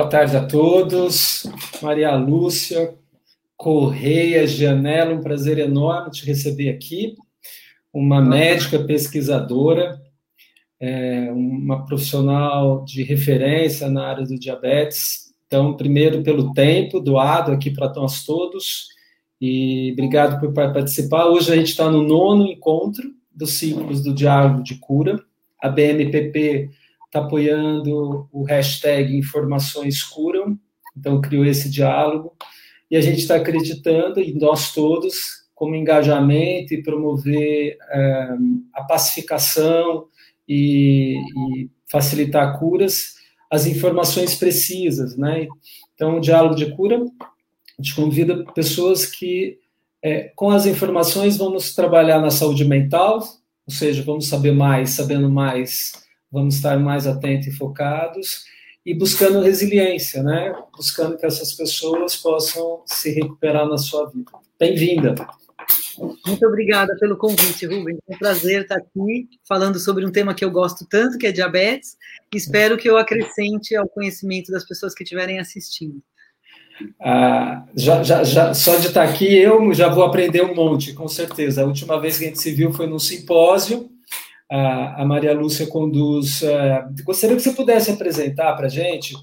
Boa tarde a todos. Maria Lúcia Correia Gianella, um prazer enorme te receber aqui. Uma médica pesquisadora, é, uma profissional de referência na área do diabetes. Então, primeiro, pelo tempo doado aqui para nós todos, e obrigado por participar. Hoje a gente está no nono encontro dos ciclos do Diálogo de Cura. A BMPP está apoiando o hashtag Informações Curam, então criou esse diálogo, e a gente está acreditando, e nós todos, como engajamento e promover é, a pacificação e, e, facilitar curas, as informações precisas, né? Então, o diálogo de cura, a gente convida pessoas que, é, com as informações, vamos trabalhar na saúde mental, ou seja, vamos saber mais, sabendo mais, vamos estar mais atentos e focados e buscando resiliência, né? Buscando que essas pessoas possam se recuperar na sua vida. Bem-vinda. Muito obrigada pelo convite, Rubens. É um prazer estar aqui falando sobre um tema que eu gosto tanto, que é diabetes. Espero que eu acrescente ao conhecimento das pessoas que estiverem assistindo. Ah, já, já, já, só de estar aqui, eu já vou aprender um monte, com certeza. A última vez que a gente se viu foi num simpósio a, Maria Lúcia conduz. Uh, gostaria que você pudesse apresentar para a gente,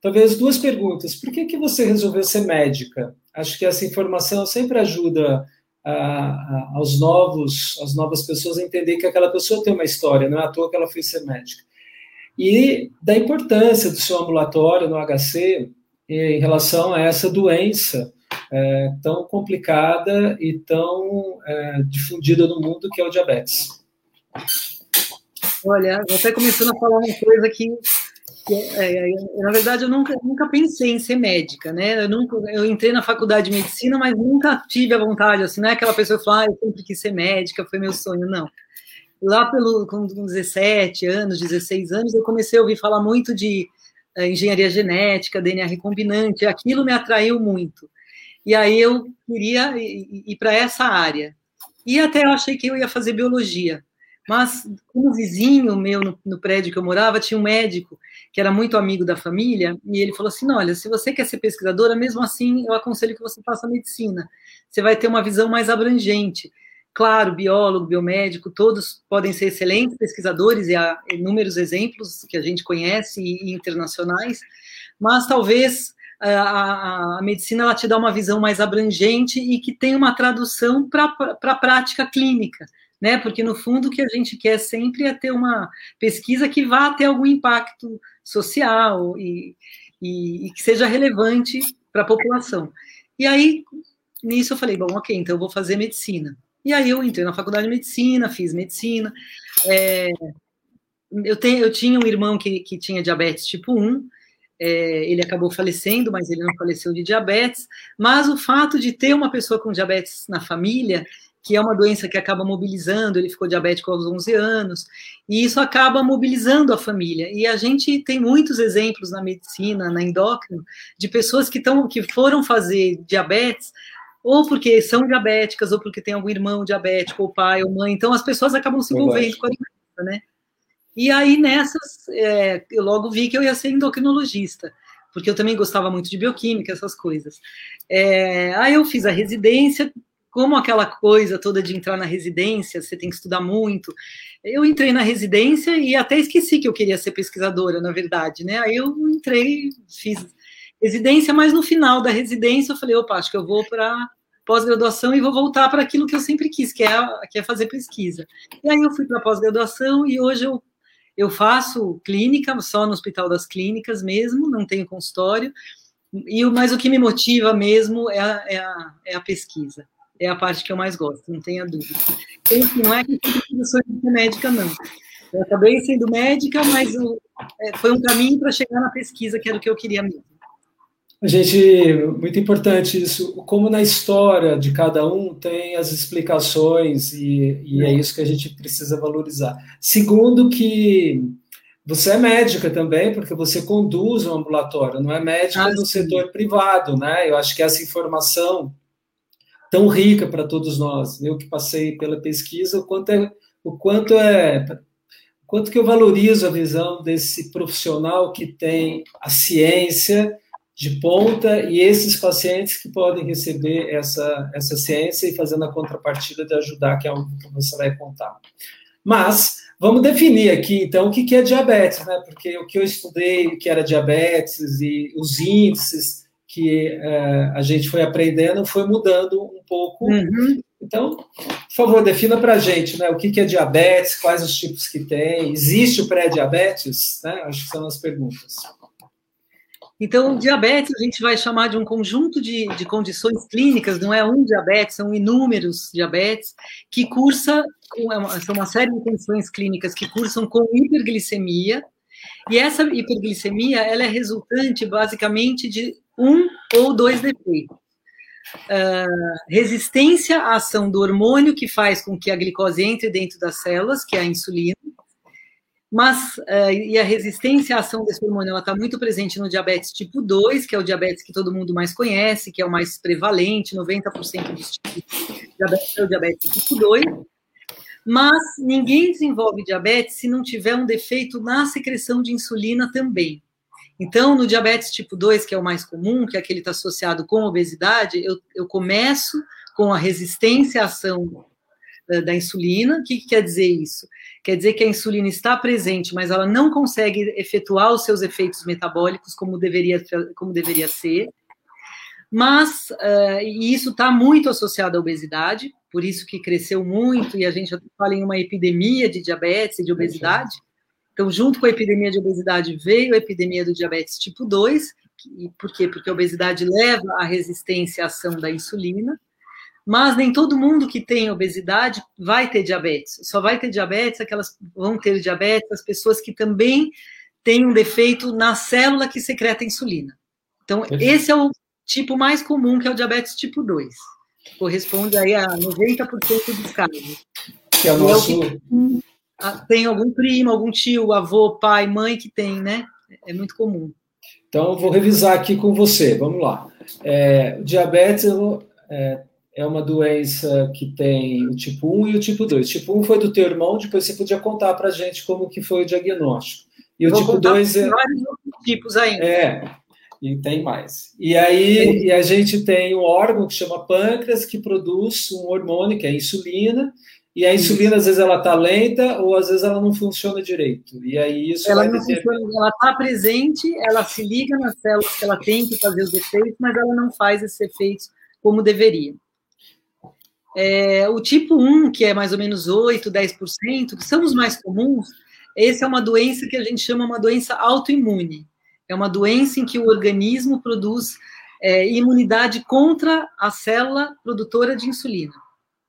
talvez duas perguntas. Por que, que você resolveu ser médica? Acho que essa informação sempre ajuda uh, aos novos, as novas pessoas a entender que aquela pessoa tem uma história, não é à toa que ela foi ser médica. E da importância do seu ambulatório no HC em relação a essa doença é, tão complicada e tão é, difundida no mundo que é o diabetes. Olha, você começando a falar uma coisa que, que é, é, na verdade, eu nunca, nunca pensei em ser médica, né? Eu, nunca, eu entrei na faculdade de medicina, mas nunca tive a vontade, assim, não é aquela pessoa que fala, ah, eu sempre quis ser médica, foi meu sonho, não. Lá pelo, com 17 anos, 16 anos, eu comecei a ouvir falar muito de uh, engenharia genética, DNA recombinante, aquilo me atraiu muito. E aí eu queria ir, ir para essa área. E até eu achei que eu ia fazer biologia. Mas, como vizinho meu no, no, prédio que eu morava, tinha um médico que era muito amigo da família, e ele falou assim: olha, se você quer ser pesquisadora, mesmo assim, eu aconselho que você faça medicina. Você vai ter uma visão mais abrangente. Claro, biólogo, biomédico, todos podem ser excelentes pesquisadores, e há inúmeros exemplos que a gente conhece e, e internacionais, mas talvez a, a, a, medicina ela te dá uma visão mais abrangente e que tem uma tradução para a prática clínica né? Porque no fundo o que a gente quer sempre é ter uma pesquisa que vá ter algum impacto social e, e, e que seja relevante para a população. E aí, nisso eu falei, bom, ok, então eu vou fazer medicina. E aí eu entrei na faculdade de medicina, fiz medicina. É, eu, tenho, eu tinha um irmão que, que tinha diabetes tipo 1, é, ele acabou falecendo, mas ele não faleceu de diabetes. Mas o fato de ter uma pessoa com diabetes na família que é uma doença que acaba mobilizando, ele ficou diabético aos 11 anos, e isso acaba mobilizando a família. E a gente tem muitos exemplos na medicina, na endócrina, de pessoas que, tão, que foram fazer diabetes, ou porque são diabéticas, ou porque tem algum irmão diabético, ou pai, ou mãe, então as pessoas acabam se envolvendo com a doença, né? E aí nessas, é, eu logo vi que eu ia ser endocrinologista, porque eu também gostava muito de bioquímica, essas coisas. É, aí eu fiz a residência, como aquela coisa toda de entrar na residência, você tem que estudar muito. Eu entrei na residência e até esqueci que eu queria ser pesquisadora, na verdade, né? Aí eu entrei, fiz residência, mas no final da residência eu falei, opa, acho que eu vou para pós-graduação e vou voltar para aquilo que eu sempre quis, que é, que é fazer pesquisa. E aí eu fui para pós-graduação e hoje eu, eu faço clínica, só no Hospital das Clínicas mesmo, não tenho consultório, e, mas o que me motiva mesmo é a, é a, é a pesquisa é a parte que eu mais gosto, não tenha dúvida. Enfim, não é que eu sou médica, não. Eu acabei sendo médica, mas o, é, foi um caminho para chegar na pesquisa, que era o que eu queria mesmo. Gente, muito importante isso. Como na história de cada um tem as explicações, e, e é isso que a gente precisa valorizar. Segundo, que você é médica também, porque você conduz um ambulatório, não é médica ah, no sim. setor privado, né? Eu acho que essa informação tão rica para todos nós. Eu que passei pela pesquisa, o quanto é, o quanto é quanto que eu valorizo a visão desse profissional que tem a ciência de ponta e esses pacientes que podem receber essa, essa ciência e fazendo a contrapartida de ajudar, que é algo que você vai contar. Mas vamos definir aqui, então, o que é diabetes, né? Porque o que eu estudei, que era diabetes e os índices que é, a gente foi aprendendo foi mudando um pouco. Uhum. Então, por favor, defina para a gente né, o que é diabetes, quais os tipos que tem, existe o pré-diabetes? Né? Acho que são as perguntas. Então, diabetes a gente vai chamar de um conjunto de, de condições clínicas, não é um diabetes, são inúmeros diabetes, que cursa, é são uma série de condições clínicas que cursam com hiperglicemia, e essa hiperglicemia, ela é resultante, basicamente, de um ou dois defeitos. Uh, resistência à ação do hormônio, que faz com que a glicose entre dentro das células, que é a insulina, mas uh, e a resistência à ação desse hormônio ela está muito presente no diabetes tipo 2, que é o diabetes que todo mundo mais conhece, que é o mais prevalente, 90% dos tipos de diabetes é o diabetes tipo 2. Mas ninguém desenvolve diabetes se não tiver um defeito na secreção de insulina também. Então, no diabetes tipo 2, que é o mais comum, que é aquele que está associado com obesidade, eu, eu começo com a resistência à ação da, da insulina. O que, que quer dizer isso? Quer dizer que a insulina está presente, mas ela não consegue efetuar os seus efeitos metabólicos como deveria, como deveria ser. Mas uh, e isso está muito associado à obesidade, por isso que cresceu muito, e a gente fala em uma epidemia de diabetes e de obesidade. Então, junto com a epidemia de obesidade, veio a epidemia do diabetes tipo 2. Por quê? Porque a obesidade leva à resistência à ação da insulina. Mas nem todo mundo que tem obesidade vai ter diabetes. Só vai ter diabetes aquelas vão ter diabetes as pessoas que também têm um defeito na célula que secreta insulina. Então, esse é o tipo mais comum, que é o diabetes tipo 2. Corresponde aí a 90% dos casos. Que é o nosso... É o que tem algum primo, algum tio, avô, pai, mãe que tem, né? É muito comum. Então, vou revisar aqui com você. Vamos lá. É, diabetes é, é, uma doença que tem o tipo 1 e o tipo 2. O tipo 1 foi do teu irmão, depois você podia contar para a gente como que foi o diagnóstico. E o tipo 2 é... vários tipos ainda. É, e tem mais. E aí e a gente tem um órgão que chama pâncreas, que produz um hormônio, que é a insulina, e a insulina, às vezes, ela está lenta ou às vezes ela não funciona direito. E aí isso ela não funciona, ela está presente, ela se liga nas células que ela tem que fazer os efeitos, mas ela não faz esses efeitos como deveria. É, o tipo 1, que é mais ou menos 8, 10%, que são os mais comuns, esse é uma doença que a gente chama uma doença autoimune. É uma doença em que o organismo produz é, imunidade contra a célula produtora de insulina.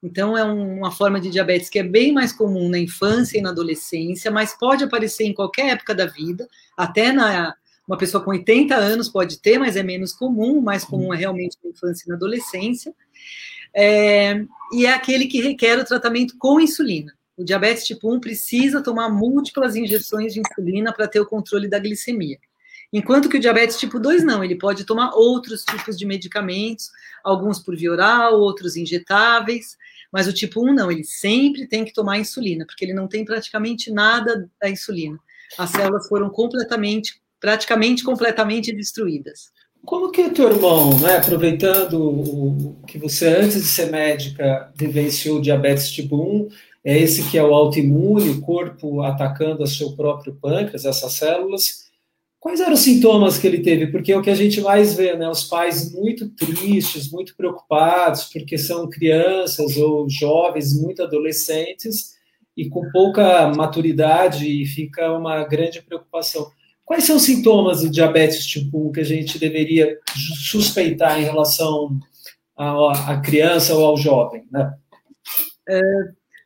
Então, é uma forma de diabetes que é bem mais comum na infância e na adolescência, mas pode aparecer em qualquer época da vida, até na uma pessoa com 80 anos pode ter, mas é menos comum, o mais comum é realmente na infância e na adolescência. É, e é aquele que requer o tratamento com insulina. O diabetes tipo 1 precisa tomar múltiplas injeções de insulina para ter o controle da glicemia. Enquanto que o diabetes tipo 2 não, ele pode tomar outros tipos de medicamentos, alguns por via oral, outros injetáveis, mas o tipo 1 não, ele sempre tem que tomar insulina, porque ele não tem praticamente nada da insulina. As células foram completamente, praticamente completamente destruídas. Como que o teu irmão, né, aproveitando o, que você antes de ser médica vivenciou diabetes tipo 1, é esse que é o autoimune, o corpo atacando o seu próprio pâncreas, essas células, Quais eram os sintomas que ele teve? Porque é o que a gente mais vê, né? Os pais muito tristes, muito preocupados, porque são crianças ou jovens, muito adolescentes, e com pouca maturidade, e fica uma grande preocupação. Quais são os sintomas do diabetes tipo 1 que a gente deveria suspeitar em relação à criança ou ao jovem? Né? É,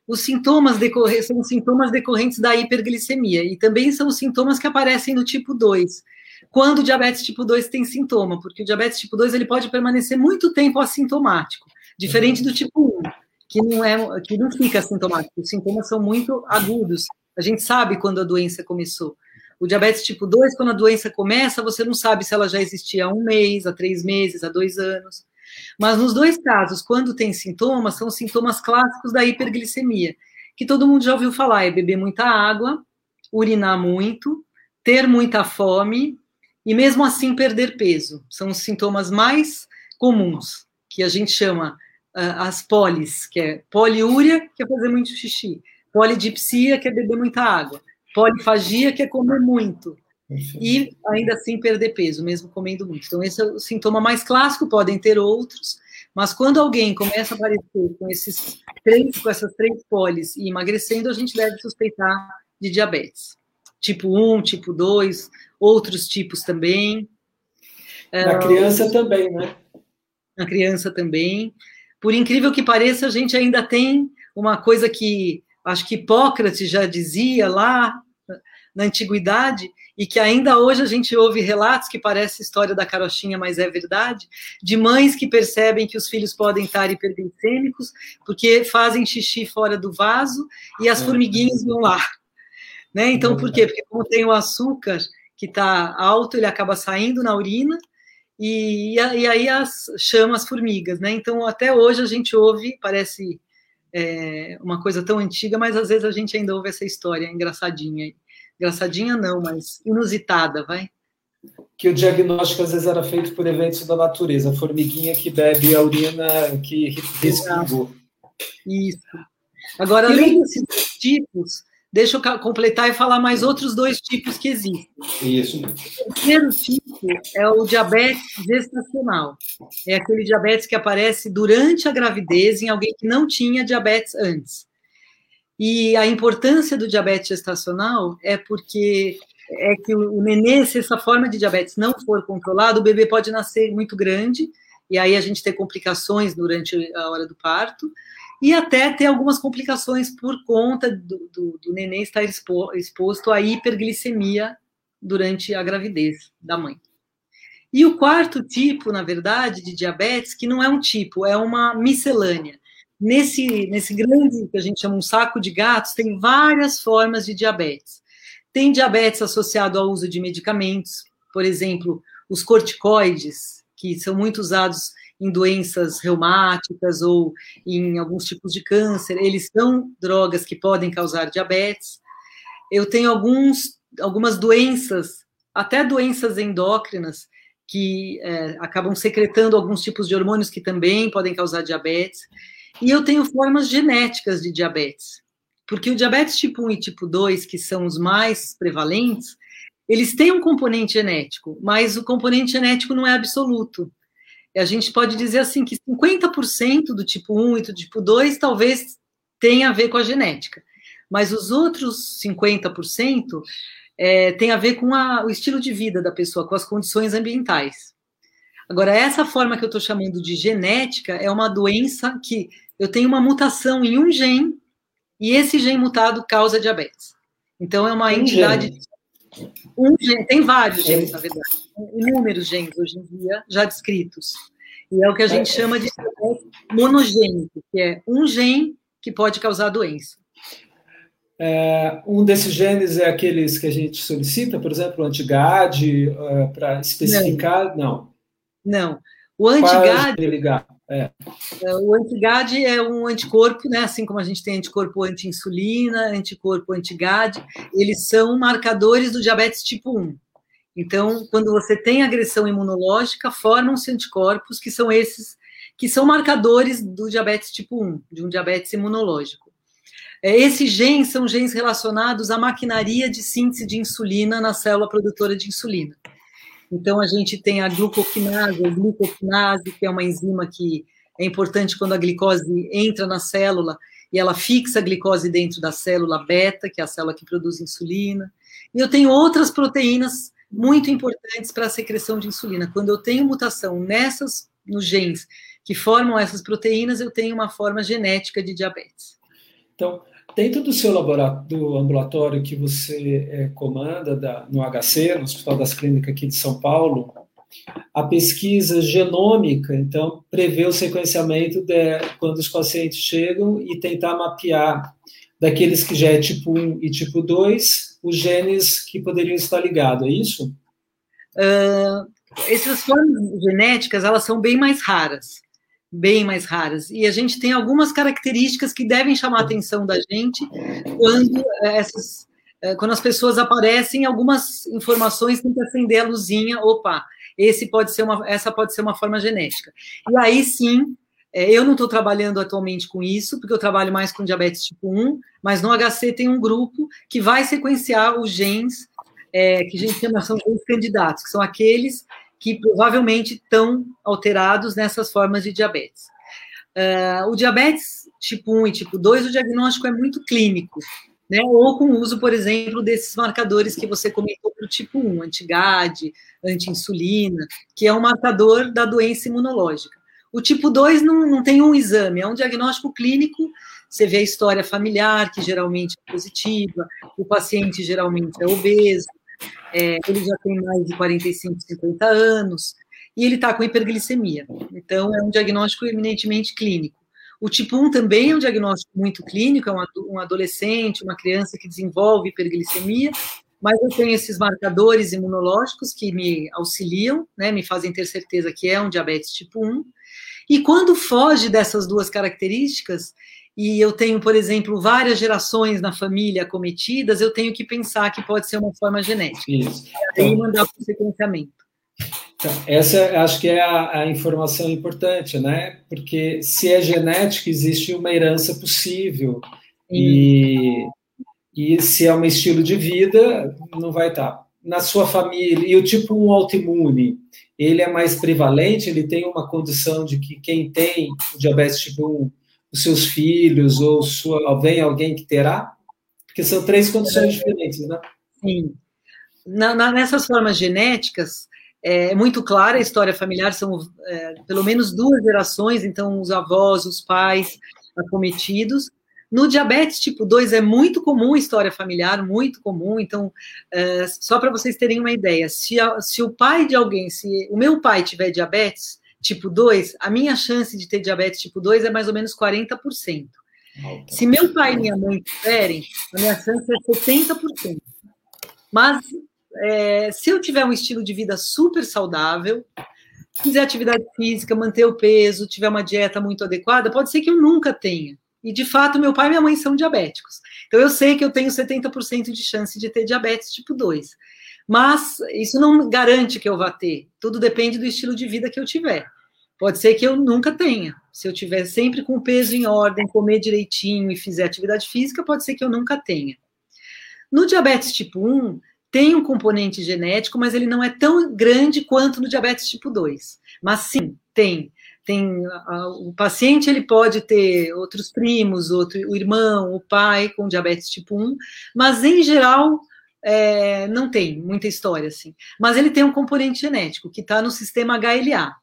os sintomas decorrentes são sintomas decorrentes da hiperglicemia e também são sintomas que aparecem no tipo 2. Quando o diabetes tipo 2 tem sintoma, porque o diabetes tipo 2 ele pode permanecer muito tempo assintomático, diferente do tipo 1, que não é que não fica assintomático. Os sintomas são muito agudos. A gente sabe quando a doença começou. O diabetes tipo 2, quando a doença começa, você não sabe se ela já existia há um mês, há três meses, há dois anos. Mas nos dois casos, quando tem sintomas, são sintomas clássicos da hiperglicemia, que todo mundo já ouviu falar, é beber muita água urinar muito, ter muita fome e mesmo assim perder peso. São os sintomas mais comuns, que a gente chama uh, as polis, que é poliúria, que é fazer muito xixi, polidipsia, que é beber muita água, polifagia, que é comer muito, e ainda assim perder peso, mesmo comendo muito. Então, esse é o sintoma mais clássico, podem ter outros, mas quando alguém começa a aparecer com esses três, com essas três polis e emagrecendo, a gente deve suspeitar de diabetes. Tipo 1, tipo 2, outros tipos também. Na criança também, né? Na criança também. Por incrível que pareça, a gente ainda tem uma coisa que acho que Hipócrates já dizia lá na antiguidade, e que ainda hoje a gente ouve relatos que parece história da carochinha, mas é verdade, de mães que percebem que os filhos podem estar hiperglicêmicos porque fazem xixi fora do vaso e as é. formiguinhas vão lá. Né? Então, por quê? Porque como tem o açúcar que está alto, ele acaba saindo na urina e, e aí as, chama as formigas. Né? Então, até hoje a gente ouve, parece é, uma coisa tão antiga, mas às vezes a gente ainda ouve essa história engraçadinha aí. Engraçadinha não, mas inusitada, vai. Que o diagnóstico às vezes era feito por eventos da natureza, a formiguinha que bebe a urina que respingou. Isso. Agora, além desses tipos, deixa eu completar e falar mais outros dois tipos que existem. Isso. O primeiro tipo é o diabetes gestacional. É aquele diabetes que aparece durante a gravidez em alguém que não tinha diabetes antes. E a importância do diabetes gestacional é porque é que o nenê, se essa forma de diabetes não for controlada, o bebê pode nascer muito grande, e aí a gente ter complicações durante a hora do parto, e até ter algumas complicações por conta do, do, do nenê estar expo, exposto à hiperglicemia durante a gravidez da mãe. E o quarto tipo, na verdade, de diabetes, que não é um tipo, é uma miscelânea nesse, nesse grande, que a gente chama um saco de gatos, tem várias formas de diabetes. Tem diabetes associado ao uso de medicamentos, por exemplo, os corticoides, que são muito usados em doenças reumáticas ou em alguns tipos de câncer, eles são drogas que podem causar diabetes. Eu tenho alguns, algumas doenças, até doenças endócrinas, que é, acabam secretando alguns tipos de hormônios que também podem causar diabetes. E eu tenho formas genéticas de diabetes. Porque o diabetes tipo 1 e tipo 2, que são os mais prevalentes, eles têm um componente genético, mas o componente genético não é absoluto. A gente pode dizer assim que 50% do tipo 1 e do tipo 2 talvez tenha a ver com a genética, mas os outros 50% é, tem a ver com a, o estilo de vida da pessoa, com as condições ambientais. Agora, essa forma que eu estou chamando de genética é uma doença que eu tenho uma mutação em um gene e esse gene mutado causa diabetes. Então, é uma um entidade. Gene. Um gene, tem vários genes, na verdade, inúmeros genes hoje em dia já descritos. E é o que a gente é. chama de monogênico, que é um gene que pode causar doença. É, um desses genes é aqueles que a gente solicita, por exemplo, o antigad, uh, para especificar? Não. Não. O antigad. É. é. O antigad é um anticorpo, né? Assim como a gente tem anticorpo anti-insulina, anticorpo antigad, eles são marcadores do diabetes tipo 1. Então, quando você tem agressão imunológica, formam-se anticorpos que são esses que são marcadores do diabetes tipo 1, de um diabetes imunológico. É, esses genes são genes relacionados à maquinaria de síntese de insulina na célula produtora de insulina. Então, a gente tem a glucoquinase, a glucoquinase, que é uma enzima que é importante quando a glicose entra na célula e ela fixa a glicose dentro da célula beta, que é a célula que produz insulina. E eu tenho outras proteínas muito importantes para a secreção de insulina. Quando eu tenho mutação nessas, nos genes que formam essas proteínas, eu tenho uma forma genética de diabetes. Então, Dentro do seu laboratório, do ambulatório que você é, comanda da, no HC, no Hospital das Clínicas aqui de São Paulo, a pesquisa genômica, então, prevê o sequenciamento de quando os pacientes chegam e tentar mapear daqueles que já é tipo 1 e tipo 2, os genes que poderiam estar ligados, é isso? Uh, essas formas genéticas, elas são bem mais raras bem mais raras. E a gente tem algumas características que devem chamar a atenção da gente quando eh, essas, é, quando as pessoas aparecem, algumas informações tem que acender a luzinha, opa, esse pode ser uma, essa pode ser uma forma genética. E aí sim, é, eu não estou trabalhando atualmente com isso, porque eu trabalho mais com diabetes tipo 1, mas no HC tem um grupo que vai sequenciar os genes é, que a gente chama genes candidatos, que são aqueles que provavelmente estão alterados nessas formas de diabetes. Uh, o diabetes tipo 1 e tipo 2, o diagnóstico é muito clínico, né? Ou com o uso, por exemplo, desses marcadores que você comentou para o tipo 1, anti-GAD, anti-insulina, que é um marcador da doença imunológica. O tipo 2 não, não tem um exame, é um diagnóstico clínico. Você vê a história familiar, que geralmente é positiva, o paciente geralmente é obeso, é, ele já tem mais de 45, 50 anos, e ele está com hiperglicemia. Então, é um diagnóstico eminentemente clínico. O tipo 1 também é um diagnóstico muito clínico, é um adolescente, uma criança que desenvolve hiperglicemia, mas eu tenho esses marcadores imunológicos que me auxiliam, né, me fazem ter certeza que é um diabetes tipo 1. E quando foge dessas duas características, e eu tenho, por exemplo, várias gerações na família cometidas, eu tenho que pensar que pode ser uma forma genética. Isso. E aí mandar para o sequenciamento. Então, essa acho que é a, a, informação importante, né? Porque se é genética, existe uma herança possível. E, e se é um estilo de vida, não vai estar. Na sua família, e o tipo 1 autoimune, ele é mais prevalente, ele tem uma condição de que quem tem diabetes tipo 1, os seus filhos ou sua, vem alguém que terá? Porque são três condições diferentes, né? Sim. Na, na, nessas formas genéticas, é muito clara a história familiar, são é, pelo menos duas gerações, então os avós, os pais acometidos. No diabetes tipo 2 é muito comum a história familiar, muito comum. Então, é, só para vocês terem uma ideia, se, a, se o pai de alguém, se o meu pai tiver diabetes tipo 2, a minha chance de ter diabetes tipo 2 é mais ou menos 40%. Se meu pai e minha mãe tiverem, a minha chance é 70%. Mas é, se eu tiver um estilo de vida super saudável, fizer atividade física, manter o peso, tiver uma dieta muito adequada, pode ser que eu nunca tenha. E de fato, meu pai e minha mãe são diabéticos. Então eu sei que eu tenho 70% de chance de ter diabetes tipo 2. Mas isso não garante que eu vá ter. Tudo depende do estilo de vida que eu tiver. Pode ser que eu nunca tenha. Se eu tiver sempre com o peso em ordem, comer direitinho e fizer atividade física, pode ser que eu nunca tenha. No diabetes tipo 1, tem um componente genético, mas ele não é tão grande quanto no diabetes tipo 2. Mas sim, tem. Tem o paciente ele pode ter outros primos, outro, o irmão, o pai com diabetes tipo 1, mas em geral é, não tem muita história assim. Mas ele tem um componente genético que está no sistema HLA,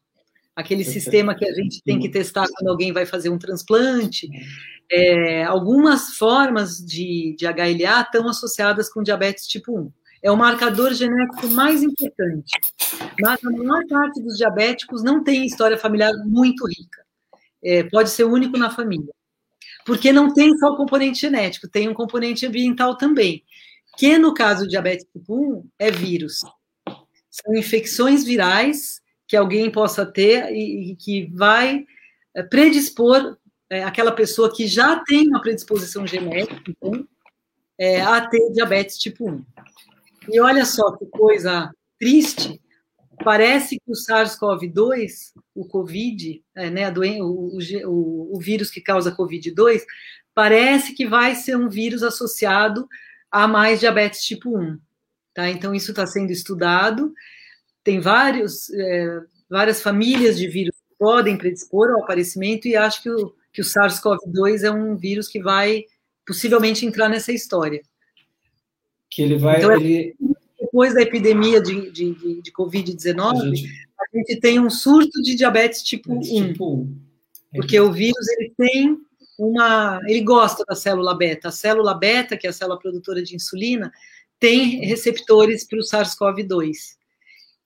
aquele sistema que a gente tem que testar quando alguém vai fazer um transplante. É, algumas formas de, de HLA estão associadas com diabetes tipo 1 é o marcador genético mais importante. Mas a maior parte dos diabéticos não tem história familiar muito rica. É, pode ser único na família. Porque não tem só o componente genético, tem um componente ambiental também. Que no caso do diabetes tipo 1 é vírus. São infecções virais que alguém possa ter e, e que vai é, predispor é, aquela pessoa que já tem uma predisposição genética é, a ter diabetes tipo 1. E olha só que coisa triste, parece que o SARS-CoV-2, o COVID, é, né, doen- o, o, o, vírus que causa COVID-2, parece que vai ser um vírus associado a mais diabetes tipo 1. Tá? Então, isso está sendo estudado. Tem vários, é, várias famílias de vírus que podem predispor ao aparecimento, e acho que o, que o SARS-CoV-2 é um vírus que vai possivelmente entrar nessa história que ele vai. Então, ele... Depois da epidemia de, de, de, de Covid-19, a, gente... a gente tem um surto de diabetes tipo 1. Tipo 1. Porque o vírus ele tem uma. Ele gosta da célula beta. A célula beta, que é a célula produtora de insulina, tem receptores para o SARS-CoV-2.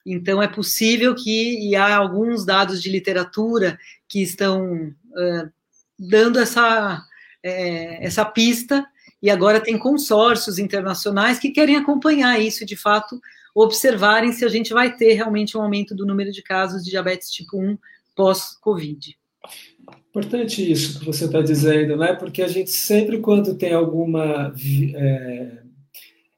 Então, é possível que, e há alguns dados de literatura que estão uh, dando essa, é, essa pista e agora tem consórcios internacionais que querem acompanhar isso de fato, observarem se a gente vai ter realmente um aumento do número de casos de diabetes tipo 1 pós-Covid. Importante isso que você está dizendo, né? Porque a gente sempre, quando tem alguma é,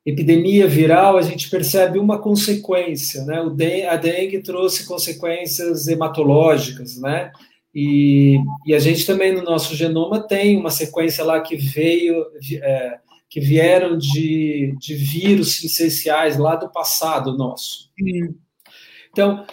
epidemia viral, a gente percebe uma consequência, né? O dengue, a dengue trouxe consequências hematológicas, né? E, e, a gente também no nosso genoma tem uma sequência lá que veio, é, que vieram de, de vírus essenciais lá do passado nosso. Então,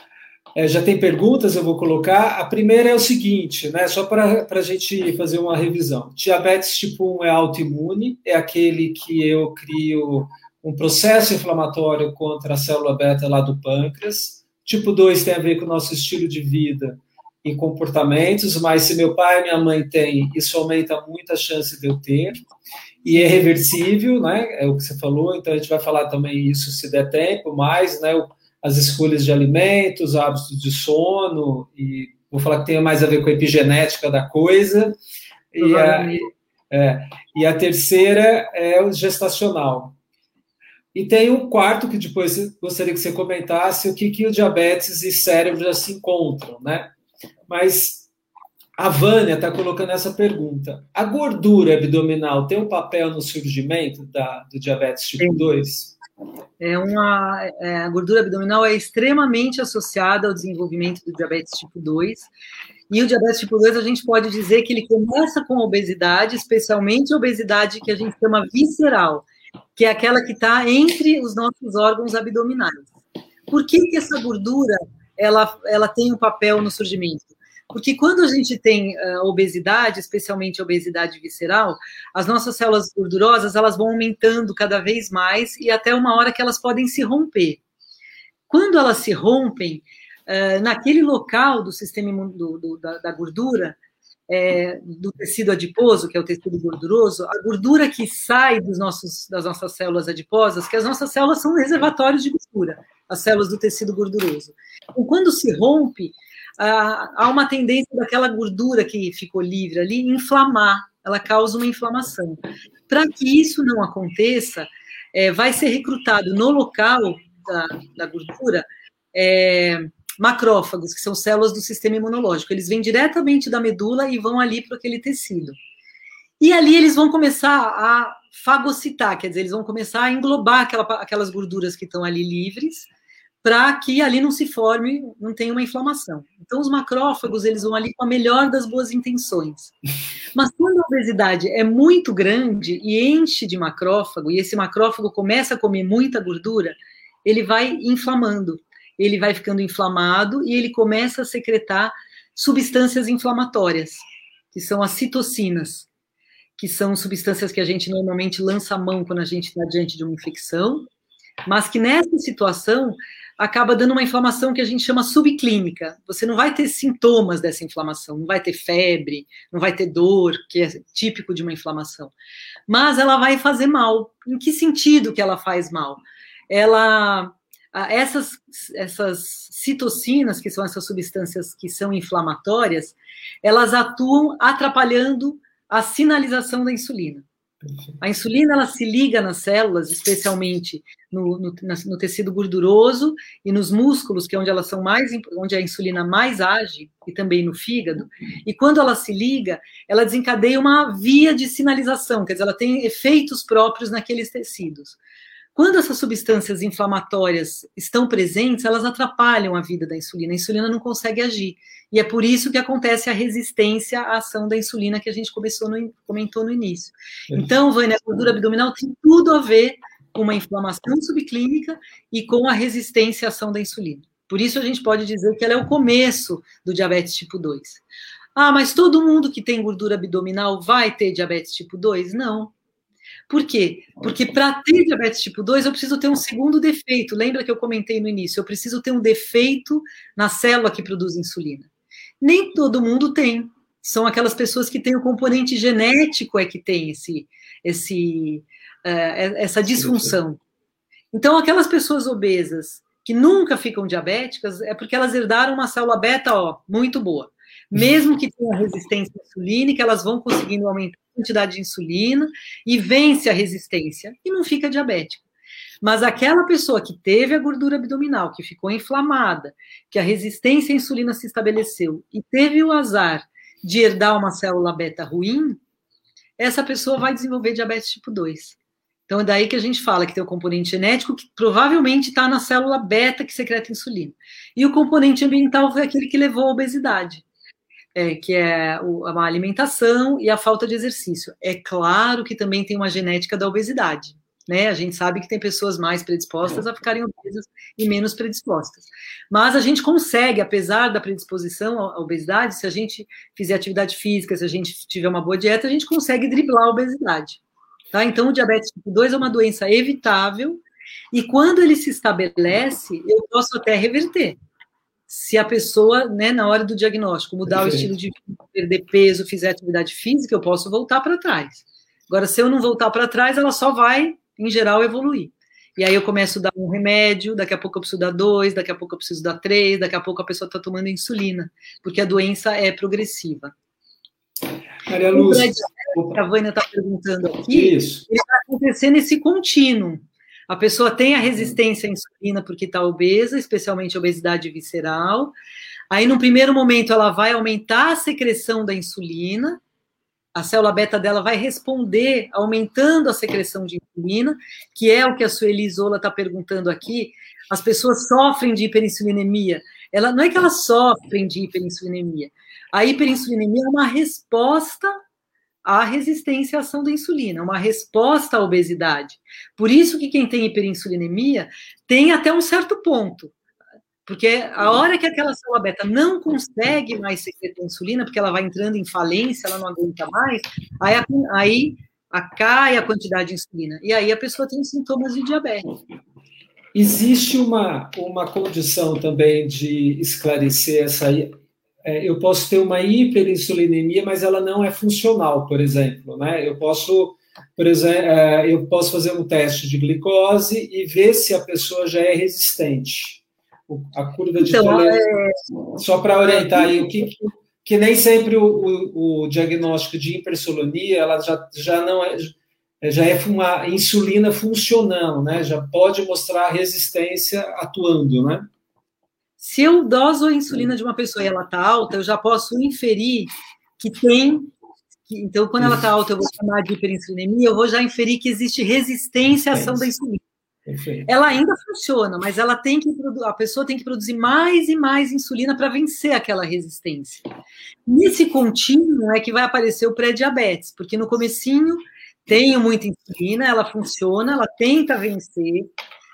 é, já tem perguntas, eu vou colocar. A primeira é o seguinte, né? Só para a gente fazer uma revisão. Diabetes tipo 1 é autoimune, é aquele que eu crio um processo inflamatório contra a célula beta lá do pâncreas. Tipo 2 tem a ver com o nosso estilo de vida e comportamentos, mas se meu pai e minha mãe têm, isso aumenta muito a chance de eu ter. E é reversível, né? É o que você falou, então a gente vai falar também isso se der tempo, mais, né? As escolhas de alimentos, hábitos de sono, e vou falar que tem mais a ver com a epigenética da coisa. E a, é, e a terceira é o gestacional. E tem um quarto que depois gostaria que você comentasse o que, que o diabetes e cérebro já se encontram, né? Mas a Vânia está colocando essa pergunta. A gordura abdominal tem um papel no surgimento da, do diabetes tipo Sim. 2? É uma, é, a gordura abdominal é extremamente associada ao desenvolvimento do diabetes tipo 2. E o diabetes tipo 2, a gente pode dizer que ele começa com obesidade, especialmente obesidade que a gente chama visceral, que é aquela que está entre os nossos órgãos abdominais. Por que, que essa gordura ela, ela tem um papel no surgimento? Porque quando a gente tem uh, obesidade, especialmente obesidade visceral, as nossas células gordurosas elas vão aumentando cada vez mais e até uma hora que elas podem se romper. Quando elas se rompem, uh, naquele local do sistema do, do, da, da, gordura, é, do tecido adiposo, que é o tecido gorduroso, a gordura que sai dos nossos, das nossas células adiposas, que as nossas células são reservatórios de gordura, as células do tecido gorduroso. Então, quando se rompe, há uma tendência daquela gordura que ficou livre ali inflamar, ela causa uma inflamação. Para que isso não aconteça, é, vai ser recrutado no local da, da gordura é, macrófagos, que são células do sistema imunológico. Eles vêm diretamente da medula e vão ali para aquele tecido. E ali eles vão começar a fagocitar, quer dizer, eles vão começar a englobar aquela, aquelas gorduras que estão ali livres para que ali não se forme, não tenha uma inflamação. Então, os macrófagos, eles vão ali com a melhor das boas intenções. Mas quando a obesidade é muito grande e enche de macrófago, e esse macrófago começa a comer muita gordura, ele vai inflamando, ele vai ficando inflamado e ele começa a secretar substâncias inflamatórias, que são as citocinas, que são substâncias que a gente normalmente lança a mão quando a gente está diante de uma infecção, mas que nessa situação acaba dando uma inflamação que a gente chama subclínica. Você não vai ter sintomas dessa inflamação, não vai ter febre, não vai ter dor, que é típico de uma inflamação. Mas ela vai fazer mal. Em que sentido que ela faz mal? Ela essas, essas citocinas, que são essas substâncias que são inflamatórias, elas atuam atrapalhando a sinalização da insulina. A insulina ela se liga nas células, especialmente no, no, no, tecido gorduroso e nos músculos, que é onde elas são mais, onde a insulina mais age, e também no fígado. E quando ela se liga, ela desencadeia uma via de sinalização, quer dizer, ela tem efeitos próprios naqueles tecidos. Quando essas substâncias inflamatórias estão presentes, elas atrapalham a vida da insulina. A insulina não consegue agir. E é por isso que acontece a resistência à ação da insulina que a gente começou no, comentou no início. Então, Vânia, a gordura abdominal tem tudo a ver com uma inflamação subclínica e com a resistência à ação da insulina. Por isso a gente pode dizer que ela é o começo do diabetes tipo 2. Ah, mas todo mundo que tem gordura abdominal vai ter diabetes tipo 2? Não. Por quê? Porque para ter diabetes tipo 2, eu preciso ter um segundo defeito. Lembra que eu comentei no início? Eu preciso ter um defeito na célula que produz insulina. Nem todo mundo tem. São aquelas pessoas que têm o componente genético é que tem esse, esse, uh, essa disfunção. Então, aquelas pessoas obesas que nunca ficam diabéticas é porque elas herdaram uma célula beta ó, muito boa. Mesmo que tenha resistência insulínica, elas vão conseguindo aumentar quantidade de insulina e vence a resistência e não fica diabética. Mas aquela pessoa que teve a gordura abdominal, que ficou inflamada, que a resistência à insulina se estabeleceu e teve o azar de herdar uma célula beta ruim, essa pessoa vai desenvolver diabetes tipo 2. Então é daí que a gente fala que tem o componente genético que provavelmente está na célula beta que secreta insulina. E o componente ambiental foi aquele que levou à obesidade, é, que é a alimentação e a falta de exercício. É claro que também tem uma genética da obesidade. Né? A gente sabe que tem pessoas mais predispostas a ficarem obesas e menos predispostas. Mas a gente consegue, apesar da predisposição à obesidade, se a gente fizer atividade física, se a gente tiver uma boa dieta, a gente consegue driblar a obesidade. Tá? Então, o diabetes tipo 2 é uma doença evitável, e quando ele se estabelece, eu posso até reverter. Se a pessoa, né, na hora do diagnóstico, mudar o estilo de vida, perder peso, fizer atividade física, eu posso voltar para trás. Agora, se eu não voltar para trás, ela só vai em geral, evoluir. E aí eu começo a dar um remédio, daqui a pouco eu preciso dar dois, daqui a pouco eu preciso dar três, daqui a pouco a pessoa está tomando insulina, porque a doença é progressiva. Maria Lúcia. A Vânia está perguntando aqui, Isso. ele vai acontecer nesse contínuo. A pessoa tem a resistência à insulina porque está obesa, especialmente obesidade visceral. Aí, no primeiro momento, ela vai aumentar a secreção da insulina, a célula beta dela vai responder aumentando a secreção de insulina, que é o que a Sueli Isola está perguntando aqui. As pessoas sofrem de hiperinsulinemia. Ela, não é que elas sofrem de hiperinsulinemia. A hiperinsulinemia é uma resposta à resistência à ação da insulina, uma resposta à obesidade. Por isso que quem tem hiperinsulinemia tem até um certo ponto. Porque a hora que aquela célula beta não consegue mais secretar insulina, porque ela vai entrando em falência, ela não aguenta mais, aí, aí a, cai a quantidade de insulina. E aí a pessoa tem sintomas de diabetes. Existe uma, uma condição também de esclarecer essa. É, eu posso ter uma hiperinsulinemia, mas ela não é funcional, por exemplo. Né? Eu posso. Por exemplo, é, eu posso fazer um teste de glicose e ver se a pessoa já é resistente a curva de então, tolerância. É... Só para orientar aí, o que, que nem sempre o, o, o, diagnóstico de hipersolonia ela já, já não é já é uma insulina funcionando, né? Já pode mostrar resistência atuando, né? Se eu doso a insulina de uma pessoa e ela está alta, eu já posso inferir que tem. Que, então, quando ela está alta, eu vou chamar de hiperinsulinemia, eu vou já inferir que existe resistência à ação da insulina. Perfeito. Ela ainda funciona, mas ela tem que a pessoa tem que produzir mais e mais insulina para vencer aquela resistência. Nesse contínuo é que vai aparecer o pré-diabetes, porque no comecinho tem muita insulina, ela funciona, ela tenta vencer.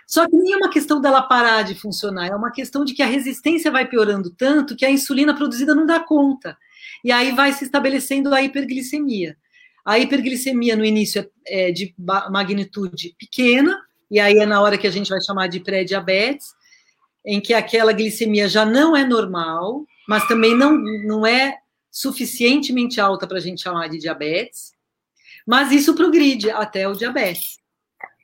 Só que nem é uma questão dela parar de funcionar, é uma questão de que a resistência vai piorando tanto que a insulina produzida não dá conta. E aí vai se estabelecendo a hiperglicemia. A hiperglicemia no início é, é de magnitude pequena, e aí é na hora que a gente vai chamar de pré-diabetes, em que aquela glicemia já não é normal, mas também não, não é suficientemente alta para a gente chamar de diabetes, mas isso progride até o diabetes.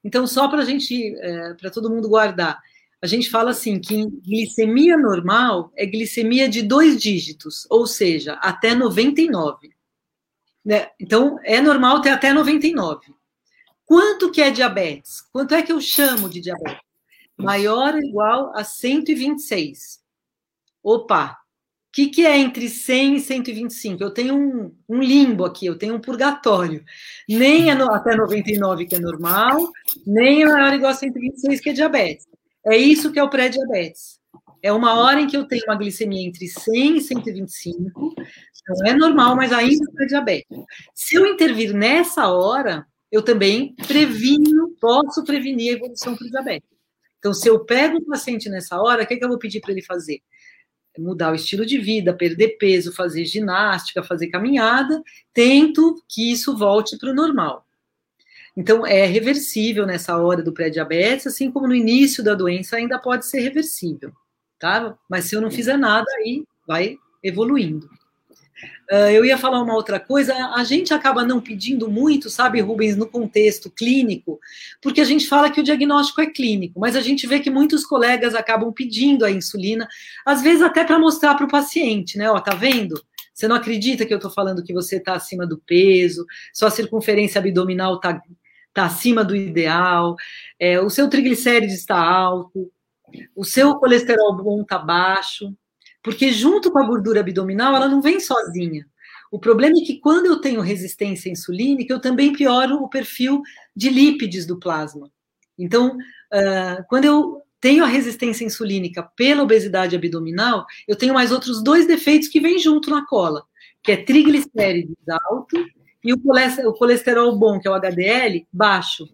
Então, só para a gente, é, para todo mundo guardar, a gente fala assim que glicemia normal é glicemia de dois dígitos, ou seja, até 99. Né? Então, é normal ter até 99. Quanto que é diabetes? Quanto é que eu chamo de diabetes? Maior ou igual a 126. Opa, o que, que é entre 100 e 125? Eu tenho um, um limbo aqui, eu tenho um purgatório. Nem é no, até 99, que é normal, nem é maior ou igual a 126, que é diabetes. É isso que é o pré-diabetes. É uma hora em que eu tenho uma glicemia entre 100 e 125, não é normal, mas ainda é diabetes. Se eu intervir nessa hora, eu também previno, posso prevenir a evolução para o diabetes. Então, se eu pego o paciente nessa hora, o que, é que eu vou pedir para ele fazer? Mudar o estilo de vida, perder peso, fazer ginástica, fazer caminhada, tento que isso volte para o normal. Então, é reversível nessa hora do pré-diabetes, assim como no início da doença ainda pode ser reversível, tá? Mas se eu não fizer nada, aí vai evoluindo. Uh, eu ia falar uma outra coisa, a gente acaba não pedindo muito, sabe, Rubens, no contexto clínico, porque a gente fala que o diagnóstico é clínico, mas a gente vê que muitos colegas acabam pedindo a insulina, às vezes até para mostrar para o paciente, né? Ó, tá vendo? Você não acredita que eu estou falando que você está acima do peso, sua circunferência abdominal está tá acima do ideal, é, o seu triglicérides está alto, o seu colesterol bom está baixo. Porque junto com a gordura abdominal, ela não vem sozinha. O problema é que quando eu tenho resistência insulínica, eu também pioro o perfil de lípides do plasma. Então, uh, quando eu tenho a resistência insulínica pela obesidade abdominal, eu tenho mais outros dois defeitos que vêm junto na cola, que é triglicérides alto e o colesterol bom, que é o HDL, baixo.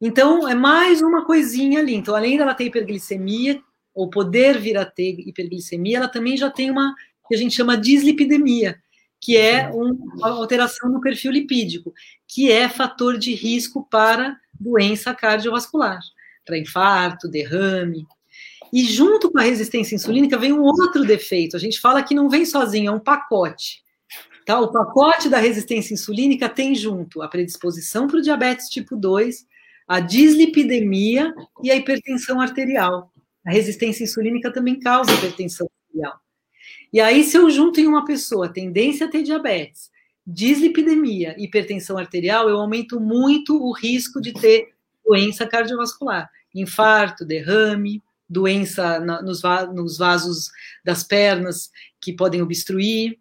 Então, é mais uma coisinha ali. Então, além dela ter hiperglicemia, ou poder vir a ter hiperglicemia, ela também já tem uma que a gente chama dislipidemia, que é uma alteração no perfil lipídico, que é fator de risco para doença cardiovascular, para infarto, derrame. E junto com a resistência insulínica vem um outro defeito. A gente fala que não vem sozinho, é um pacote. Tá? O pacote da resistência insulínica tem junto a predisposição para o diabetes tipo 2, a dislipidemia e a hipertensão arterial. A resistência insulínica também causa hipertensão arterial. E aí, se eu junto em uma pessoa tendência a ter diabetes, dislipidemia, hipertensão arterial, eu aumento muito o risco de ter doença cardiovascular, infarto, derrame, doença na, nos, nos vasos das pernas que podem obstruir.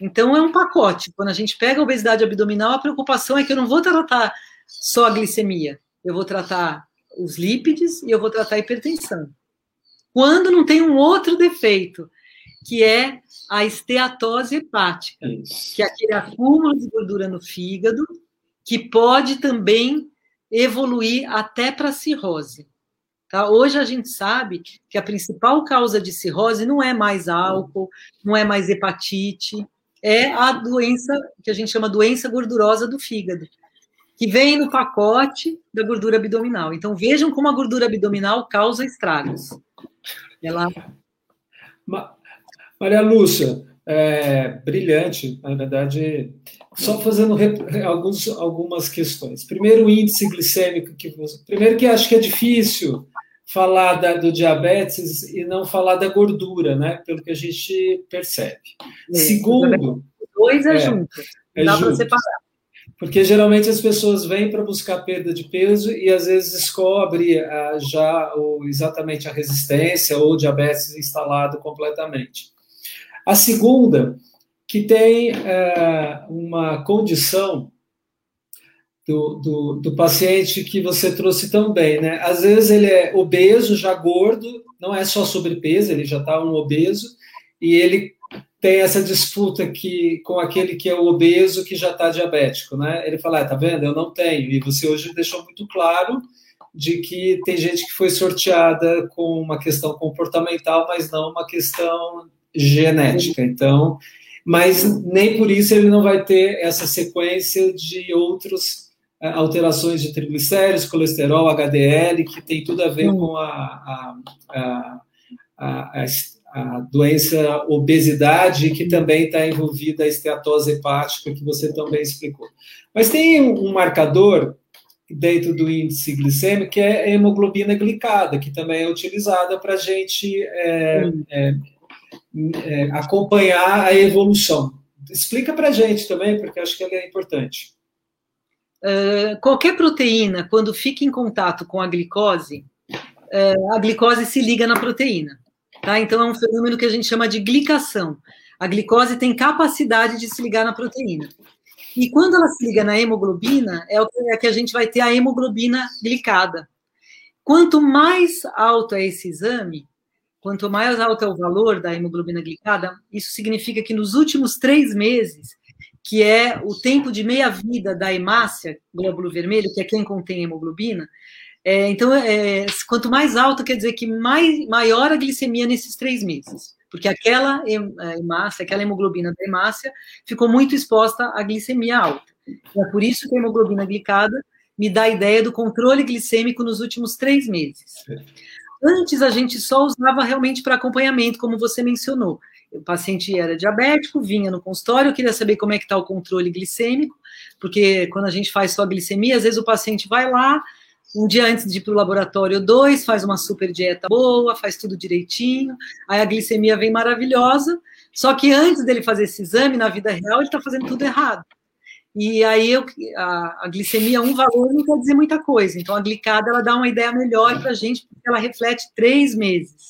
Então, é um pacote. Quando a gente pega a obesidade abdominal, a preocupação é que eu não vou tratar só a glicemia, eu vou tratar os lípides e eu vou tratar a hipertensão. Quando não tem um outro defeito, que é a esteatose hepática, Isso. que é aquele acúmulo de gordura no fígado, que pode também evoluir até para cirrose. Tá? Hoje a gente sabe que a principal causa de cirrose não é mais álcool, não é mais hepatite, é a doença que a gente chama doença gordurosa do fígado, que vem no pacote da gordura abdominal. Então vejam como a gordura abdominal causa estragos. Ela Maria Lúcia, é, brilhante, na verdade, só fazendo alguns, algumas questões. Primeiro, o índice glicêmico que você. Primeiro, que acho que é difícil falar da, do diabetes e não falar da gordura, né? Pelo que a gente percebe. É, Segundo. Dois é, é junto. É dá para separar. Porque geralmente as pessoas vêm para buscar perda de peso e às vezes descobre ah, já o, exatamente a resistência ou diabetes instalado completamente. A segunda, que tem é, uma condição do, do, do, paciente que você trouxe tão bem, né? Às vezes ele é obeso, já gordo, não é só sobrepeso, ele já está um obeso, e ele tem essa disputa que, com aquele que é o obeso que já está diabético, né? Ele fala, ah, tá vendo, eu não tenho, e você hoje deixou muito claro de que tem gente que foi sorteada com uma questão comportamental, mas não uma questão genética. Então, mas nem por isso ele não vai ter essa sequência de outros é, alterações de triglicéridos, colesterol, HDL, que tem tudo a ver com a, a, a, a, a doença obesidade, que também está envolvida a esteatose hepática, que você também explicou. Mas tem um marcador dentro do índice glicêmico, que é a hemoglobina glicada, que também é utilizada para a gente é, é, é, acompanhar a evolução. Explica para a gente também, porque acho que ela é importante. Uh, qualquer proteína, quando fica em contato com a glicose, uh, a glicose se liga na proteína. Tá? Então, é um fenômeno que a gente chama de glicação. A glicose tem capacidade de se ligar na proteína. E quando ela se liga na hemoglobina, é o que a gente vai ter a hemoglobina glicada. Quanto mais alto é esse exame, Quanto mais alto é o valor da hemoglobina glicada, isso significa que nos últimos três meses, que é o tempo de meia-vida da hemácia, glóbulo vermelho, que é quem contém hemoglobina, é, então, é, quanto mais alto, quer dizer que mais, maior a glicemia nesses três meses, porque aquela hemácia, aquela hemoglobina da hemácia, ficou muito exposta à glicemia alta. é por isso que a hemoglobina glicada me dá a ideia do controle glicêmico nos últimos três meses. Antes a gente só usava realmente para acompanhamento, como você mencionou. O paciente era diabético, vinha no consultório, queria saber como é que está o controle glicêmico, porque quando a gente faz só glicemia, às vezes o paciente vai lá, um dia antes de ir para o laboratório 2, faz uma super dieta boa, faz tudo direitinho, aí a glicemia vem maravilhosa, só que antes dele fazer esse exame, na vida real, ele está fazendo tudo errado. E aí eu, a, a, glicemia, um valor não quer dizer muita coisa. Então a glicada ela dá uma ideia melhor para a gente, porque ela reflete três meses.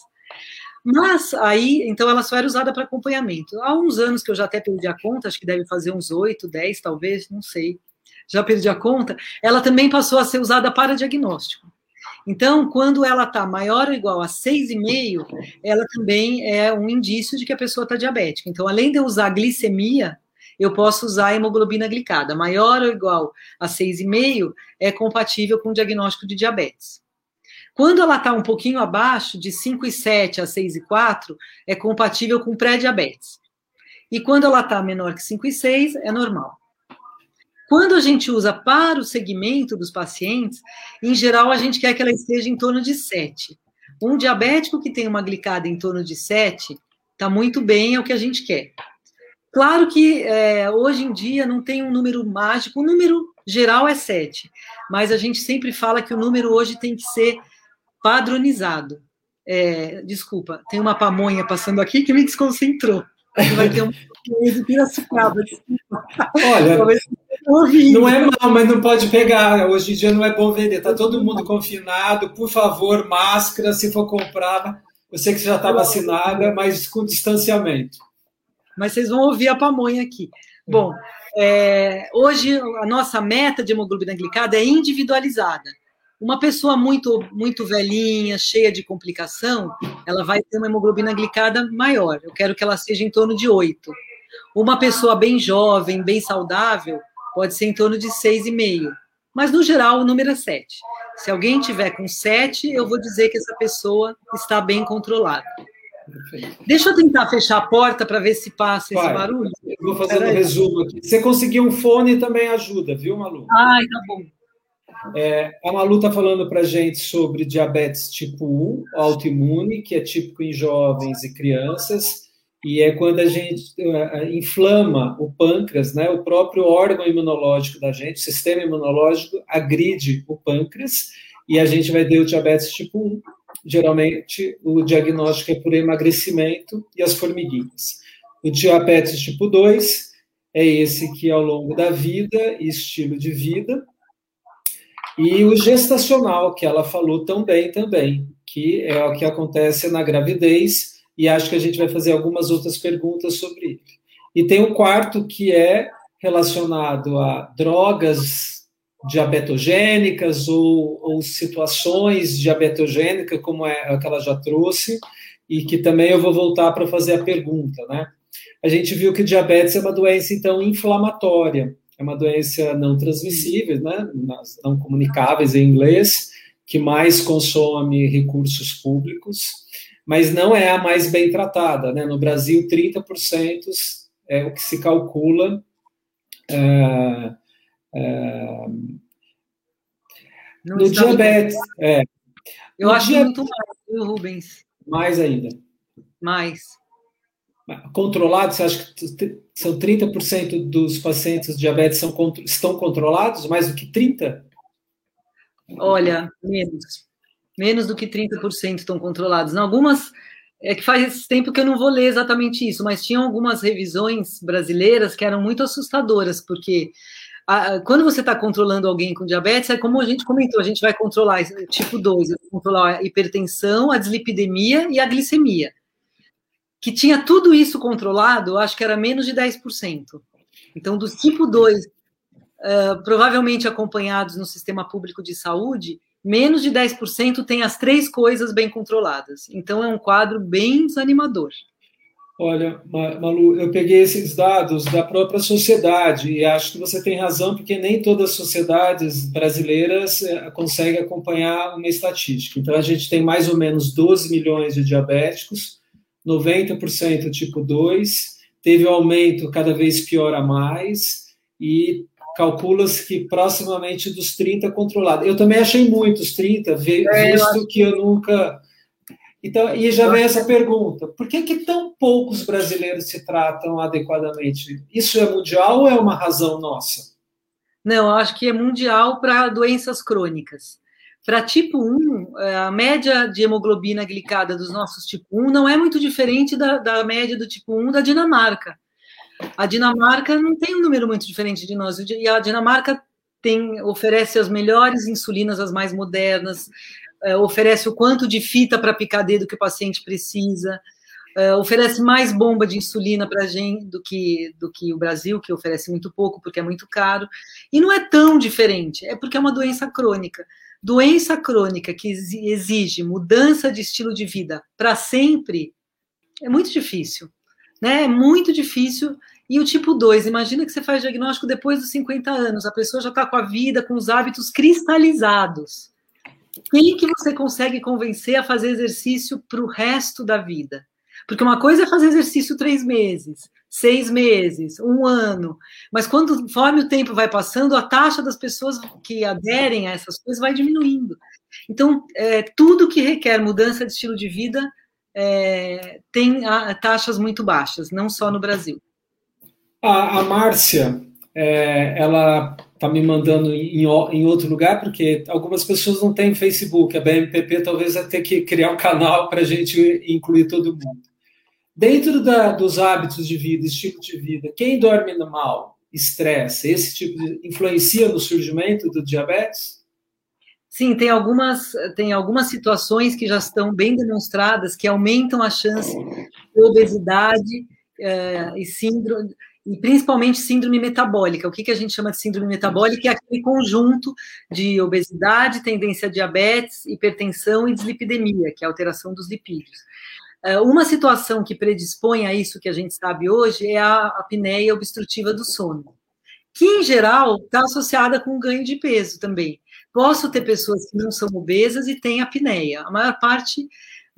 Mas aí, então ela só era usada para acompanhamento. Há uns anos que eu já até perdi a conta, acho que deve fazer uns 8, 10 talvez, não sei. Já perdi a conta. Ela também passou a ser usada para diagnóstico. Então, quando ela está maior ou igual a 6,5, ela também é um indício de que a pessoa está diabética. Então, além de eu usar glicemia, eu posso usar hemoglobina glicada. Maior ou igual a 6,5 é compatível com o diagnóstico de diabetes. Quando ela está um pouquinho abaixo, de 5,7 a 6,4, é compatível com pré-diabetes. E quando ela está menor que 5,6, é normal. Quando a gente usa para o segmento dos pacientes, em geral a gente quer que ela esteja em torno de 7. Um diabético que tem uma glicada em torno de 7 está muito bem, é o que a gente quer. Claro que é, hoje em dia não tem um número mágico, o número geral é 7, mas a gente sempre fala que o número hoje tem que ser padronizado. É, desculpa, tem uma pamonha passando aqui que me desconcentrou. Vai ter um Olha, não é mal, mas não pode pegar. Hoje em dia não é bom vender. Está todo mundo confinado. Por favor, máscara, se for comprar. Eu sei que você já está vacinada, mas com distanciamento. Mas vocês vão ouvir a pamonha aqui. Bom, é, hoje a nossa meta de hemoglobina glicada é individualizada. Uma pessoa muito muito velhinha, cheia de complicação, ela vai ter uma hemoglobina glicada maior. Eu quero que ela seja em torno de 8. Uma pessoa bem jovem, bem saudável, pode ser em torno de 6,5. Mas, no geral, o número é 7. Se alguém tiver com 7, eu vou dizer que essa pessoa está bem controlada. Deixa eu tentar fechar a porta para ver se passa esse barulho. Vou fazer um resumo aqui. Você conseguir um fone, também ajuda, viu, Malu? Ai, tá bom. É, a Malu está falando para a gente sobre diabetes tipo 1, autoimune, que é típico em jovens e crianças, e é quando a gente uh, inflama o pâncreas, né, o próprio órgão imunológico da gente, o sistema imunológico agride o pâncreas, e a gente vai ter o diabetes tipo 1. Geralmente, o diagnóstico é por emagrecimento e as formiguinhas. O diabetes tipo 2 é esse que, ao longo da vida e estilo de vida, e o gestacional, que ela falou tão bem também, que é o que acontece na gravidez, e acho que a gente vai fazer algumas outras perguntas sobre ele. E tem um quarto que é relacionado a drogas diabetogênicas ou, ou situações diabetogênicas, como é a que ela já trouxe, e que também eu vou voltar para fazer a pergunta, né? A gente viu que diabetes é uma doença, então, inflamatória é uma doença não transmissível, né, não comunicáveis em inglês, que mais consome recursos públicos, mas não é a mais bem tratada. Né? No Brasil, 30% é o que se calcula. É, é, no diabetes. É, Eu acho dia... muito mais, viu, Rubens? Mais ainda. Mais. Controlado, você acha que são 30% dos pacientes diabetes são, estão controlados? Mais do que 30%? Olha, menos. Menos do que 30% estão controlados. Em algumas, é que faz tempo que eu não vou ler exatamente isso, mas tinham algumas revisões brasileiras que eram muito assustadoras, porque a, quando você está controlando alguém com diabetes, é como a gente comentou, a gente vai controlar tipo 2, controlar a hipertensão, a dislipidemia e a glicemia que tinha tudo isso controlado, acho que era menos de 10%. Então, dos tipo 2, uh, eh, provavelmente acompanhados no sistema público de saúde, menos de 10% tem as três coisas bem controladas. Então, é um quadro bem desanimador. Olha, Malu, eu peguei esses dados da própria sociedade e acho que você tem razão, porque nem todas as sociedades brasileiras eh, conseguem acompanhar uma estatística. Então, a gente tem mais ou menos 12 milhões de diabéticos, 90% tipo 2, teve um aumento cada vez pior a mais, e calcula-se que proximamente dos 30 controlados. Eu também achei muitos 30, é, visto eu que eu nunca. Então, e já vem essa pergunta: por que, que tão poucos brasileiros se tratam adequadamente? Isso é mundial ou é uma razão nossa? Não, eu acho que é mundial para doenças crônicas. Para tipo 1, é, a média de hemoglobina glicada dos nossos tipo 1 não é muito diferente da, da média do tipo 1 da Dinamarca. A Dinamarca não tem um número muito diferente de nós, e a Dinamarca tem, oferece as melhores insulinas, as mais modernas, é, oferece o quanto de fita para picar dedo que o paciente precisa, é, oferece mais bomba de insulina para a gente do que, do que o Brasil, que oferece muito pouco porque é muito caro. E não é tão diferente, é porque é uma doença crônica. Doença crônica que exige mudança de estilo de vida para sempre é muito difícil. Né? É muito difícil. E o tipo 2, imagina que você faz diagnóstico depois dos 50 anos, a pessoa já está com a vida, com os hábitos cristalizados. Quem que você consegue convencer a fazer exercício para o resto da vida? Porque uma coisa é fazer exercício três meses, seis meses, um ano, mas quando, conforme o tempo vai passando, a taxa das pessoas que aderem a essas coisas vai diminuindo. Então, é, tudo que requer mudança de estilo de vida é, tem a, taxas muito baixas, não só no Brasil. A, a Márcia, é, ela está me mandando em, em, outro lugar, porque algumas pessoas não têm Facebook. A BMPP talvez vai ter que criar um canal para a gente incluir todo mundo. Dentro da, dos hábitos de vida, estilo de vida, quem dorme mal, estresse, esse tipo de influencia no surgimento do diabetes? Sim, tem algumas, tem algumas situações que já estão bem demonstradas que aumentam a chance de obesidade é, e síndrome, e principalmente síndrome metabólica. O que, que a gente chama de síndrome metabólica? É aquele conjunto de obesidade, tendência a diabetes, hipertensão e dislipidemia, que é a alteração dos lipídios. É, uma situação que predispõe a isso que a gente sabe hoje é a apneia obstrutiva do sono, que em geral está associada com ganho de peso também. Posso ter pessoas que não são obesas e têm apneia. A maior parte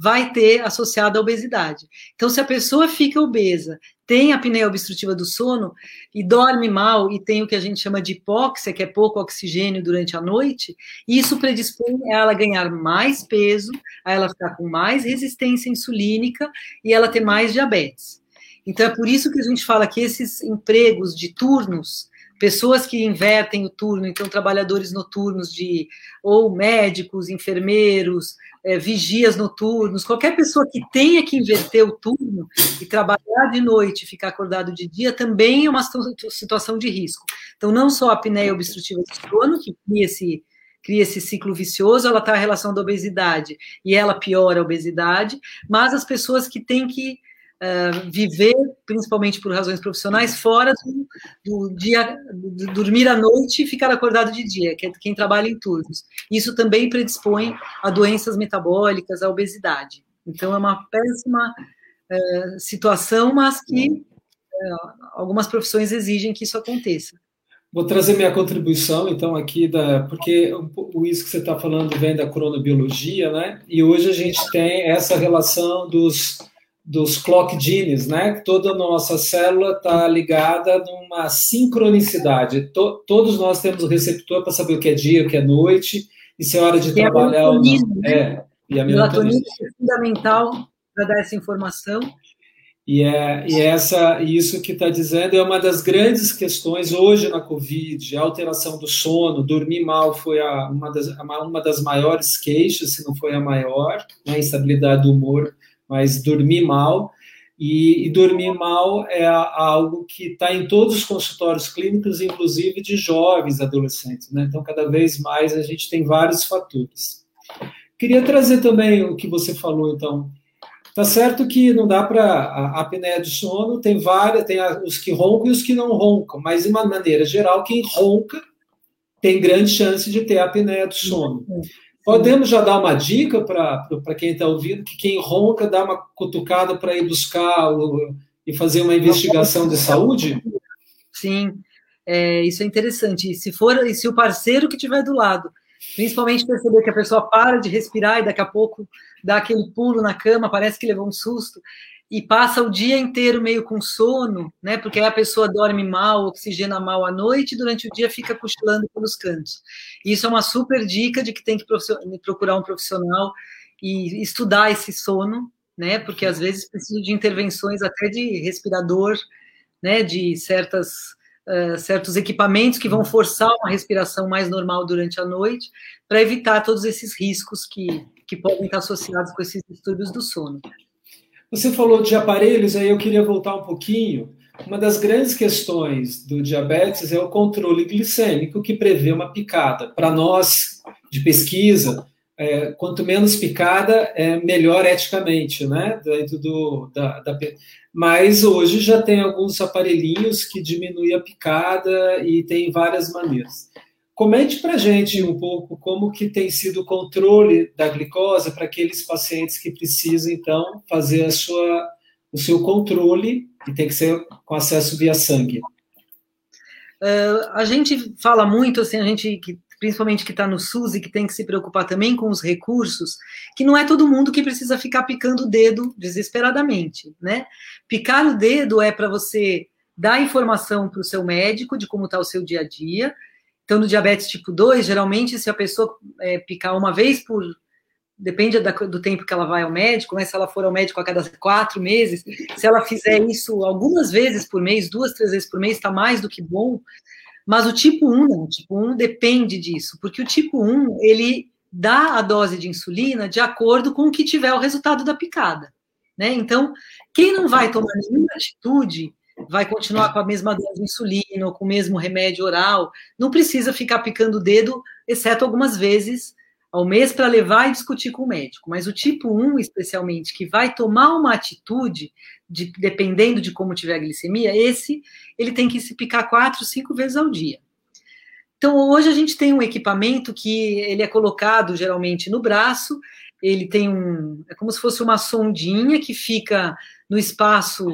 vai ter associada à obesidade. Então, se a pessoa fica obesa, tem a apneia obstrutiva do sono e dorme mal e tem o que a gente chama de hipóxia, que é pouco oxigênio durante a noite, isso predispõe a ela ganhar mais peso, a ela ficar com mais resistência insulínica e ela ter mais diabetes. Então, é por isso que a gente fala que esses empregos de turnos pessoas que invertem o turno, então trabalhadores noturnos de ou médicos, enfermeiros, é, vigias noturnos, qualquer pessoa que tenha que inverter o turno e trabalhar de noite, ficar acordado de dia, também é uma situação de risco. Então, não só a apneia obstrutiva do sono, que cria esse cria esse ciclo vicioso, ela está a relação da obesidade e ela piora a obesidade, mas as pessoas que têm que uh, viver, principalmente por razões profissionais, fora do, do dia, do dormir à noite e ficar acordado de dia, que é quem trabalha em turnos. Isso também predispõe a doenças metabólicas, à obesidade. Então, é uma péssima uh, situação, mas que uh, algumas profissões exigem que isso aconteça. Vou trazer minha contribuição, então, aqui, da, porque o isso que você está falando vem da cronobiologia, né? E hoje a gente tem essa relação dos dos clock genes, né? Toda a nossa célula está ligada numa sincronicidade. To, todos nós temos o receptor para saber o que é dia, o que é noite, e se é hora de e trabalhar ou não. Né? É, e a melatonina é fundamental para dar essa informação. E é e essa isso que está dizendo é uma das grandes questões hoje na Covid, a alteração do sono, dormir mal foi a, uma, das, uma das maiores queixas, se não foi a maior, né, a instabilidade do humor mas dormir mal. E, e dormir mal é algo que está em todos os consultórios clínicos, inclusive de jovens adolescentes. Né? Então, cada vez mais a gente tem vários fatores. Queria trazer também o que você falou, então. Tá certo que não dá para a apneia do sono tem várias, tem os que roncam e os que não roncam, mas de uma maneira geral, quem ronca tem grande chance de ter apneia do sono. Podemos já dar uma dica para quem está ouvindo, que quem ronca dá uma cutucada para ir buscar o, e fazer uma investigação de saúde? Sim, é, isso é interessante. E se for, e se o parceiro que estiver do lado, principalmente perceber que a pessoa para de respirar e daqui a pouco dá aquele pulo na cama, parece que levou um susto, e passa o dia inteiro meio com sono, né? Porque aí a pessoa dorme mal, oxigena mal à noite e durante o dia fica cochilando pelos cantos. Isso é uma super dica de que tem que procurar um profissional e estudar esse sono, né? Porque às vezes precisa de intervenções até de respirador, né? De certas Uh, certos equipamentos que vão forçar uma respiração mais normal durante a noite, para evitar todos esses riscos que, que podem estar associados com esses distúrbios do sono. Você falou de aparelhos, aí eu queria voltar um pouquinho. Uma das grandes questões do diabetes é o controle glicêmico, que prevê uma picada. Para nós, de pesquisa, é, quanto menos picada, é melhor eticamente, né? Dentro do, da, da, mas hoje já tem alguns aparelhinhos que diminuem a picada e tem várias maneiras. Comente para a gente um pouco como que tem sido o controle da glicose para aqueles pacientes que precisam, então, fazer a sua, o seu controle e tem que ser com acesso via sangue. Uh, a gente fala muito, assim, a gente que principalmente que está no SUS e que tem que se preocupar também com os recursos, que não é todo mundo que precisa ficar picando o dedo desesperadamente, né? Picar o dedo é para você dar informação para o seu médico de como está o seu dia a dia. Então, no diabetes tipo 2, geralmente, se a pessoa é, picar uma vez por. Depende da, do tempo que ela vai ao médico, né? Se ela for ao médico a cada quatro meses, se ela fizer isso algumas vezes por mês, duas, três vezes por mês, está mais do que bom. Mas o tipo 1 não, o tipo 1 depende disso, porque o tipo 1, ele dá a dose de insulina de acordo com o que tiver o resultado da picada, né? Então, quem não vai tomar nenhuma atitude vai continuar com a mesma dose de insulina ou com o mesmo remédio oral, não precisa ficar picando o dedo, exceto algumas vezes ao mês para levar e discutir com o médico. Mas o tipo 1, especialmente, que vai tomar uma atitude, de, dependendo de como tiver a glicemia, esse ele tem que se picar quatro, cinco vezes ao dia. Então, hoje a gente tem um equipamento que ele é colocado geralmente no braço, ele tem um. É como se fosse uma sondinha que fica no espaço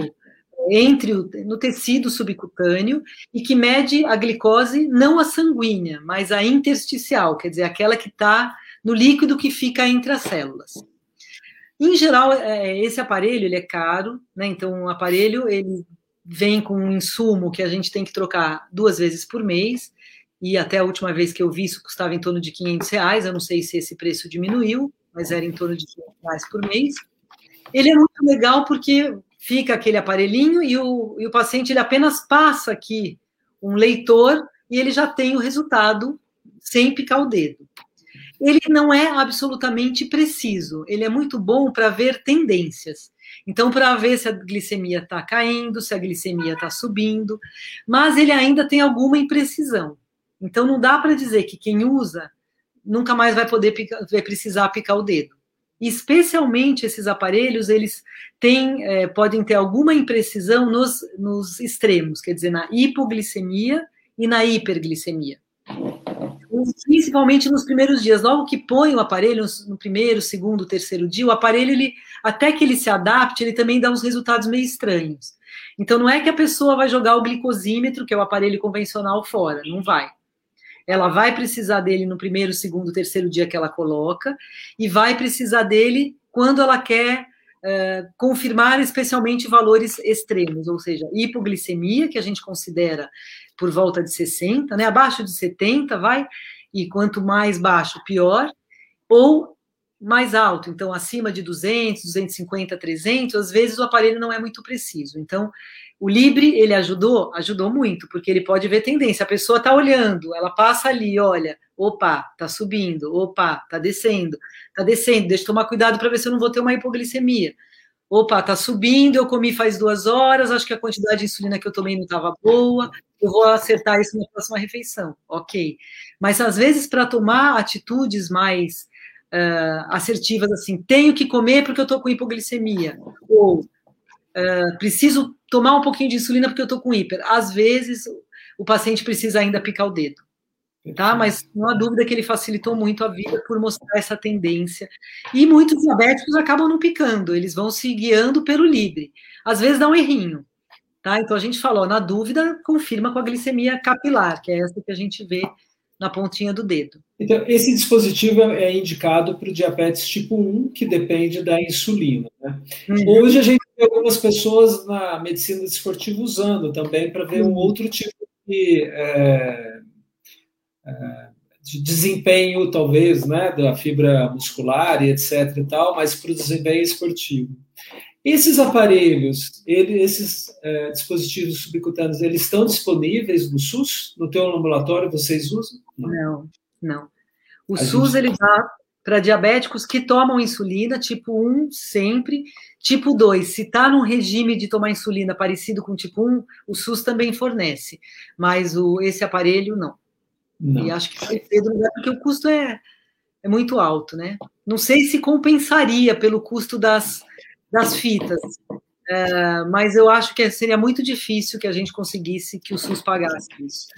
entre o, no tecido subcutâneo e que mede a glicose não a sanguínea, mas a intersticial, quer dizer, aquela que está no líquido que fica entre as células. Em geral, é, esse aparelho ele é caro, né? Então, o aparelho ele vem com um insumo que a gente tem que trocar duas vezes por mês. E até a última vez que eu vi isso custava em torno de 500 reais. Eu não sei se esse preço diminuiu, mas era em torno de 500 reais por mês. Ele é muito legal porque fica aquele aparelhinho e o, e o paciente ele apenas passa aqui um leitor e ele já tem o resultado sem picar o dedo ele não é absolutamente preciso, ele é muito bom para ver tendências. Então, para ver se a glicemia está caindo, se a glicemia está subindo, mas ele ainda tem alguma imprecisão. Então, não dá para dizer que quem usa nunca mais vai poder picar, vai precisar picar o dedo. Especialmente esses aparelhos, eles têm, é, podem ter alguma imprecisão nos, nos extremos, quer dizer, na hipoglicemia e na hiperglicemia principalmente nos primeiros dias. Logo que põe o aparelho, no primeiro, segundo, terceiro dia, o aparelho, ele, até que ele se adapte, ele também dá uns resultados meio estranhos. Então, não é que a pessoa vai jogar o glicosímetro, que é o aparelho convencional, fora. Não vai. Ela vai precisar dele no primeiro, segundo, terceiro dia que ela coloca, e vai precisar dele quando ela quer uh, confirmar especialmente valores extremos, ou seja, hipoglicemia, que a gente considera por volta de 60, né? Abaixo de 70 vai, e quanto mais baixo, pior, ou mais alto, então acima de 200, 250, 300, às vezes o aparelho não é muito preciso. Então, o Libre, ele ajudou? Ajudou muito, porque ele pode ver tendência. A pessoa está olhando, ela passa ali, olha, opa, está subindo, opa, está descendo, está descendo, deixa eu tomar cuidado para ver se eu não vou ter uma hipoglicemia opa, tá subindo, eu comi faz duas horas, acho que a quantidade de insulina que eu tomei não estava boa, eu vou acertar isso na próxima refeição, ok. Mas às vezes, para tomar atitudes mais uh, assertivas, assim, tenho que comer porque eu estou com hipoglicemia, ou uh, preciso tomar um pouquinho de insulina porque eu estou com hiper, às vezes o paciente precisa ainda picar o dedo tá? Mas não há dúvida que ele facilitou muito a vida por mostrar essa tendência. E muitos diabéticos acabam não picando, eles vão se guiando pelo livre. Às vezes dá um errinho, tá? Então a gente falou, na dúvida, confirma com a glicemia capilar, que é essa que a gente vê na pontinha do dedo. Então, esse dispositivo é indicado para o diabetes tipo 1, que depende da insulina. Né? Uhum. Hoje a gente tem algumas pessoas na medicina esportiva usando também para ver uhum. um outro tipo de é, de desempenho, talvez, né, da fibra muscular e etc e tal, mas para o desempenho esportivo. Esses aparelhos, ele, esses é, dispositivos subcutâneos, eles estão disponíveis no SUS? No teu ambulatório vocês usam? Não, não. O A SUS, gente... ele dá para diabéticos que tomam insulina, tipo 1 sempre, tipo 2, se está num regime de tomar insulina parecido com tipo 1, o SUS também fornece, mas o, esse aparelho não. Não. E acho que foi cedo, porque o custo é, é muito alto, né? Não sei se compensaria pelo custo das, das fitas, é, mas eu acho que seria muito difícil que a gente conseguisse que o SUS pagasse isso.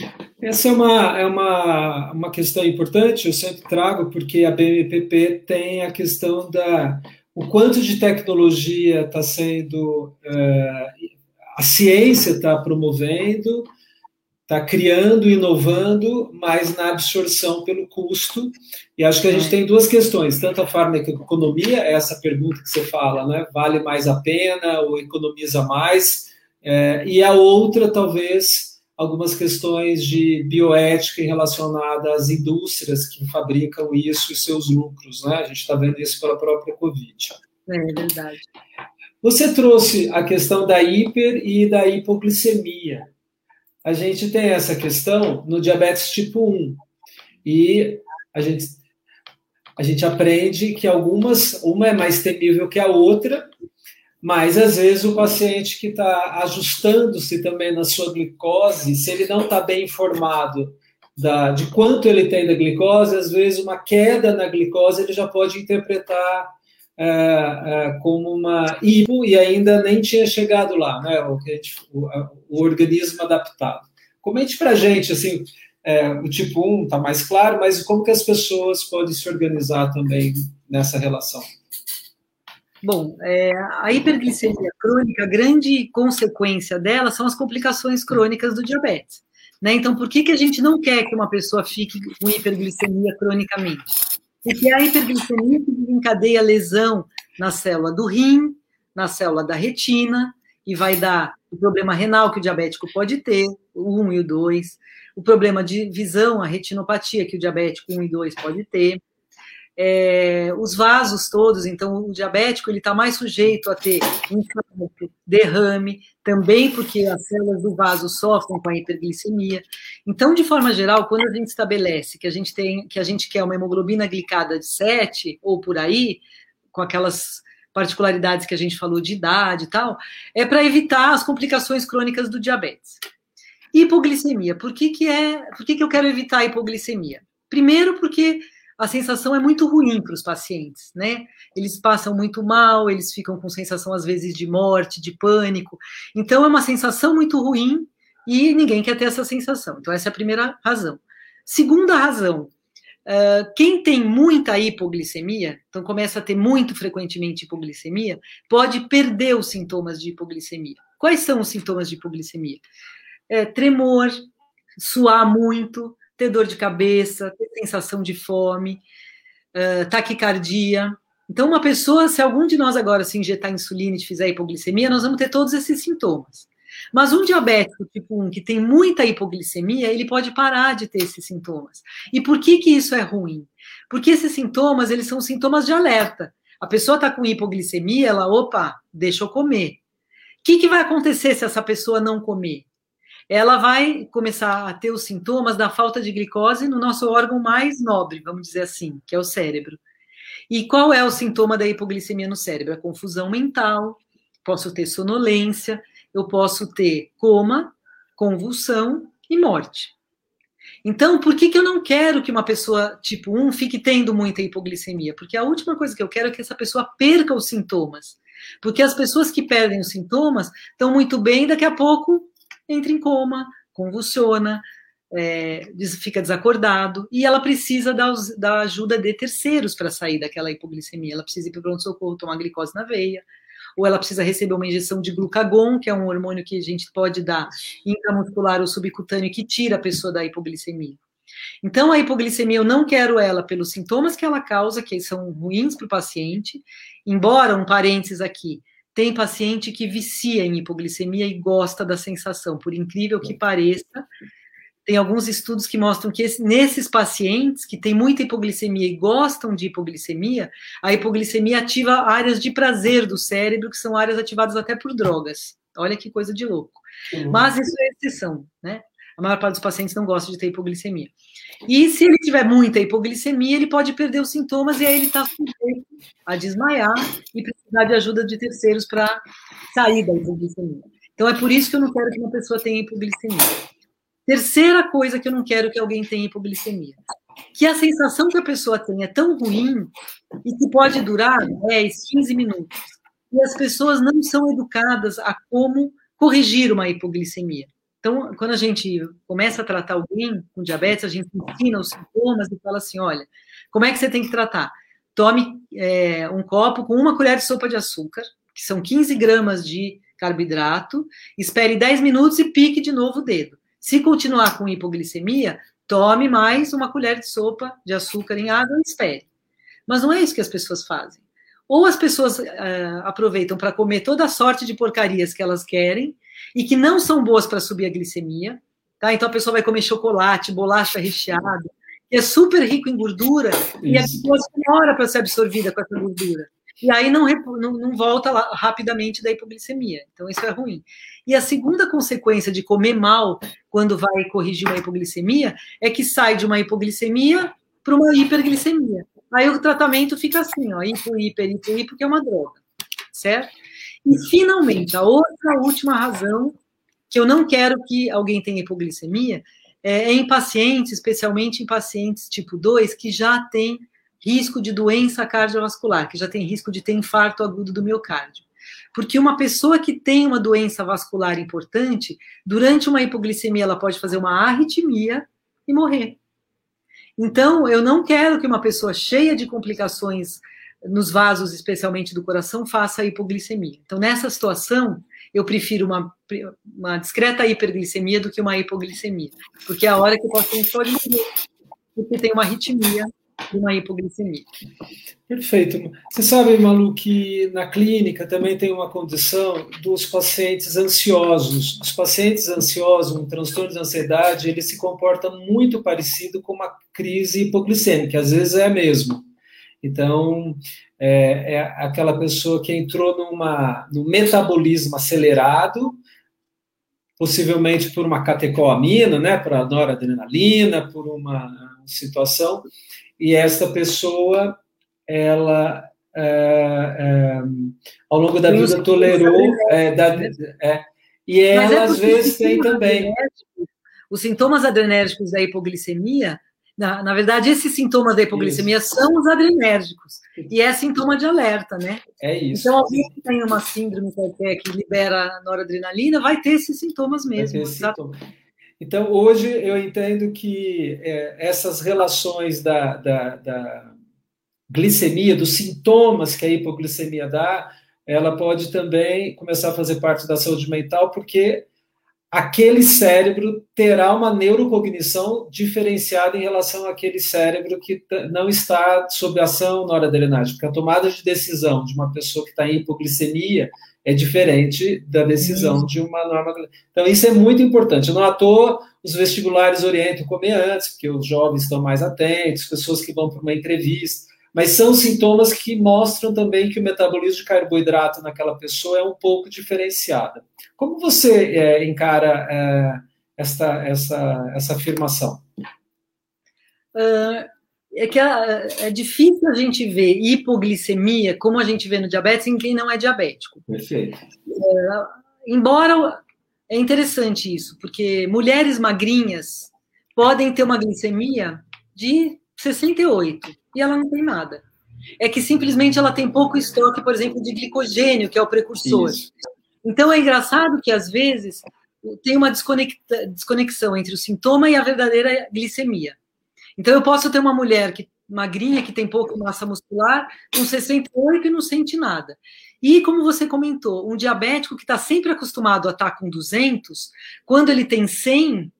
Essa é uma, é uma, uma questão importante, eu sempre trago, porque a BMPP tem a questão da o quanto de tecnologia está sendo, é, a ciência está promovendo, está criando, inovando, mas na absorção pelo custo. E acho que a gente tem duas questões, tanto a farmacoeconomia, essa pergunta que você fala, né? Vale mais a pena ou economiza mais? É, e a outra, talvez, algumas questões de bioética relacionadas às indústrias que fabricam isso e seus lucros, né? A gente está vendo isso pela própria Covid. É verdade. Você trouxe a questão da hiper e da hipoglicemia a gente tem essa questão no diabetes tipo 1. E a gente, a gente aprende que algumas, uma é mais temível que a outra, mas às vezes o paciente que está ajustando-se também na sua glicose, se ele não está bem informado da, de quanto ele tem da glicose, às vezes uma queda na glicose ele já pode interpretar é, é, como uma hipo e ainda nem tinha chegado lá, né? O, gente, o, o organismo adaptado. Comente para a gente, assim, é, o tipo 1 está mais claro, mas como que as pessoas podem se organizar também nessa relação? Bom, é, a hiperglicemia crônica, a grande consequência dela são as complicações crônicas do diabetes. Né? Então, por que, que a gente não quer que uma pessoa fique com hiperglicemia cronicamente? Porque a hiperglicemia desencadeia lesão na célula do rim, na célula da retina, e vai dar o problema renal que o diabético pode ter, o 1 e o 2, o problema de visão, a retinopatia que o diabético 1 e 2 pode ter, é, os vasos todos, então o diabético ele está mais sujeito a ter infarto, derrame, também porque as células do vaso sofrem com a hiperglicemia. Então, de forma geral, quando a gente estabelece que a gente tem, que a gente quer uma hemoglobina glicada de 7 ou por aí, com aquelas particularidades que a gente falou de idade e tal, é para evitar as complicações crônicas do diabetes. Hipoglicemia, por que, que é, por que, que eu quero evitar a hipoglicemia? Primeiro, porque a sensação é muito ruim para os pacientes, né? Eles passam muito mal, eles ficam com sensação, às vezes, de morte, de pânico. Então, é uma sensação muito ruim e ninguém quer ter essa sensação. Então, essa é a primeira razão. Segunda razão, quem tem muita hipoglicemia, então começa a ter muito frequentemente hipoglicemia, pode perder os sintomas de hipoglicemia. Quais são os sintomas de hipoglicemia? É, tremor, suar muito, ter dor de cabeça, ter sensação de fome, uh, taquicardia. Então, uma pessoa, se algum de nós agora se injetar insulina e fizer hipoglicemia, nós vamos ter todos esses sintomas. Mas um diabético tipo 1 que tem muita hipoglicemia, ele pode parar de ter esses sintomas. E por que, que isso é ruim? Porque esses sintomas, eles são sintomas de alerta. A pessoa está com hipoglicemia, ela, opa, deixa eu comer. O que, que vai acontecer se essa pessoa não comer? Ela vai começar a ter os sintomas da falta de glicose no nosso órgão mais nobre, vamos dizer assim, que é o cérebro. E qual é o sintoma da hipoglicemia no cérebro? A confusão mental, posso ter sonolência, eu posso ter coma, convulsão e morte. Então, por que, que eu não quero que uma pessoa tipo 1 fique tendo muita hipoglicemia? Porque a última coisa que eu quero é que essa pessoa perca os sintomas. Porque as pessoas que perdem os sintomas estão muito bem, daqui a pouco entra em coma, convulsiona, é, fica desacordado, e ela precisa da, da ajuda de terceiros para sair daquela hipoglicemia. Ela precisa ir para o pronto-socorro tomar glicose na veia, ou ela precisa receber uma injeção de glucagon, que é um hormônio que a gente pode dar intramuscular ou subcutâneo, que tira a pessoa da hipoglicemia. Então, a hipoglicemia, eu não quero ela pelos sintomas que ela causa, que são ruins para o paciente, embora, um parênteses aqui, tem paciente que vicia em hipoglicemia e gosta da sensação, por incrível que pareça. Tem alguns estudos que mostram que nesses pacientes que têm muita hipoglicemia e gostam de hipoglicemia, a hipoglicemia ativa áreas de prazer do cérebro, que são áreas ativadas até por drogas. Olha que coisa de louco. Uhum. Mas isso é exceção, né? A maior parte dos pacientes não gosta de ter hipoglicemia. E se ele tiver muita hipoglicemia, ele pode perder os sintomas e aí ele está sujeito a desmaiar e precisar de ajuda de terceiros para sair da hipoglicemia. Então é por isso que eu não quero que uma pessoa tenha hipoglicemia. Terceira coisa que eu não quero que alguém tenha hipoglicemia: que a sensação que a pessoa tem é tão ruim e que pode durar 10, 15 minutos. E as pessoas não são educadas a como corrigir uma hipoglicemia. Então, quando a gente começa a tratar alguém com diabetes, a gente ensina os sintomas e fala assim: olha, como é que você tem que tratar? Tome é, um copo com uma colher de sopa de açúcar, que são 15 gramas de carboidrato, espere 10 minutos e pique de novo o dedo. Se continuar com hipoglicemia, tome mais uma colher de sopa de açúcar em água e espere. Mas não é isso que as pessoas fazem. Ou as pessoas uh, aproveitam para comer toda a sorte de porcarias que elas querem e que não são boas para subir a glicemia. Tá? Então a pessoa vai comer chocolate, bolacha recheada, que é super rico em gordura, isso. e a pessoa demora para ser absorvida com essa gordura. E aí não, não, não volta lá rapidamente da hipoglicemia. Então isso é ruim. E a segunda consequência de comer mal quando vai corrigir uma hipoglicemia é que sai de uma hipoglicemia para uma hiperglicemia. Aí o tratamento fica assim, ó, hipo, hiper, hipo, hipo, que é uma droga, certo? E finalmente, a outra última razão que eu não quero que alguém tenha hipoglicemia é em pacientes, especialmente em pacientes tipo 2, que já têm risco de doença cardiovascular, que já tem risco de ter infarto agudo do miocárdio. Porque uma pessoa que tem uma doença vascular importante, durante uma hipoglicemia, ela pode fazer uma arritmia e morrer. Então, eu não quero que uma pessoa cheia de complicações nos vasos, especialmente do coração, faça hipoglicemia. Então, nessa situação, eu prefiro uma, uma discreta hiperglicemia do que uma hipoglicemia, porque é a hora que o paciente pode morrer, porque tem uma arritmia de uma hipoglicemia. Perfeito. Você sabe, Malu, que na clínica também tem uma condição dos pacientes ansiosos. Os pacientes ansiosos, um transtorno de ansiedade, ele se comporta muito parecido com uma crise hipoglicêmica, às vezes é mesmo. Então, é, é aquela pessoa que entrou numa, num metabolismo acelerado, possivelmente por uma catecolamina, né, para noradrenalina, por uma situação, e essa pessoa, ela, é, é, ao longo da vida, tolerou. É, da, é, e ela, é às vezes, tem também. Os sintomas adrenérgicos da hipoglicemia, na, na verdade, esses sintomas da hipoglicemia isso. são os adrenérgicos. E é sintoma de alerta, né? É isso. Então, alguém que tem uma síndrome qualquer que libera noradrenalina vai ter esses sintomas mesmo. Esse sintoma. Então, hoje eu entendo que é, essas relações da, da, da, glicemia, dos sintomas que a hipoglicemia dá, ela pode também começar a fazer parte da saúde mental, porque aquele cérebro terá uma neurocognição diferenciada em relação àquele cérebro que não está sob ação noradrenérgica. Porque a tomada de decisão de uma pessoa que está em hipoglicemia é diferente da decisão uhum. de uma norma. Então, isso é muito importante. Não à toa, os vestibulares orientam comer antes, porque os jovens estão mais atentos, pessoas que vão para uma entrevista. Mas são sintomas que mostram também que o metabolismo de carboidrato naquela pessoa é um pouco diferenciado. Como você é, encara é, essa, essa, essa afirmação? Uh, é que é, é, difícil a gente ver hipoglicemia como a gente vê no diabetes em quem não é diabético. Perfeito. É, embora é interessante isso, porque mulheres magrinhas podem ter uma glicemia de 68 e ela não tem nada. É que simplesmente ela tem pouco estoque, por exemplo, de glicogênio, que é o precursor. Isso. Então é engraçado que às vezes tem uma desconexão entre o sintoma e a verdadeira glicemia. Então, eu posso ter uma mulher que magrinha, que tem pouca massa muscular, com 68 e não sente nada. E, como você comentou, um diabético que está sempre acostumado a estar tá com 200, quando ele tem 100,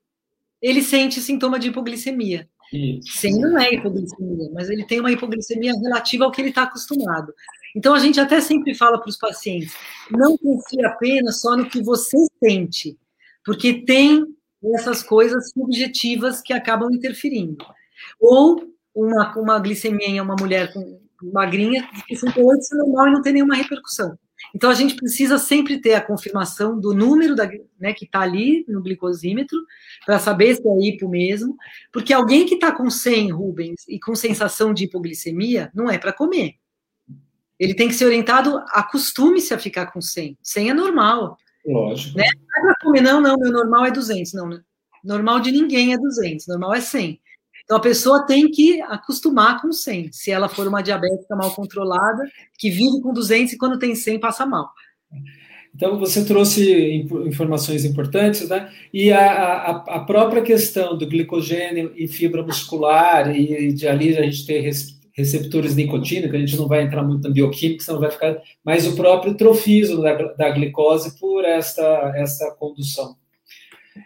ele sente sintoma de hipoglicemia. 100 não é hipoglicemia, mas ele tem uma hipoglicemia relativa ao que ele está acostumado. Então, a gente até sempre fala para os pacientes: não confie apenas só no que você sente, porque tem essas coisas subjetivas que acabam interferindo. Ou uma, uma glicemia em uma mulher com magrinha, que 68 isso é normal e não tem nenhuma repercussão. Então, a gente precisa sempre ter a confirmação do número da, né, que está ali no glicosímetro, para saber se é hipo mesmo, porque alguém que está com 100, Rubens, e com sensação de hipoglicemia, não é para comer. Ele tem que ser orientado, acostume-se a ficar com 100. 100 é normal. Lógico. Né? Não é para comer, não, não, meu normal é 200. Não, normal de ninguém é 200, normal é 100. Então a pessoa tem que acostumar com 100. Se ela for uma diabética mal controlada, que vive com 200 e quando tem 100 passa mal. Então, você trouxe informações importantes, né? E a, a, a, própria questão do glicogênio e fibra muscular, e de ali a gente ter receptores de nicotina, que a gente não vai entrar muito na bioquímica, senão vai ficar. Mas o próprio trofismo da, da glicose por esta, esta condução.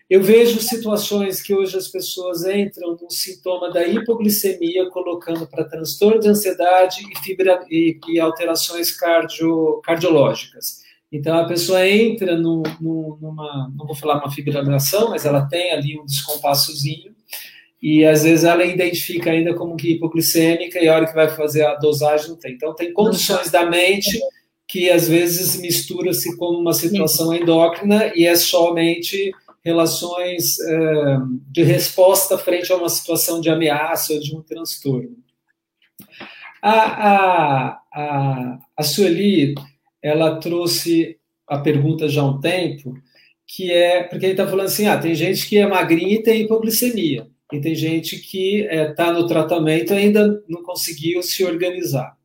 Eu vejo situações que hoje as pessoas entram no sintoma da hipoglicemia, colocando para transtorno de ansiedade e, fibra, e, e alterações cardio, cardiológicas. Então, a pessoa entra no, no, numa, não vou falar uma fibrilação, mas ela tem ali um descompassozinho, e às vezes ela identifica ainda como que hipoglicêmica, e a hora que vai fazer a dosagem não tem. Então, tem condições da mente que às vezes mistura-se com uma situação endócrina e é somente relações é, de resposta frente a uma situação de ameaça ou de um transtorno. A, a, a, a Sueli ela trouxe a pergunta já há um tempo, que é, porque ele está falando assim, ah, tem gente que é magrinha e tem hipoglicemia, e tem gente que está é, tá no tratamento e ainda não conseguiu se organizar.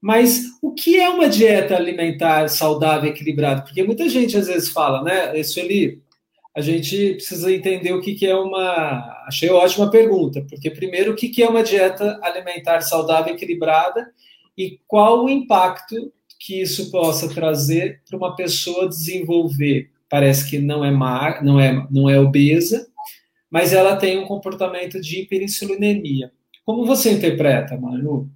Mas o que é uma dieta alimentar saudável equilibrada? Porque muita gente às vezes fala, né, ali, a gente precisa entender o que, que é uma. Achei ótima pergunta, porque primeiro, o que, que é uma dieta alimentar saudável equilibrada e qual o impacto que isso possa trazer para uma pessoa desenvolver. Parece que não é má, não é, não é obesa, mas ela tem um comportamento de hiperinsulinemia. Como você interpreta, Manu?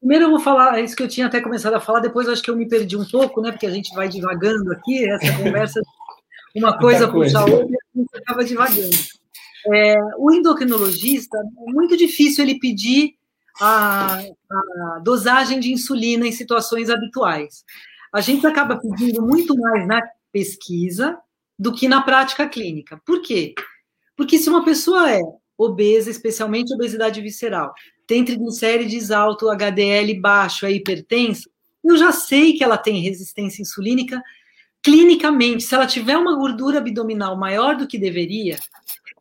Primeiro eu vou falar, é isso que eu tinha até começado a falar, depois acho que eu me perdi um pouco, né? Porque a gente vai divagando aqui, essa conversa, uma coisa puxa a outra, e a gente acaba divagando. É, o endocrinologista, é muito difícil ele pedir a, a dosagem de insulina em situações habituais. A gente acaba pedindo muito mais na pesquisa do que na prática clínica. Por quê? Porque se uma pessoa é obesa, especialmente obesidade visceral, tem triglicérides alto, HDL baixo, é hipertensa, eu já sei que ela tem resistência insulínica clinicamente. Se ela tiver uma gordura abdominal maior do que deveria,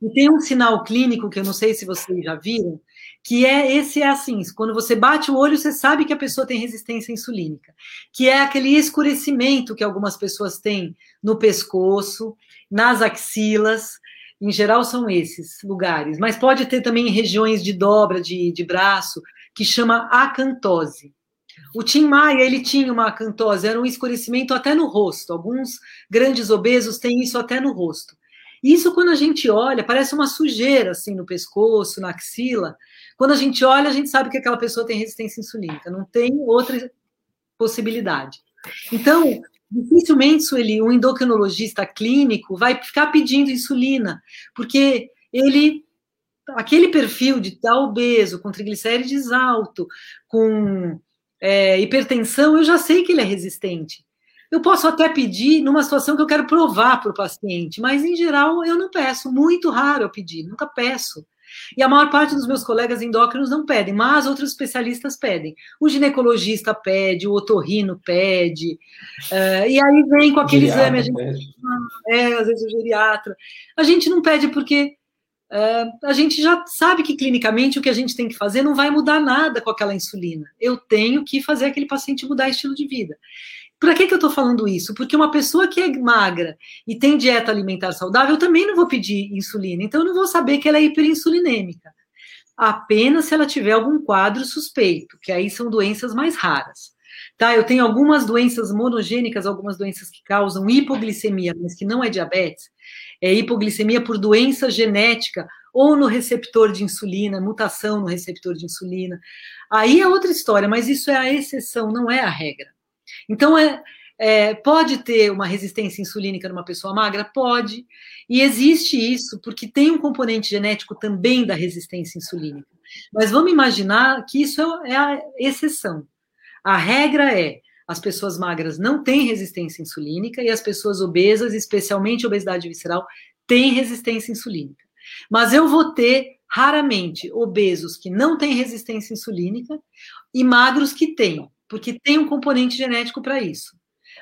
e tem um sinal clínico que eu não sei se vocês já viram, que é esse é assim, quando você bate o olho, você sabe que a pessoa tem resistência insulínica, que é aquele escurecimento que algumas pessoas têm no pescoço, nas axilas, em geral são esses lugares, mas pode ter também regiões de dobra de, de braço, que chama acantose. O Tim Maia, ele tinha uma acantose, era um escurecimento até no rosto. Alguns grandes obesos têm isso até no rosto. Isso, quando a gente olha, parece uma sujeira assim no pescoço, na axila, quando a gente olha, a gente sabe que aquela pessoa tem resistência insulínica, não tem outra possibilidade. Então, dificilmente, Sueli, um endocrinologista clínico vai ficar pedindo insulina, porque ele, aquele perfil de tal obeso, com triglicérides alto, com é, hipertensão, eu já sei que ele é resistente. Eu posso até pedir numa situação que eu quero provar para o paciente, mas em geral eu não peço, muito raro eu pedir, nunca peço. E a maior parte dos meus colegas endócrinos não pedem, mas outros especialistas pedem. O ginecologista pede, o otorrino pede, uh, e aí vem com aquele exame, a gente, é, às vezes o geriatra. A gente não pede porque uh, a gente já sabe que clinicamente o que a gente tem que fazer não vai mudar nada com aquela insulina. Eu tenho que fazer aquele paciente mudar estilo de vida. Por que, que eu estou falando isso? Porque uma pessoa que é magra e tem dieta alimentar saudável, eu também não vou pedir insulina, então eu não vou saber que ela é hiperinsulinêmica. Apenas se ela tiver algum quadro suspeito, que aí são doenças mais raras. Tá, eu tenho algumas doenças monogênicas, algumas doenças que causam hipoglicemia, mas que não é diabetes. É hipoglicemia por doença genética ou no receptor de insulina, mutação no receptor de insulina. Aí é outra história, mas isso é a exceção, não é a regra. Então, é, é, pode ter uma resistência insulínica numa pessoa magra? Pode. E existe isso porque tem um componente genético também da resistência insulínica. Mas vamos imaginar que isso é, é a exceção. A regra é as pessoas magras não têm resistência insulínica e as pessoas obesas, especialmente obesidade visceral, têm resistência insulínica. Mas eu vou ter raramente obesos que não têm resistência insulínica e magros que têm porque tem um componente genético para isso.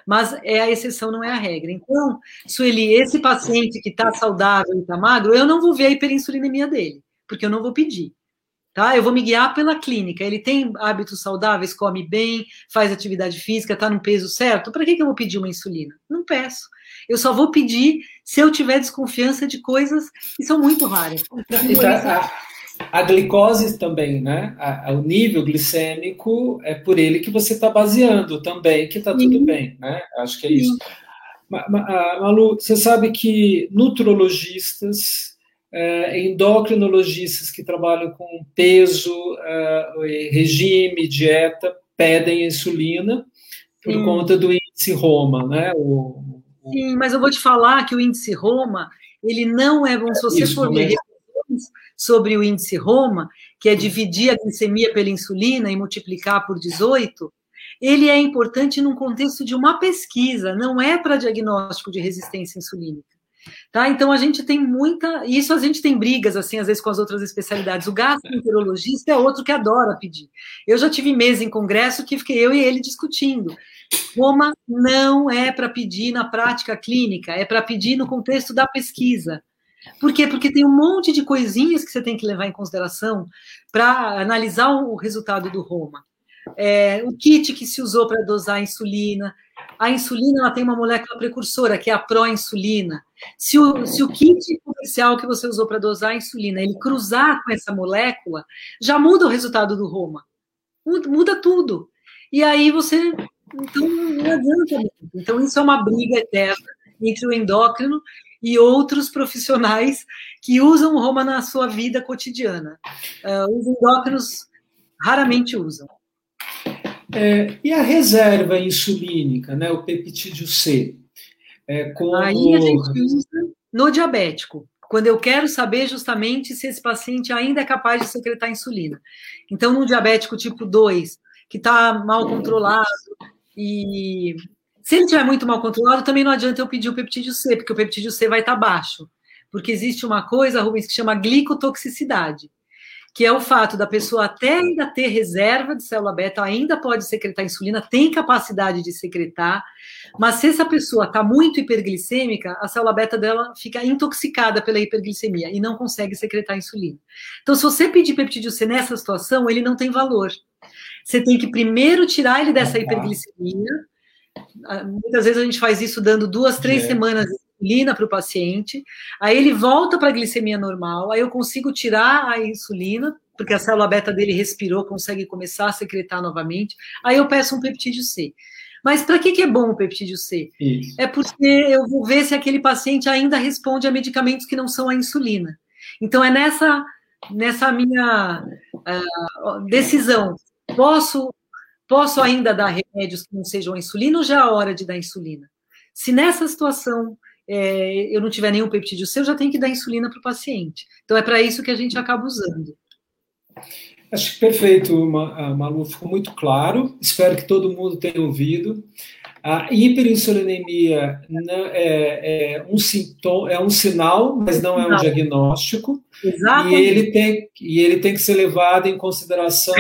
Mas é a exceção, não é a regra. Então, Sueli, esse paciente que está saudável e está magro, eu não vou ver a hiperinsulinemia dele, porque eu não vou pedir. Tá? Eu vou me guiar pela clínica. Ele tem hábitos saudáveis, come bem, faz atividade física, está no peso certo. Para que, que eu vou pedir uma insulina? Não peço. Eu só vou pedir se eu tiver desconfiança de coisas que são muito raras. Então, a, a, glicose também, né? A, o nível glicêmico é por ele que você está baseando também, que está tudo bem, né? Acho que é isso. Malu, você sabe que nutrologistas, é, endocrinologistas que trabalham com peso, é, regime, dieta, pedem insulina por Sim. conta do índice Roma, né? O, Sim, mas eu vou te falar que o índice Roma, ele não é bom. Se você Isso, for ver sobre o índice Roma, que é dividir a glicemia pela insulina e multiplicar por 18, ele é importante num contexto de uma pesquisa, não é para diagnóstico de resistência insulínica. Tá? Então a gente tem muita, isso a gente tem brigas assim às vezes com as outras especialidades. O gastroenterologista é outro que adora pedir. Eu já tive meses em congresso que fiquei eu e ele discutindo. Roma não é para pedir na prática clínica, é para pedir no contexto da pesquisa. Por quê? Porque tem um monte de coisinhas que você tem que levar em consideração para analisar o resultado do Roma. É, o kit que se usou para dosar a insulina. A insulina ela tem uma molécula precursora, que é a proinsulina. Se o, se o kit comercial que você usou para dosar a insulina ele cruzar com essa molécula, já muda o resultado do Roma. Muda, tudo. E aí você então, não adianta. Então, isso é uma briga eterna entre o endócrino e outros profissionais que usam Roma na sua vida cotidiana. Uh, os endócrinos raramente usam. É, e a reserva insulínica, né, o peptídeo C? É, como... Aí a gente usa no diabético, quando eu quero saber justamente se esse paciente ainda é capaz de secretar insulina. Então, no diabético tipo 2, que está mal controlado, e se ele estiver muito mal controlado, também não adianta eu pedir o peptídeo C, porque o peptídeo C vai estar baixo. Porque existe uma coisa, Rubens, que chama glicotoxicidade, que é o fato da pessoa até ainda ter reserva de célula beta, ainda pode secretar insulina, tem capacidade de secretar, mas se essa pessoa está muito hiperglicêmica, a célula beta dela fica intoxicada pela hiperglicemia e não consegue secretar insulina. Então, se você pedir peptídeo C nessa situação, ele não tem valor. Você tem que primeiro tirar ele dessa hiperglicemia. Ah, muitas vezes a gente faz isso dando duas, três é. semanas de insulina para o paciente. Aí ele volta para a glicemia normal. Aí eu consigo tirar a insulina, porque a célula beta dele respirou, consegue começar a secretar novamente. Aí eu peço um peptídeo C. Mas para que, que é bom o peptídeo C? Isso. É porque eu vou ver se aquele paciente ainda responde a medicamentos que não são a insulina. Então é nessa nessa minha uh, decisão Posso, posso ainda dar remédios que não sejam a insulina ou já é a hora de dar insulina? Se nessa situação é, eu não tiver nenhum peptídeo seu, já tenho que dar insulina para o paciente. Então é para isso que a gente acaba usando. Acho que perfeito, Malu, ficou muito claro. Espero que todo mundo tenha ouvido. A hiperinsulinemia é, é, um sintoma, é um sinal, mas não é um diagnóstico. Exatamente. E ele tem, e ele tem que ser levado em consideração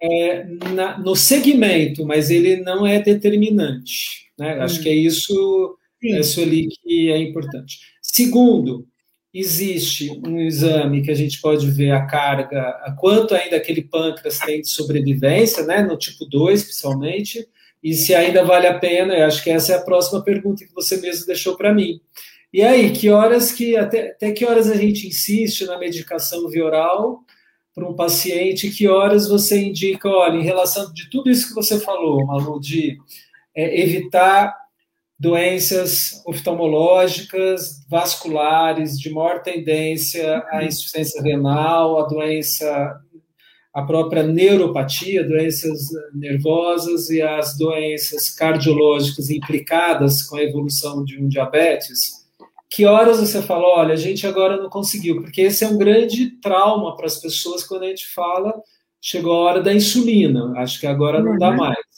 é, na, no segmento, mas ele não é determinante. Né? Hum. Acho que é isso, isso ali que é importante. Segundo, existe um exame que a gente pode ver a carga, a quanto ainda aquele pâncreas tem de sobrevivência, né, no tipo 2, principalmente, e se ainda vale a pena, eu acho que essa é a próxima pergunta que você mesmo deixou para mim. E aí, que horas que, até, até que horas a gente insiste na medicação via oral para um paciente, que horas você indica, olha, em relação de tudo isso que você falou, Malu, de é, evitar doenças oftalmológicas, vasculares, de maior tendência à insuficiência renal, a doença, a própria neuropatia, doenças nervosas e as doenças cardiológicas implicadas com a evolução de um diabetes, que horas você falou, olha, a gente agora não conseguiu, porque esse é um grande trauma para as pessoas quando a gente fala, chegou a hora da insulina, acho que agora não dá uhum. mais.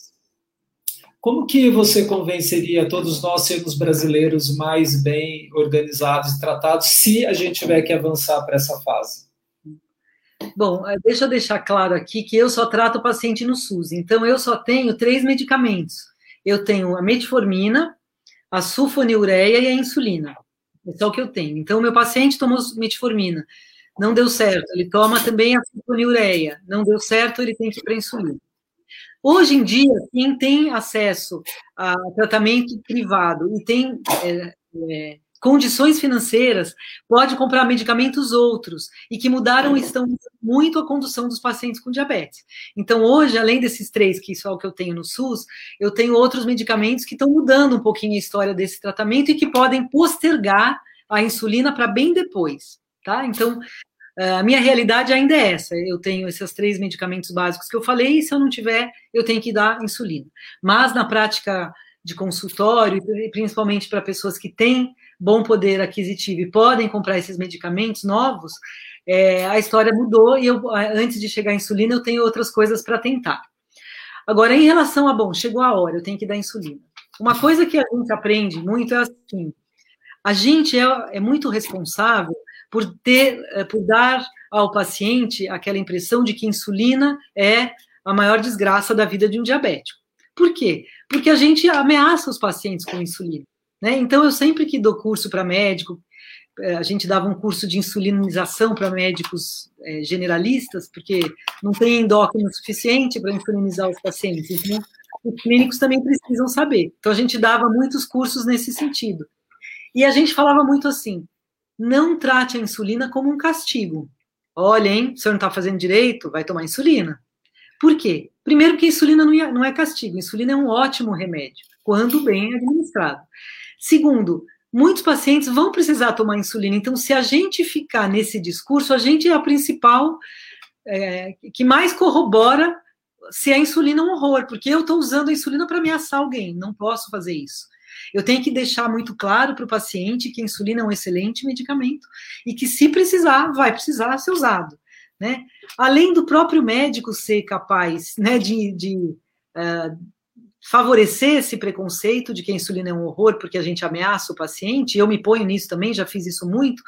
Como que você convenceria todos nós sermos brasileiros mais bem organizados e tratados se a gente tiver que avançar para essa fase? Bom, eh, deixa eu deixar claro aqui que eu só trato o paciente no SUS, então eu só tenho três medicamentos. Eu tenho a metformina, a sulfonilureia e a insulina. É só o que eu tenho. Então, meu paciente tomou metformina não deu certo. Ele toma também a sulfonilureia, não deu certo, ele tem que ir para insulina. Hoje em dia, quem tem acesso a tratamento privado e tem é, é, condições financeiras pode comprar medicamentos outros e que mudaram estão muito a condução dos pacientes com diabetes. Então, hoje, além desses três, que só o que eu tenho no SUS, eu tenho outros medicamentos que estão mudando um pouquinho a história desse tratamento e que podem postergar a insulina para bem depois, tá? Então, a minha realidade ainda é essa. Eu tenho esses três medicamentos básicos que eu falei, e se eu não tiver, eu tenho que dar insulina. Mas na prática de consultório, principalmente para pessoas que têm bom poder aquisitivo e podem comprar esses medicamentos novos, é, a história mudou e eu, antes de chegar à insulina, eu tenho outras coisas para tentar. Agora, em relação a, bom, chegou a hora, eu tenho que dar insulina. Uma coisa que a gente aprende muito é assim: a gente é, é muito responsável por ter, eh, por dar ao paciente aquela impressão de que insulina é a maior desgraça da vida de um diabético. Por quê? Porque a gente ameaça os pacientes com insulina. Né? Então, eu sempre que dou curso para médico, eh, a gente dava um curso de insulinização para médicos é, generalistas, porque não tem endócrino suficiente para insulinizar os pacientes. Então, os clínicos também precisam saber. Então, a gente dava muitos cursos nesse sentido. E a gente falava muito assim: não trate a insulina como um castigo. Olha, hein, o senhor não está fazendo direito, vai tomar insulina. Por quê? Primeiro que a insulina não é, castigo, a insulina é um ótimo remédio, quando bem administrado. Segundo, muitos pacientes vão precisar tomar insulina, então se a gente ficar nesse discurso, a gente é a principal, é, que mais corrobora se a insulina é um horror, porque eu estou usando a insulina para ameaçar alguém, não posso fazer isso. Eu tenho que deixar muito claro para o paciente que a insulina é um excelente medicamento e que, se precisar, vai precisar ser usado. Né? Além do próprio médico ser capaz né, de, de uh, favorecer esse preconceito de que a insulina é um horror porque a gente ameaça o paciente, eu me ponho nisso também, já fiz isso muito,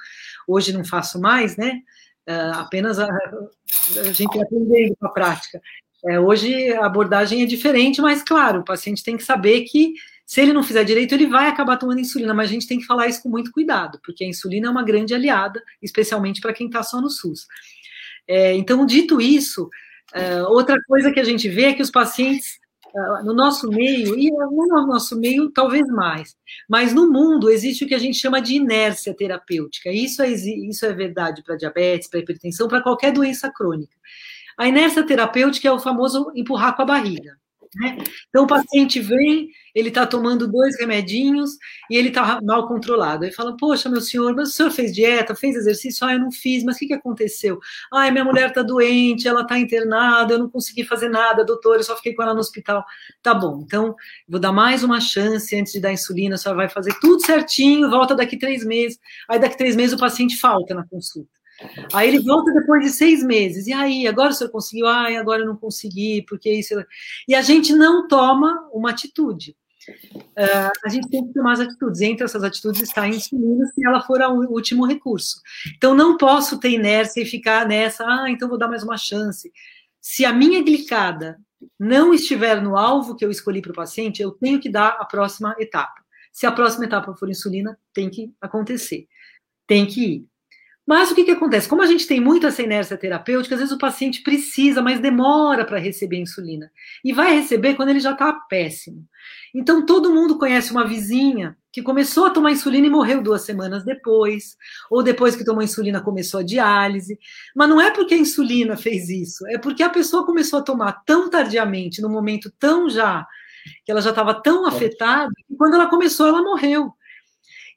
hoje não faço mais, né? Uh, apenas a, a gente aprendendo a prática. É, hoje a abordagem é diferente, mas claro, o paciente tem que saber que se ele não fizer direito, ele vai acabar tomando insulina, mas a gente tem que falar isso com muito cuidado, porque a insulina é uma grande aliada, especialmente para quem está só no SUS. É, então, dito isso, é, outra coisa que a gente vê é que os pacientes é, no nosso meio, e no nosso meio talvez mais, mas no mundo existe o que a gente chama de inércia terapêutica. Isso é, isso é verdade para diabetes, para hipertensão, para qualquer doença crônica. A inércia terapêutica é o famoso empurrar com a barriga. Né? Então, o paciente vem, ele está tomando dois remedinhos e ele está mal controlado. Ele fala: Poxa, meu senhor, mas o senhor fez dieta, fez exercício? Ah, eu não fiz, mas o que, que aconteceu? Ah, minha mulher está doente, ela está internada, eu não consegui fazer nada, doutor, eu só fiquei com ela no hospital. Tá bom, então vou dar mais uma chance antes de dar insulina, a senhora vai fazer tudo certinho, volta daqui três meses. Aí, daqui três meses, o paciente falta na consulta. Aí ele volta depois de seis meses. E aí, agora o senhor conseguiu? Ai, agora eu não consegui, porque isso. E a gente não toma uma atitude. Uh, a gente tem que tomar as atitudes. Entre essas atitudes está a insulina, se ela for o último recurso. Então, não posso ter inércia e ficar nessa, ah, então vou dar mais uma chance. Se a minha glicada não estiver no alvo que eu escolhi para o paciente, eu tenho que dar a próxima etapa. Se a próxima etapa for insulina, tem que acontecer. Tem que ir. Mas o que, que acontece? Como a gente tem muito essa inércia terapêutica, às vezes o paciente precisa, mas demora para receber insulina. E vai receber quando ele já está péssimo. Então, todo mundo conhece uma vizinha que começou a tomar insulina e morreu duas semanas depois, ou depois que tomou insulina começou a diálise. Mas não é porque a insulina fez isso, é porque a pessoa começou a tomar tão tardiamente, no momento tão já, que ela já estava tão afetada, que quando ela começou, ela morreu.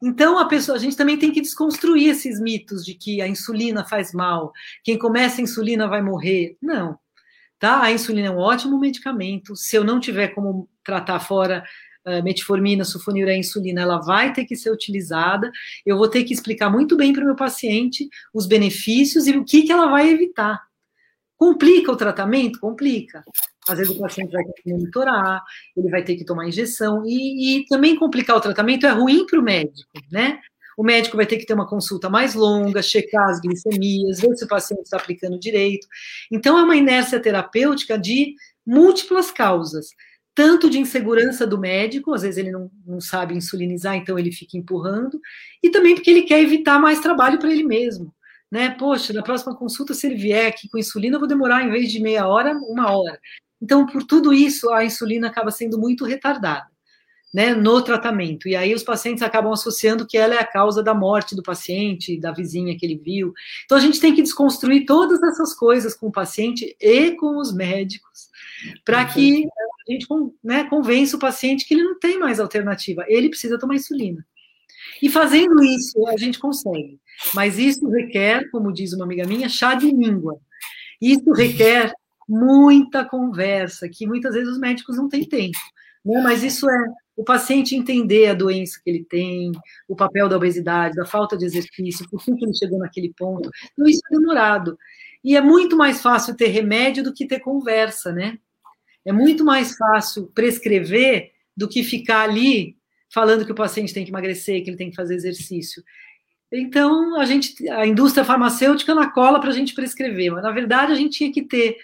Então, a pessoa, a gente também tem que desconstruir esses mitos de que a insulina faz mal, quem começa a insulina vai morrer. Não. Tá? A insulina é um ótimo medicamento. Se eu não tiver como tratar fora uh, metformina, sulfonilureia, insulina, ela vai ter que ser utilizada. Eu vou ter que explicar muito bem para o meu paciente os benefícios e o que, que ela vai evitar. Complica o tratamento? Complica. Às vezes o paciente vai ter que monitorar, ele vai ter que tomar injeção, e, e também complicar o tratamento é ruim para o médico, né? O médico vai ter que ter uma consulta mais longa, checar as glicemias, ver se o paciente está aplicando direito. Então, é uma inércia terapêutica de múltiplas causas, tanto de insegurança do médico, às vezes ele não, não sabe insulinizar, então ele fica empurrando, e também porque ele quer evitar mais trabalho para ele mesmo. né? Poxa, na próxima consulta, se ele vier aqui com insulina, eu vou demorar, em vez de meia hora, uma hora. Então, por tudo isso, a insulina acaba sendo muito retardada. Né, no tratamento. E aí os pacientes acabam associando que ela é a causa da morte do paciente, da vizinha que ele viu. Então a gente tem que desconstruir todas essas coisas com o paciente e com os médicos, para que a gente né, convença o paciente que ele não tem mais alternativa, ele precisa tomar insulina. E fazendo isso, a gente consegue. Mas isso requer, como diz uma amiga minha, chá de língua. Isso requer muita conversa, que muitas vezes os médicos não têm tempo. Né? Mas isso é o paciente entender a doença que ele tem, o papel da obesidade, da falta de exercício, por que ele chegou naquele ponto. Então, isso é demorado. E é muito mais fácil ter remédio do que ter conversa, né? É muito mais fácil prescrever do que ficar ali falando que o paciente tem que emagrecer, que ele tem que fazer exercício. Então, a gente, a indústria farmacêutica na cola para a gente prescrever, mas na verdade a gente tinha que ter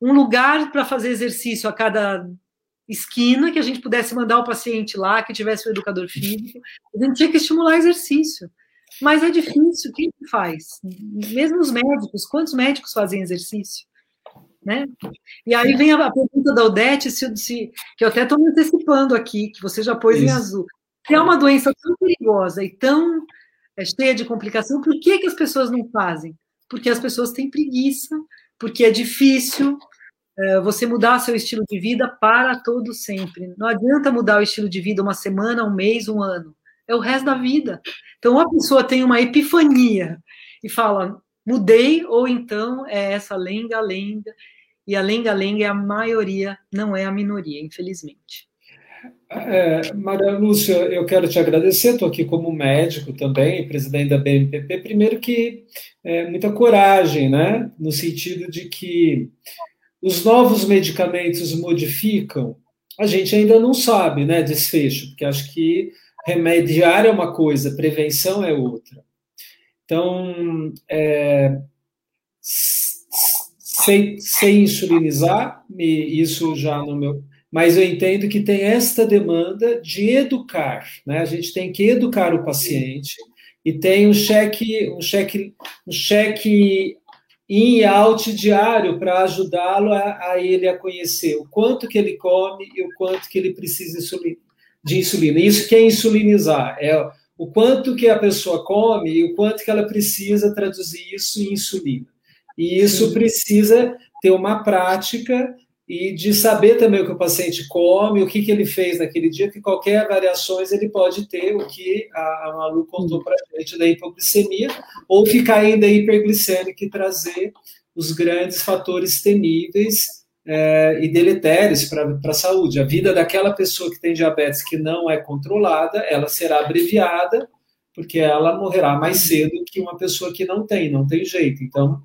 um lugar para fazer exercício a cada esquina, que a gente pudesse mandar o paciente lá, que tivesse o educador físico. A gente tinha que estimular exercício. Mas é difícil, quem faz? Mesmo os médicos, quantos médicos fazem exercício? Né? E aí vem a pergunta da Odete, se, se, que eu até estou me antecipando aqui, que você já pôs Isso. em azul. Se é uma doença tão perigosa e tão é, cheia de complicação, por que, que as pessoas não fazem? Porque as pessoas têm preguiça, porque é difícil é, você mudar seu estilo de vida para todo sempre. Não adianta mudar o estilo de vida uma semana, um mês, um ano. É o resto da vida. Então, a pessoa tem uma epifania e fala, mudei, ou então é essa lenga-lenga, e a lenga-lenga é a maioria, não é a minoria, infelizmente. É, Maria Lúcia, eu quero te agradecer, estou aqui como médico também, presidente da BMPP. Primeiro que é, muita coragem, né? No sentido de que os novos medicamentos modificam, a gente ainda não sabe, né? Desfecho, porque acho que remediar é uma coisa, prevenção é outra. Então, é, sem, sem insulinizar, isso já no meu mas eu entendo que tem esta demanda de educar, né? A gente tem que educar o paciente e tem um cheque, um cheque, um cheque in e out diário para ajudá-lo a, a, ele a conhecer o quanto que ele come e o quanto que ele precisa de insulina. Isso que é insulinizar, é o quanto que a pessoa come e o quanto que ela precisa traduzir isso em insulina. E isso precisa ter uma prática e de saber também o que o paciente come, o que, que ele fez naquele dia, que qualquer variações ele pode ter, o que a, a Malu contou para a gente da hipoglicemia, ou ficar ainda hiperglicêmico e trazer os grandes fatores temíveis é, e deletérios para a saúde. A vida daquela pessoa que tem diabetes que não é controlada, ela será abreviada, porque ela morrerá mais cedo que uma pessoa que não tem, não tem jeito. Então,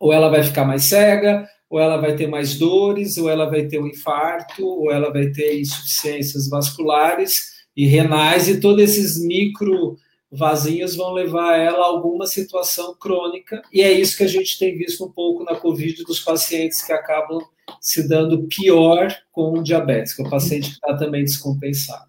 ou ela vai ficar mais cega, ou ela vai ter mais dores, ou ela vai ter um infarto, ou ela vai ter insuficiências vasculares e renais, e todos esses micro vasinhos vão levar ela a alguma situação crônica, e é isso que a gente tem visto um pouco na Covid dos pacientes que acabam se dando pior com o diabetes, que é o paciente que está também descompensado.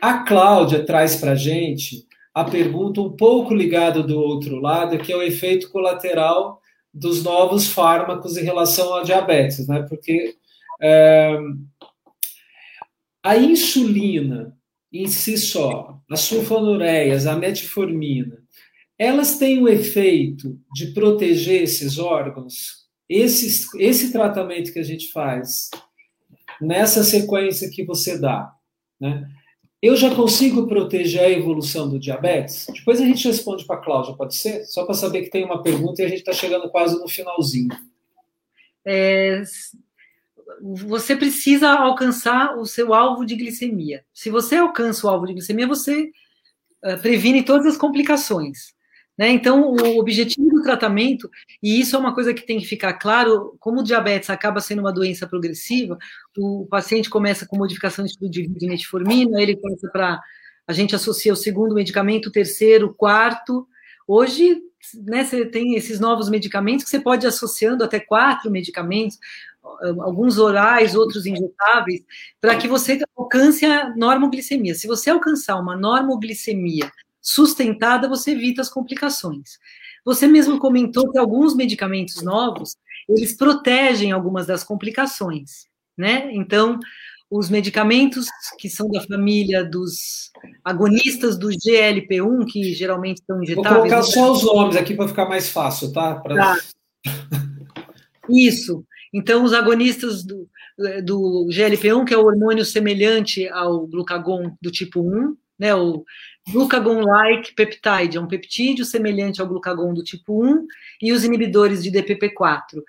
A Cláudia traz para a gente a pergunta um pouco ligada do outro lado, que é o efeito colateral dos novos fármacos em relação à diabetes, né? Porque é, a insulina em si só, as sulfonureias, a metformina, elas têm o efeito de proteger esses órgãos. Esse, esse tratamento que a gente faz nessa sequência que você dá, né? Eu já consigo proteger a evolução do diabetes? Depois a gente responde para a Cláudia, pode ser? Só para saber que tem uma pergunta e a gente está chegando quase no finalzinho. É, você precisa alcançar o seu alvo de glicemia. Se você alcança o alvo de glicemia, você uh, previne todas as complicações. Né? Então, o objetivo do tratamento, e isso é uma coisa que tem que ficar claro, como o diabetes acaba sendo uma doença progressiva, o paciente começa com modificação de estilo de metformina, ele passa para. A gente associa o segundo medicamento, o terceiro, o quarto. Hoje, né, você tem esses novos medicamentos que você pode ir associando até quatro medicamentos, alguns orais, outros injetáveis, para que você alcance a normoglicemia. Se você alcançar uma normoglicemia sustentada, você evita as complicações. Você mesmo comentou que alguns medicamentos novos, eles protegem algumas das complicações, né? Então, os medicamentos que são da família dos agonistas do GLP-1, que geralmente são injetáveis... Vou colocar só os nomes aqui para ficar mais fácil, tá? Pra... tá. Isso. Então, os agonistas do, do GLP-1, que é o hormônio semelhante ao glucagon do tipo 1, né, o glucagon-like peptide, é um peptídeo semelhante ao glucagon do tipo 1, e os inibidores de DPP-4.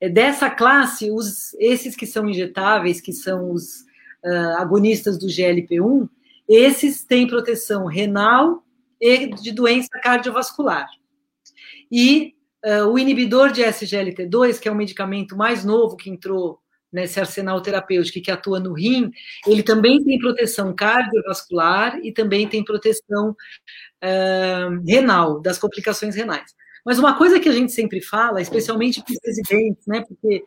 É, dessa classe, os, esses que são injetáveis, que são os uh, agonistas do GLP-1, esses têm proteção renal e de doença cardiovascular. E uh, o inibidor de SGLT2, que é um medicamento mais novo que entrou nesse arsenal terapêutico que atua no rim, ele também tem proteção cardiovascular e também tem proteção uh, renal, das complicações renais. Mas uma coisa que a gente sempre fala, especialmente para os residentes, né, porque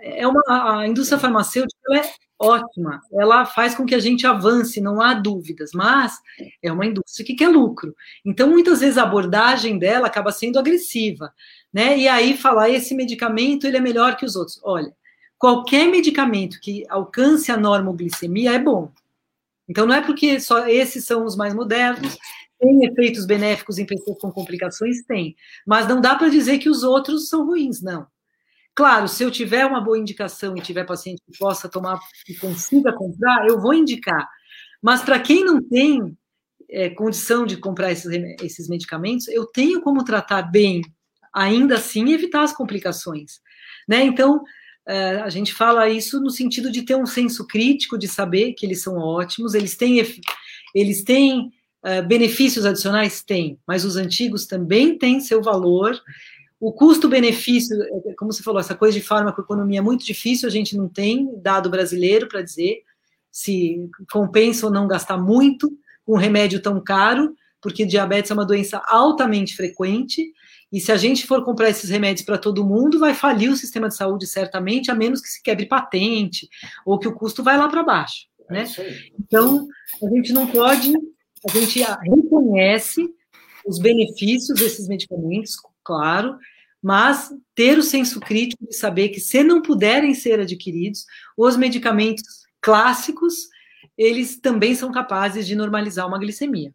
é uma, a indústria farmacêutica é ótima, ela faz com que a gente avance, não há dúvidas, mas é uma indústria que quer lucro. Então, muitas vezes a abordagem dela acaba sendo agressiva, né? E aí falar esse medicamento ele é melhor que os outros. Olha, qualquer medicamento que alcance a normoglicemia é bom. Então, não é porque só esses são os mais modernos, tem efeitos benéficos em pessoas com complicações? Tem. Mas não dá para dizer que os outros são ruins, não. Claro, se eu tiver uma boa indicação e tiver paciente que possa tomar e consiga comprar, eu vou indicar. Mas para quem não tem é, condição de comprar esses, esses medicamentos, eu tenho como tratar bem, ainda assim, evitar as complicações. Né? Então, é, a gente fala isso no sentido de ter um senso crítico, de saber que eles são ótimos, eles têm, eles têm uh, benefícios adicionais? Tem, mas os antigos também têm seu valor o custo-benefício, é, como você falou, essa coisa de farmacoeconomia é muito difícil, a gente não tem dado brasileiro para dizer se compensa ou não gastar muito com um remédio tão caro, porque diabetes é uma doença altamente frequente, e se a gente for comprar esses remédios para todo mundo, vai falir o sistema de saúde certamente, a menos que se quebre patente, ou que o custo vai lá para baixo. É né? então, a gente não pode, a gente reconhece os benefícios desses medicamentos, claro, mas ter o senso crítico de saber que se não puderem ser adquiridos, os medicamentos clássicos, eles também são capazes de normalizar uma glicemia,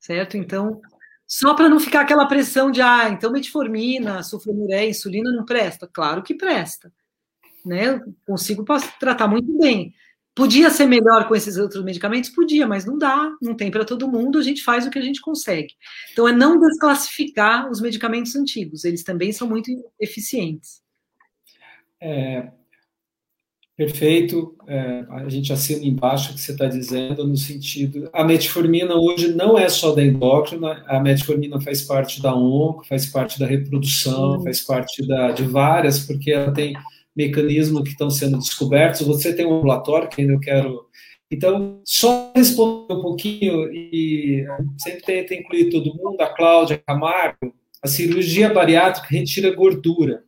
certo? Então, só para não ficar aquela pressão de, ah, então metformina, sulfonuré, insulina não presta. Claro que presta, né? Eu consigo tratar muito bem. Podia ser melhor com esses outros medicamentos? Podia, mas não dá, não tem para todo mundo, a gente faz o que a gente consegue. Então, é não desclassificar os medicamentos antigos, eles também são muito eficientes. É, perfeito, é, a gente assina embaixo o que você está dizendo, no sentido. A metformina hoje não é só da endócrina, a metformina faz parte da onco, faz parte da reprodução, faz parte da, de várias, porque ela tem mecanismos que estão sendo descobertos. Você tem um ambulatório que ainda eu quero. Então, só responder um pouquinho, e sempre tenta incluir todo mundo, a Cláudia Camargo, a cirurgia bariátrica retira gordura,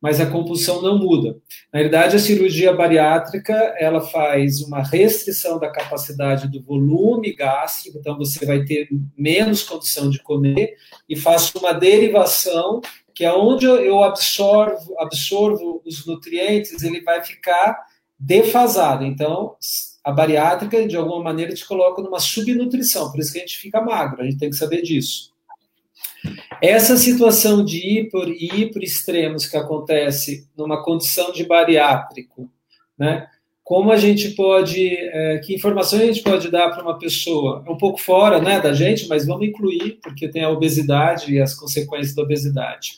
mas a compulsão não muda. Na verdade, a cirurgia bariátrica, ela faz uma restrição da capacidade do volume gástrico, então você vai ter menos condição de comer, e faz uma derivação que é onde eu absorvo, absorvo os nutrientes, ele vai ficar defasado. Então, a bariátrica, de alguma maneira, te coloca numa subnutrição, por isso que a gente fica magro, a gente tem que saber disso. Essa situação de hiper e extremos que acontece numa condição de bariátrico, né? Como a gente pode, é, que informações a gente pode dar para uma pessoa? É um pouco fora, né, da gente, mas vamos incluir, porque tem a obesidade e as consequências da obesidade.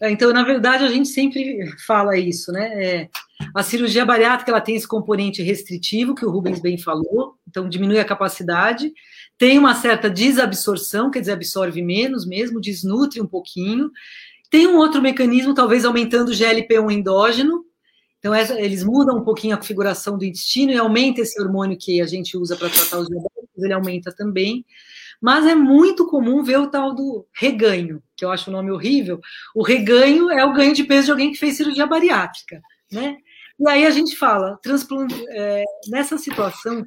É, então, na verdade, a gente sempre fala isso, né? É, a cirurgia bariátrica ela tem esse componente restritivo que o Rubens bem falou, então diminui a capacidade, tem uma certa desabsorção, quer dizer, absorve menos mesmo, desnutre um pouquinho. Tem um outro mecanismo, talvez aumentando o GLP-1 endógeno, então eles mudam um pouquinho a configuração do intestino e aumenta esse hormônio que a gente usa para tratar os diabéticos, ele aumenta também. Mas é muito comum ver o tal do reganho, que eu acho o nome horrível. O reganho é o ganho de peso de alguém que fez cirurgia bariátrica, né? E aí a gente fala, é, nessa situação,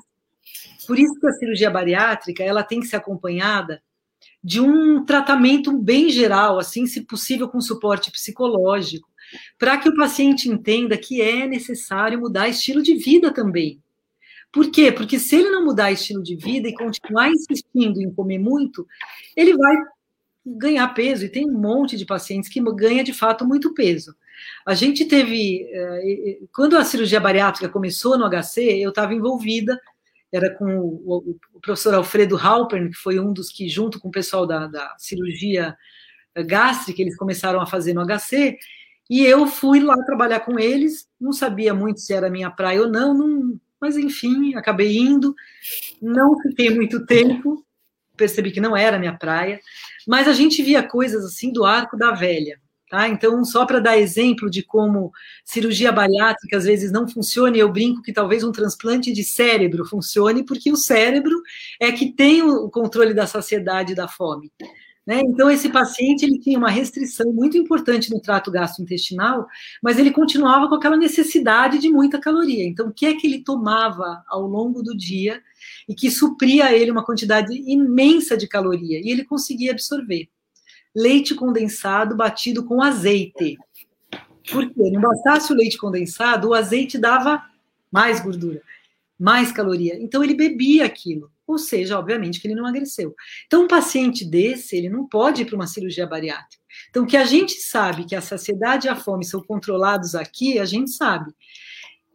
Por isso que a cirurgia bariátrica ela tem que ser acompanhada de um tratamento bem geral, assim, se possível com suporte psicológico, para que o paciente entenda que é necessário mudar estilo de vida também. Por quê? Porque se ele não mudar estilo de vida e continuar insistindo em comer muito, ele vai ganhar peso, e tem um monte de pacientes que ganha de fato muito peso. A gente teve, eh, quando a cirurgia bariátrica começou no HC, eu estava envolvida, era com o, professor Alfredo Halpern, que foi um dos que, junto com o pessoal da, da cirurgia gástrica, eles começaram a fazer no HC, e eu fui lá trabalhar com eles, não sabia muito se era minha praia ou não, não mas enfim, acabei indo, não fiquei muito tempo, percebi que não era minha praia, mas a gente via coisas assim do arco da velha. Tá? Então, só para dar exemplo de como cirurgia bariátrica às vezes não funciona, eu brinco que talvez um transplante de cérebro funcione, porque o cérebro é que tem o controle da saciedade e da fome. Né? Então, esse paciente ele tinha uma restrição muito importante no trato gastrointestinal, mas ele continuava com aquela necessidade de muita caloria. Então, o que é que ele tomava ao longo do dia e que supria a ele uma quantidade imensa de caloria? E ele conseguia absorver. Leite condensado batido com azeite. Por quê? Não bastasse o leite condensado, o azeite dava mais gordura, mais caloria. Então, ele bebia aquilo ou seja, obviamente que ele não emagreceu. Então, um paciente desse, ele não pode ir para uma cirurgia bariátrica. Então, que a gente sabe que a saciedade e a fome são controlados aqui, a gente sabe.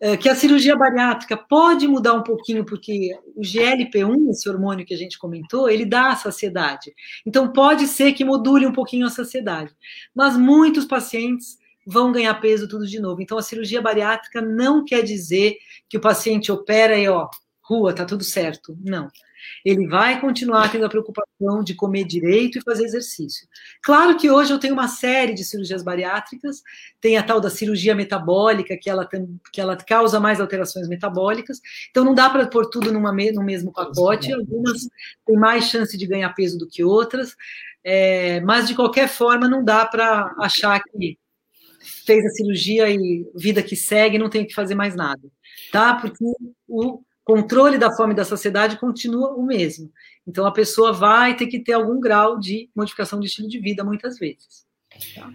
É, que a cirurgia bariátrica pode mudar um pouquinho, porque o GLP-1, esse hormônio que a gente comentou, ele dá a saciedade. Então, pode ser que module um pouquinho a saciedade. Mas muitos pacientes vão ganhar peso tudo de novo. Então, a cirurgia bariátrica não quer dizer que o paciente opera e, ó, rua, tá tudo certo. Não. Ele vai continuar tendo a preocupação de comer direito e fazer exercício. Claro que hoje eu tenho uma série de cirurgias bariátricas, tem a tal da cirurgia metabólica, que ela, tem, que ela causa mais alterações metabólicas, então não dá para pôr tudo numa, no mesmo pacote, algumas têm mais chance de ganhar peso do que outras, é, mas de qualquer forma não dá para achar que fez a cirurgia e vida que segue, não tem que fazer mais nada, tá? Porque o controle da fome da saciedade continua o mesmo. Então, a pessoa vai ter que ter algum grau de modificação de estilo de vida, muitas vezes. Tá?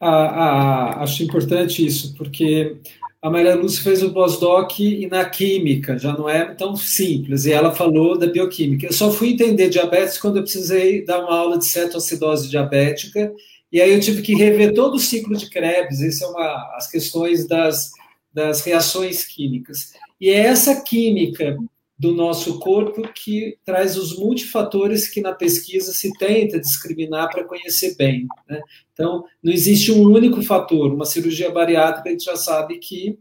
Ah, ah, acho importante isso, porque a Maria Lúcia fez o pós-doc na química, já não é tão simples, e ela falou da bioquímica. Eu só fui entender diabetes quando eu precisei dar uma aula de cetoacidose diabética, e aí eu tive que rever todo o ciclo de Krebs, isso é uma, as questões das, das reações químicas. E é essa química do nosso corpo que traz os multifatores que na pesquisa se tenta discriminar para conhecer bem. Né? Então, não existe um único fator. Uma cirurgia bariátrica, a gente já sabe que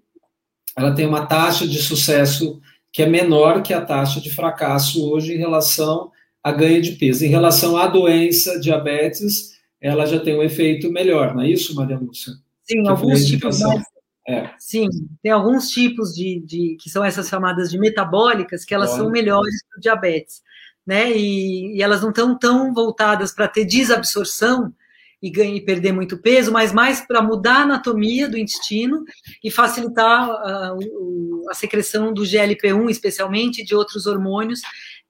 ela tem uma taxa de sucesso que é menor que a taxa de fracasso hoje em relação a ganho de peso. Em relação à doença, diabetes, ela já tem um efeito melhor, não é isso, Maria Lúcia? Sim, alguns tipos mais é. Sim, tem alguns tipos de, de, que são essas chamadas de metabólicas que elas são melhores para o diabetes, né? E, e, elas não estão tão voltadas para ter desabsorção e, ganhar, e perder muito peso, mas mais para mudar a anatomia do intestino e facilitar a, a secreção do GLP-1, especialmente de outros hormônios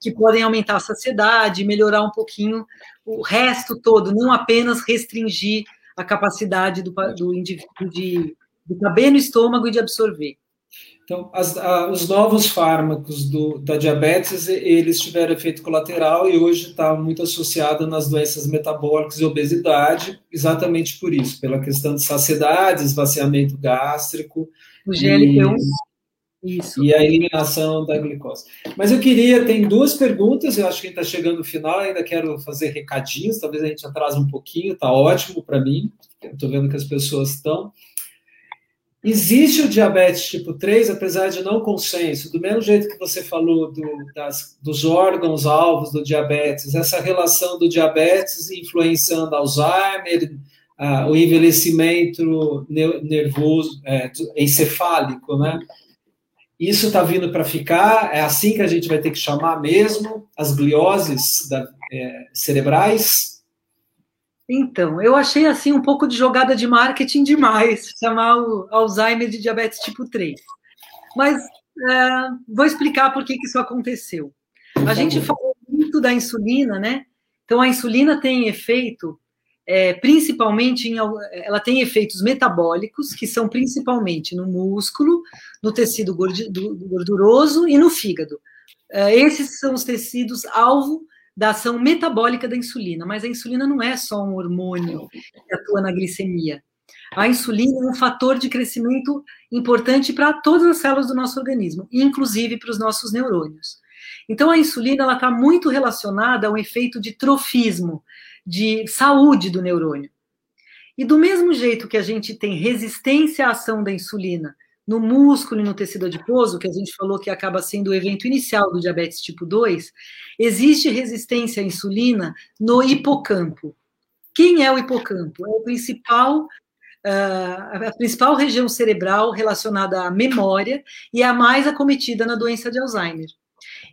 que podem aumentar a saciedade, melhorar um pouquinho o resto todo, não apenas restringir a capacidade do, do indivíduo de de caber no estômago e de absorver. Então, as, a, os novos fármacos do, da diabetes, eles tiveram efeito colateral e hoje está muito associado nas doenças metabólicas e obesidade, exatamente por isso, pela questão de saciedade, esvaziamento gástrico. O GLP-1. E, isso. E a eliminação da glicose. Mas eu queria, tem duas perguntas, eu acho que a gente está chegando no final, ainda quero fazer recadinhos, talvez a gente atrase um pouquinho, está ótimo para mim, estou vendo que as pessoas estão. Existe o diabetes tipo 3, apesar de não consenso, do mesmo jeito que você falou do, das, dos órgãos alvos do diabetes, essa relação do diabetes influenciando Alzheimer, ah, o envelhecimento nervoso, é, encefálico, né? Isso está vindo para ficar, é assim que a gente vai ter que chamar mesmo as glioses da, é, cerebrais. Então, eu achei assim um pouco de jogada de marketing demais chamar o Alzheimer de diabetes tipo 3. Mas uh, vou explicar por que, que isso aconteceu. A gente falou muito da insulina, né? Então, a insulina tem efeito, é, principalmente, em, ela tem efeitos metabólicos, que são principalmente no músculo, no tecido gorduroso e no fígado. Uh, esses são os tecidos alvo da ação metabólica da insulina, mas a insulina não é só um hormônio que atua na glicemia. A insulina é um fator de crescimento importante para todas as células do nosso organismo, inclusive para os nossos neurônios. Então, a insulina está muito relacionada ao efeito de trofismo, de saúde do neurônio. E do mesmo jeito que a gente tem resistência à ação da insulina no músculo e no tecido adiposo, que a gente falou que acaba sendo o evento inicial do diabetes tipo 2, existe resistência à insulina no hipocampo. Quem é o hipocampo? É o principal Uh, a principal região cerebral relacionada à memória e a mais acometida na doença de Alzheimer.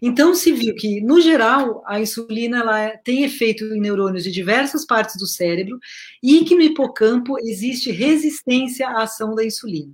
Então, se viu que, no geral, a insulina ela tem efeito em neurônios de diversas partes do cérebro e que no hipocampo existe resistência à ação da insulina.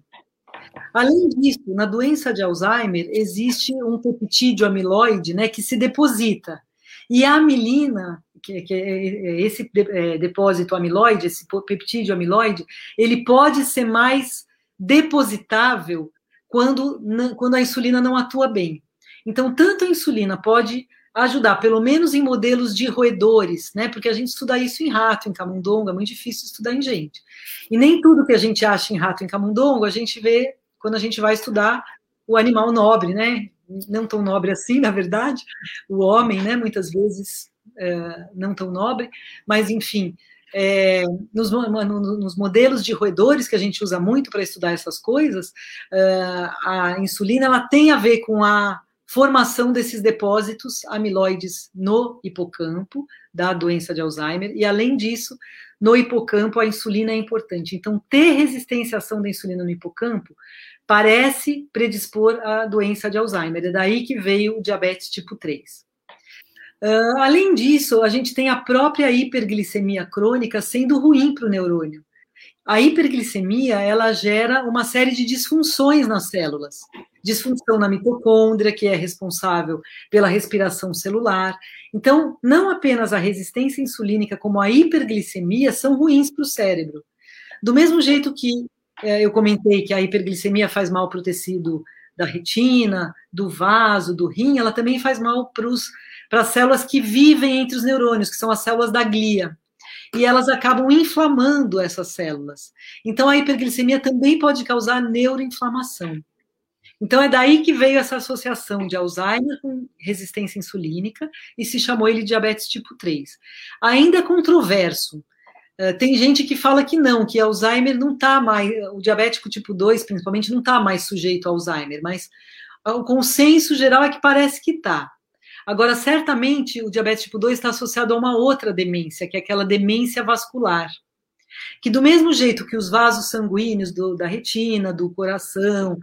Além disso, na doença de Alzheimer, existe um peptídeo amiloide né, que se deposita. E a amilina, que, que é esse é, depósito amiloide, esse peptídeo amiloide, ele pode ser mais depositável quando, quando a insulina não atua bem. Então, tanto a insulina pode ajudar, pelo menos em modelos de roedores, né? Porque a gente estuda isso em rato, em camundongo, é muito difícil estudar em gente. E nem tudo que a gente acha em rato, em camundongo, a gente vê quando a gente vai estudar o animal nobre, né? Não tão nobre assim, na verdade, o homem, né? Muitas vezes é, não tão nobre, mas enfim, é, nos, nos, modelos de roedores que a gente usa muito para estudar essas coisas, é, a insulina ela tem a ver com a formação desses depósitos amiloides no hipocampo da doença de Alzheimer, e além disso, no hipocampo a insulina é importante. Então, ter resistência à ação da insulina no hipocampo parece predispor à doença de Alzheimer. É daí que veio o diabetes tipo 3. Uh, ah, além disso, a gente tem a própria hiperglicemia crônica sendo ruim para o neurônio. A hiperglicemia ela gera uma série de disfunções nas células disfunção na mitocôndria, que é responsável pela respiração celular. Então, não apenas a resistência insulínica, como a hiperglicemia, são ruins para o cérebro. Do mesmo jeito que é, eu comentei que a hiperglicemia faz mal para o tecido da retina, do vaso, do rim, ela também faz mal para as células que vivem entre os neurônios, que são as células da glia. E elas acabam inflamando essas células. Então, a hiperglicemia também pode causar neuroinflamação. Então é daí que veio essa associação de Alzheimer com resistência insulínica e se chamou ele diabetes tipo 3. Ainda é controverso. Uh, tem gente que fala que não, que Alzheimer não está mais, o diabético tipo 2, principalmente, não está mais sujeito a Alzheimer, mas o consenso geral é que parece que está. Agora, certamente, o diabetes tipo 2 está associado a uma outra demência, que é aquela demência vascular que do mesmo jeito que os vasos sanguíneos do, da retina, do coração,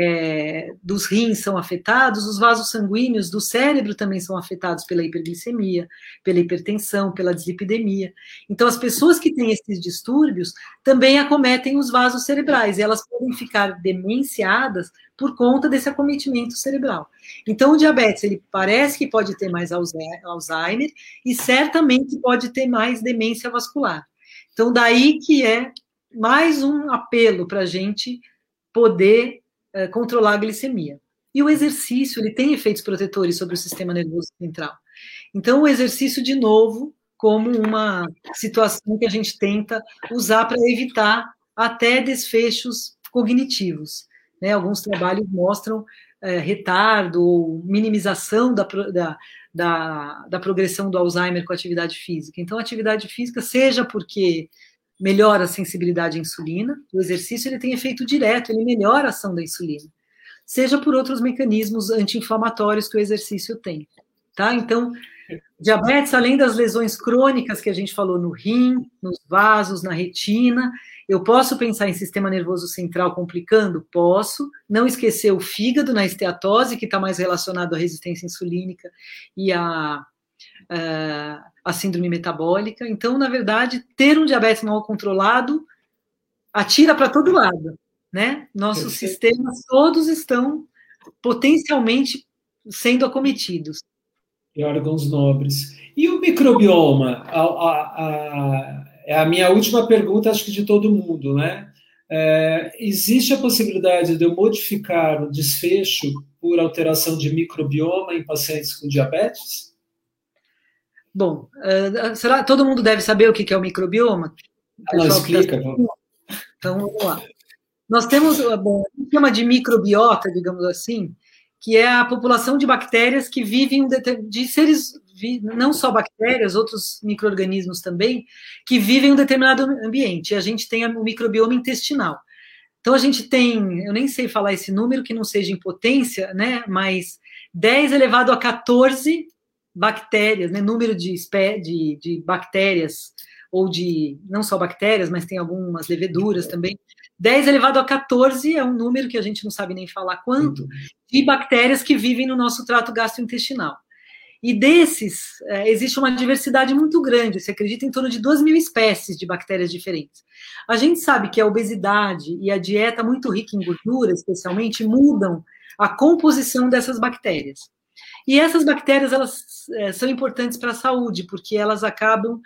é, dos rins são afetados, os vasos sanguíneos do cérebro também são afetados pela hiperglicemia, pela hipertensão, pela dislipidemia. Então, as pessoas que têm esses distúrbios também acometem os vasos cerebrais, e elas podem ficar demenciadas por conta desse acometimento cerebral. Então, o diabetes, ele parece que pode ter mais Alzheimer e certamente pode ter mais demência vascular. Então, daí que é mais um apelo para a gente poder é, controlar a glicemia. E o exercício, ele tem efeitos protetores sobre o sistema nervoso central. Então, o exercício, de novo, como uma situação que a gente tenta usar para evitar até desfechos cognitivos. Né? Alguns trabalhos mostram é, retardo ou minimização da, da, da, da progressão do Alzheimer com a atividade física. Então, atividade física, seja porque melhora a sensibilidade à insulina, o exercício ele tem efeito direto, ele melhora a ação da insulina, seja por outros mecanismos anti-inflamatórios que o exercício tem. Tá? Então, diabetes, além das lesões crônicas que a gente falou no rim, nos vasos, na retina, eu posso pensar em sistema nervoso central complicando? Posso. Não esquecer o fígado na esteatose, que está mais relacionado à resistência insulínica e à, à síndrome metabólica. Então, na verdade, ter um diabetes mal controlado atira para todo lado, né? Nossos sistemas todos estão potencialmente sendo acometidos. E órgãos nobres. E o microbioma? A, a, a, é a minha última pergunta, acho que de todo mundo, né? É, existe a possibilidade de eu modificar o desfecho por alteração de microbioma em pacientes com diabetes? Bom, uh, será todo mundo deve saber o que é o microbioma? Não, explica. Tá... Então, vamos lá. Nós temos, bom, a gente chama de microbiota, digamos assim, que é a população de bactérias que vivem de seres, não só bactérias, outros micro-organismos também, que vivem em um determinado ambiente. E a gente tem o microbioma intestinal. Então a gente tem, eu nem sei falar esse número que não seja em potência, né? Mas 10 elevado a 14 bactérias, né? Número de, de, de bactérias, ou de não só bactérias, mas tem algumas leveduras também. 10 elevado a 14 é um número que a gente não sabe nem falar quanto, de bactérias que vivem no nosso trato gastrointestinal. E desses, é, existe uma diversidade muito grande, se acredita em torno de 2 mil espécies de bactérias diferentes. A gente sabe que a obesidade e a dieta muito rica em gordura, especialmente, mudam a composição dessas bactérias. E essas bactérias, elas é, são importantes para a saúde, porque elas acabam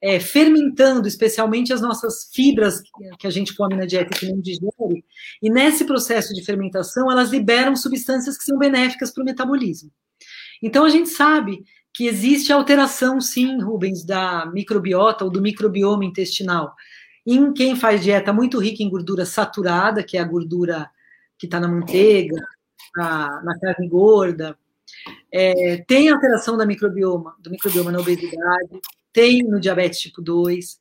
é, fermentando, especialmente as nossas fibras que a gente come na dieta e que não digere, e nesse processo de fermentação, elas liberam substâncias que são benéficas para o metabolismo. Então, a gente sabe que existe alteração, sim, Rubens, da microbiota ou do microbioma intestinal. Em quem faz dieta muito rica em gordura saturada, que é a gordura que está na manteiga, na, na carne gorda, é, tem alteração da microbioma, do microbioma na obesidade, tem no diabetes tipo 2.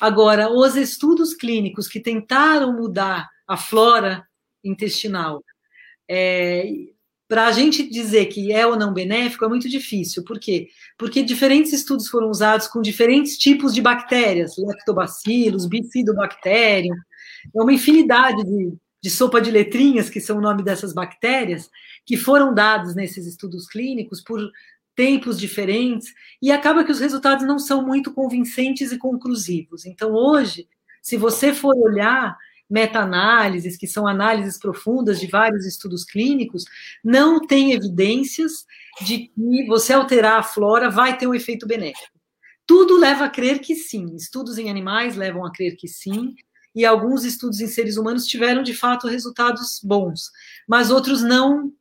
Agora, os estudos clínicos que tentaram mudar a flora intestinal, é, para a gente dizer que é ou não benéfico é muito difícil. Por quê? Porque diferentes estudos foram usados com diferentes tipos de bactérias, lactobacilos, bifidobacterium, é uma infinidade de, de sopa de letrinhas, que são o nome dessas bactérias, que foram dados nesses estudos clínicos por tempos diferentes, e acaba que os resultados não são muito convincentes e conclusivos. Então, hoje, se você for olhar meta-análises, que são análises profundas de vários estudos clínicos, não tem evidências de que você alterar a flora vai ter um efeito benéfico. Tudo leva a crer que sim. Estudos em animais levam a crer que sim, e alguns estudos em seres humanos tiveram de fato resultados bons, mas outros não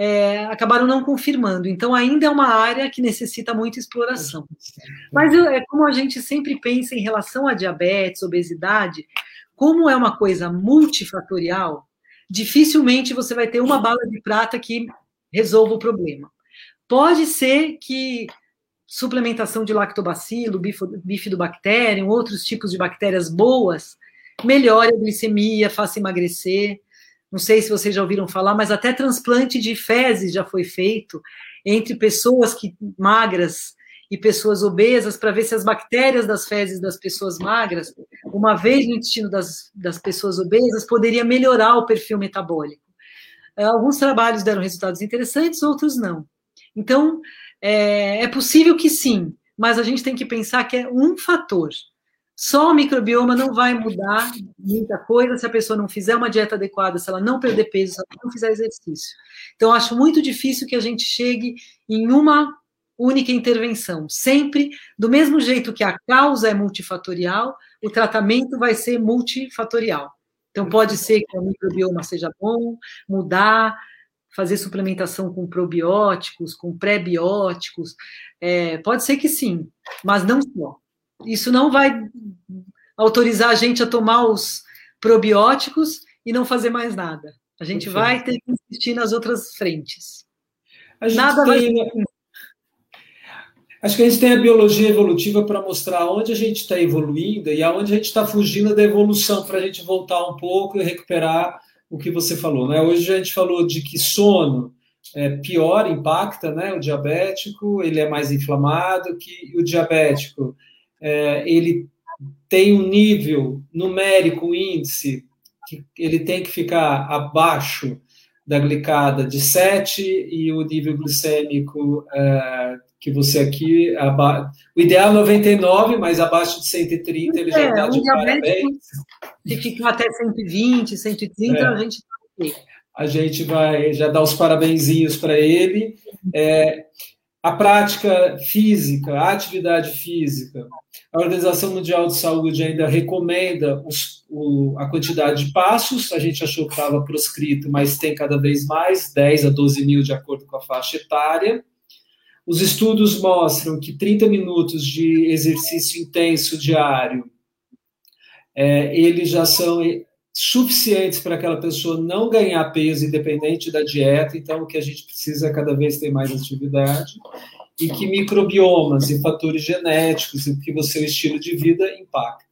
é, acabaram não confirmando. Então, ainda é uma área que necessita muita exploração. Mas é como a gente sempre pensa em relação a diabetes, obesidade, como é uma coisa multifatorial, dificilmente você vai ter uma bala de prata que resolva o problema. Pode ser que suplementação de lactobacilo, bifidobacterium, outros tipos de bactérias boas, melhore a glicemia, faça emagrecer, não sei se vocês já ouviram falar, mas até transplante de fezes já foi feito entre pessoas que magras e pessoas obesas para ver se as bactérias das fezes das pessoas magras, uma vez no intestino das, das pessoas obesas, poderia melhorar o perfil metabólico. É, alguns trabalhos deram resultados interessantes, outros não. Então, é, é possível que sim, mas a gente tem que pensar que é um fator. Só o microbioma não vai mudar muita coisa se a pessoa não fizer uma dieta adequada, se ela não perder peso, se ela não fizer exercício. Então, acho muito difícil que a gente chegue em uma única intervenção. Sempre, do mesmo jeito que a causa é multifatorial, o tratamento vai ser multifatorial. Então, pode ser que o microbioma seja bom, mudar, fazer suplementação com probióticos, com pré-bióticos, é, pode ser que sim, mas não só isso não vai autorizar a gente a tomar os probióticos e não fazer mais nada. A gente Perfeito. vai ter que insistir nas outras frentes. Nada tem... vai. Acho que a gente tem a biologia evolutiva para mostrar onde a gente está evoluindo e aonde a gente está fugindo da evolução, para a gente voltar um pouco e recuperar o que você falou. Né? Hoje a gente falou de que sono é, pior impacta né? o diabético, ele é mais inflamado, que o diabético é, ele tem um nível numérico, um índice, que ele tem que ficar abaixo da glicada de 7 e o nível glicêmico é, que você aqui. Aba... O ideal é 99, mas abaixo de 130 ele é, já está de parabéns. Se ficar até 120, 130, é. a gente aqui. a gente vai já dar os parabenzinhos para ele. É, a prática física, a atividade física, a Organização Mundial de Saúde ainda recomenda os, o, a quantidade de passos, a gente achou que estava proscrito, mas tem cada vez mais, 10 a 12 mil de acordo com a faixa etária. Os estudos mostram que 30 minutos de exercício intenso diário, é, eles já são suficientes para aquela pessoa não ganhar peso independente da dieta, então o que a gente precisa é cada vez ter mais atividade e que microbiomas e fatores genéticos e que você o estilo de vida impacta.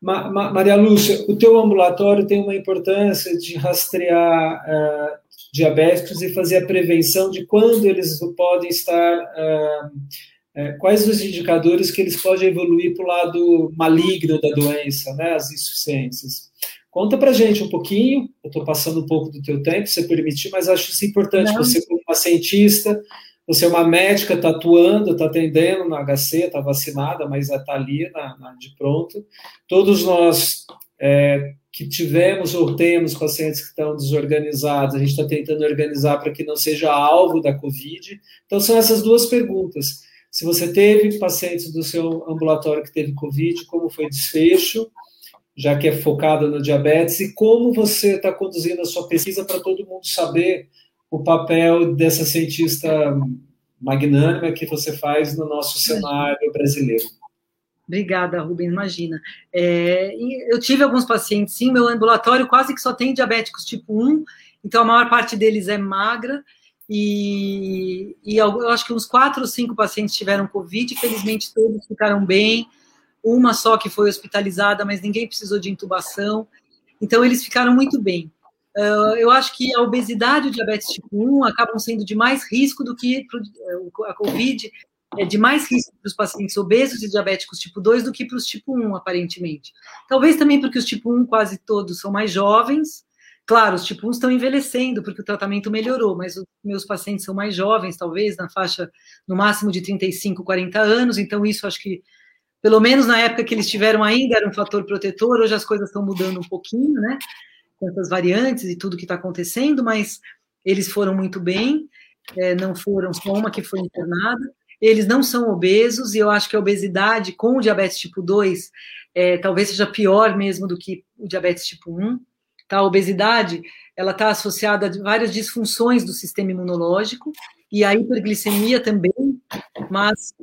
Ma, Ma, Maria Lúcia, o teu ambulatório tem uma importância de rastrear uh, diabéticos e fazer a prevenção de quando eles podem estar uh, uh, quais os indicadores que eles podem evoluir para o lado maligno da doença, né, as insuficiências. Conta para gente um pouquinho, eu estou passando um pouco do teu tempo, se permitir, mas acho isso importante, Não. você como uma cientista, você é uma médica, está atuando, está atendendo na HC, está vacinada, mas está ali na, na, de pronto. Todos nós é, que tivemos ou temos pacientes que estão desorganizados, a gente está tentando organizar para que não seja alvo da Covid. Então, são essas duas perguntas. Se você teve pacientes do seu ambulatório que teve Covid, como foi desfecho? já que é focada no diabetes, e como você está conduzindo a sua pesquisa para todo mundo saber o papel dessa cientista magnânima que você faz no nosso cenário brasileiro. Obrigada, Rubens, imagina. É, eu tive alguns pacientes, sim, meu ambulatório quase que só tem diabéticos tipo 1, então a maior parte deles é magra, e, e eu acho que uns quatro ou cinco pacientes tiveram Covid, felizmente todos ficaram bem, uma só que foi hospitalizada, mas ninguém precisou de intubação. Então, eles ficaram muito bem. Uh, eu acho que a obesidade e o diabetes tipo 1 acabam sendo de mais risco do que a Covid, é de mais risco para os pacientes obesos e diabéticos tipo 2 do que para os tipo 1, aparentemente. Talvez também porque os tipo 1 quase todos são mais jovens. Claro, os tipo 1 estão envelhecendo porque o tratamento melhorou, mas os meus pacientes são mais jovens, talvez na faixa no máximo de 35, 40 anos, então isso acho que pelo menos na época que eles tiveram ainda, era um fator protetor. Hoje as coisas estão mudando um pouquinho, né? Com essas variantes e tudo que está acontecendo, mas eles foram muito bem, é, não foram só uma que foi internada. Eles não são obesos, e eu acho que a obesidade com o diabetes tipo 2 é, talvez seja pior mesmo do que o diabetes tipo 1. Tá? A obesidade ela está associada a várias disfunções do sistema imunológico e a hiperglicemia também, mas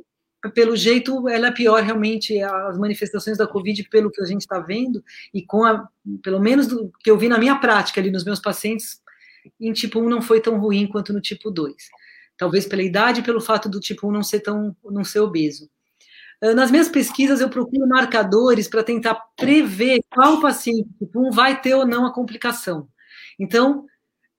pelo jeito, ela é pior realmente, as manifestações da Covid, pelo que a gente está vendo, e com a, pelo menos do que eu vi na minha prática ali nos meus pacientes, em tipo 1 não foi tão ruim quanto no tipo 2. Talvez pela idade e pelo fato do tipo 1 não ser tão, não ser obeso. Ah, nas minhas pesquisas, eu procuro marcadores para tentar prever qual paciente tipo 1 vai ter ou não a complicação. Então,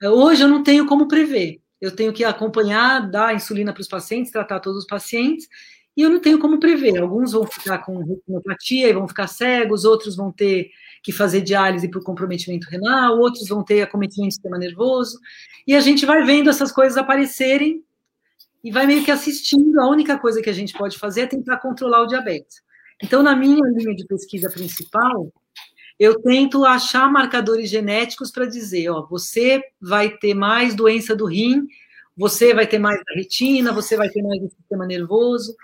hoje eu não tenho como prever. Eu tenho que acompanhar, dar insulina para os pacientes, tratar todos os pacientes, e eu não tenho como prever. Alguns vão ficar com retinopatia e vão ficar cegos, outros vão ter que fazer diálise por comprometimento renal, outros vão ter acometimento do sistema nervoso, e a gente vai vendo essas coisas aparecerem e vai meio que assistindo. A única coisa que a gente pode fazer é tentar controlar o diabetes. Então, na minha linha de pesquisa principal, eu tento achar marcadores genéticos para dizer, ó, você vai ter mais doença do rim, você vai ter mais da retina, você vai ter mais do sistema nervoso.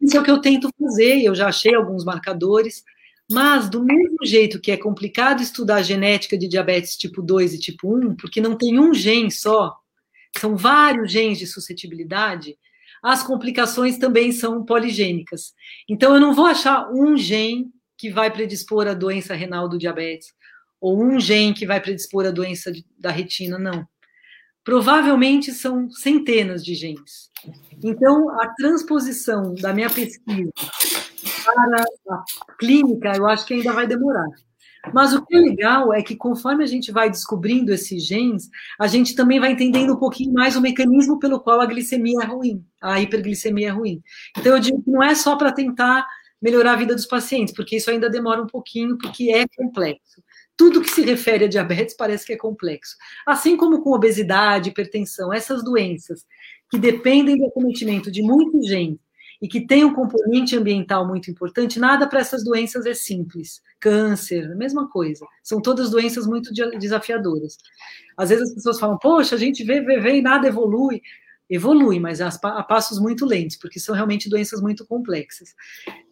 Isso é o que eu tento fazer, eu já achei alguns marcadores, mas do mesmo jeito que é complicado estudar genética de diabetes tipo 2 e tipo 1, porque não tem um gene só, são vários genes de suscetibilidade, as complicações também são poligênicas. Então, eu não vou achar um gene que vai predispor a doença renal do diabetes, ou um gene que vai predispor a doença da retina, não. Provavelmente são centenas de genes. Então, a transposição da minha pesquisa para a clínica, eu acho que ainda vai demorar. Mas o que é legal é que conforme a gente vai descobrindo esses genes, a gente também vai entendendo um pouquinho mais o mecanismo pelo qual a glicemia é ruim, a hiperglicemia é ruim. Então eu digo que não é só para tentar melhorar a vida dos pacientes, porque isso ainda demora um pouquinho, porque é complexo tudo que se refere a diabetes parece que é complexo. Assim como com obesidade, hipertensão, essas doenças que dependem do acometimento de muitos genes e que tem um componente ambiental muito importante, nada para essas doenças é simples. Câncer, mesma coisa. São todas doenças muito desafiadoras. Às vezes as pessoas falam, poxa, a gente vê, vê, vê e nada evolui evolui, mas a, passos muito lentos, porque são realmente doenças muito complexas.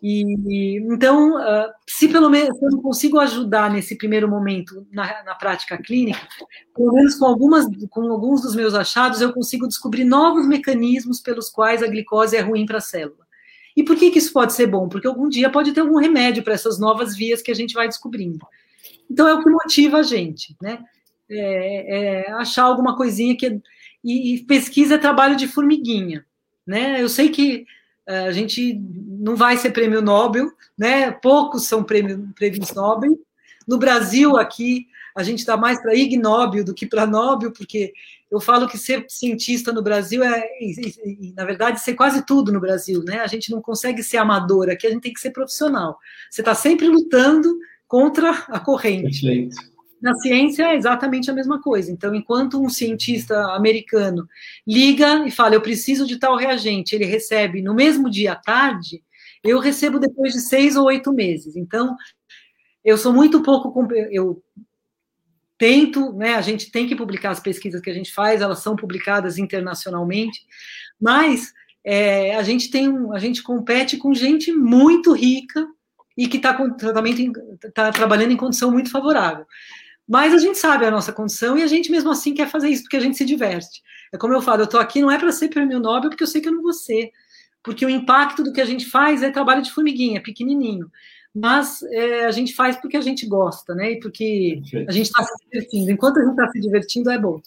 E então, uh, se pelo menos eu não consigo ajudar nesse primeiro momento na, na, prática clínica, pelo menos com algumas, com alguns dos meus achados, eu consigo descobrir novos mecanismos pelos quais a glicose é ruim para a célula. E por que, que isso pode ser bom? Porque algum dia pode ter algum remédio para essas novas vias que a gente vai descobrindo. Então é o que motiva a gente, né? É, é achar alguma coisinha que e, pesquisa é trabalho de formiguinha, né? Eu sei que uh, a gente não vai ser prêmio Nobel, né? Poucos são prêmio, prêmios Nobel. No Brasil, aqui, a gente está mais para Ig Nobel do que para Nobel, porque eu falo que ser cientista no Brasil é, na verdade, ser quase tudo no Brasil, né? A gente não consegue ser amador aqui, a gente tem que ser profissional. Você está sempre lutando contra a corrente. Na ciência é exatamente a mesma coisa. Então, enquanto um cientista americano liga e fala, eu preciso de tal reagente, ele recebe no mesmo dia à tarde, eu recebo depois de seis ou oito meses. Então, eu sou muito pouco. Eu tento, né? A gente tem que publicar as pesquisas que a gente faz, elas são publicadas internacionalmente, mas é, a gente tem um, a gente compete com gente muito rica e que está tá trabalhando em condição muito favorável. Mas a gente sabe a nossa condição e a gente mesmo assim quer fazer isso porque a gente se diverte. É como eu falo, eu estou aqui não é para ser prêmio Nobel porque eu sei que eu não vou ser, porque o impacto do que a gente faz é trabalho de formiguinha, pequenininho. Mas é, a gente faz porque a gente gosta, né? E porque a gente está se divertindo. Enquanto a gente está se divertindo, é bom.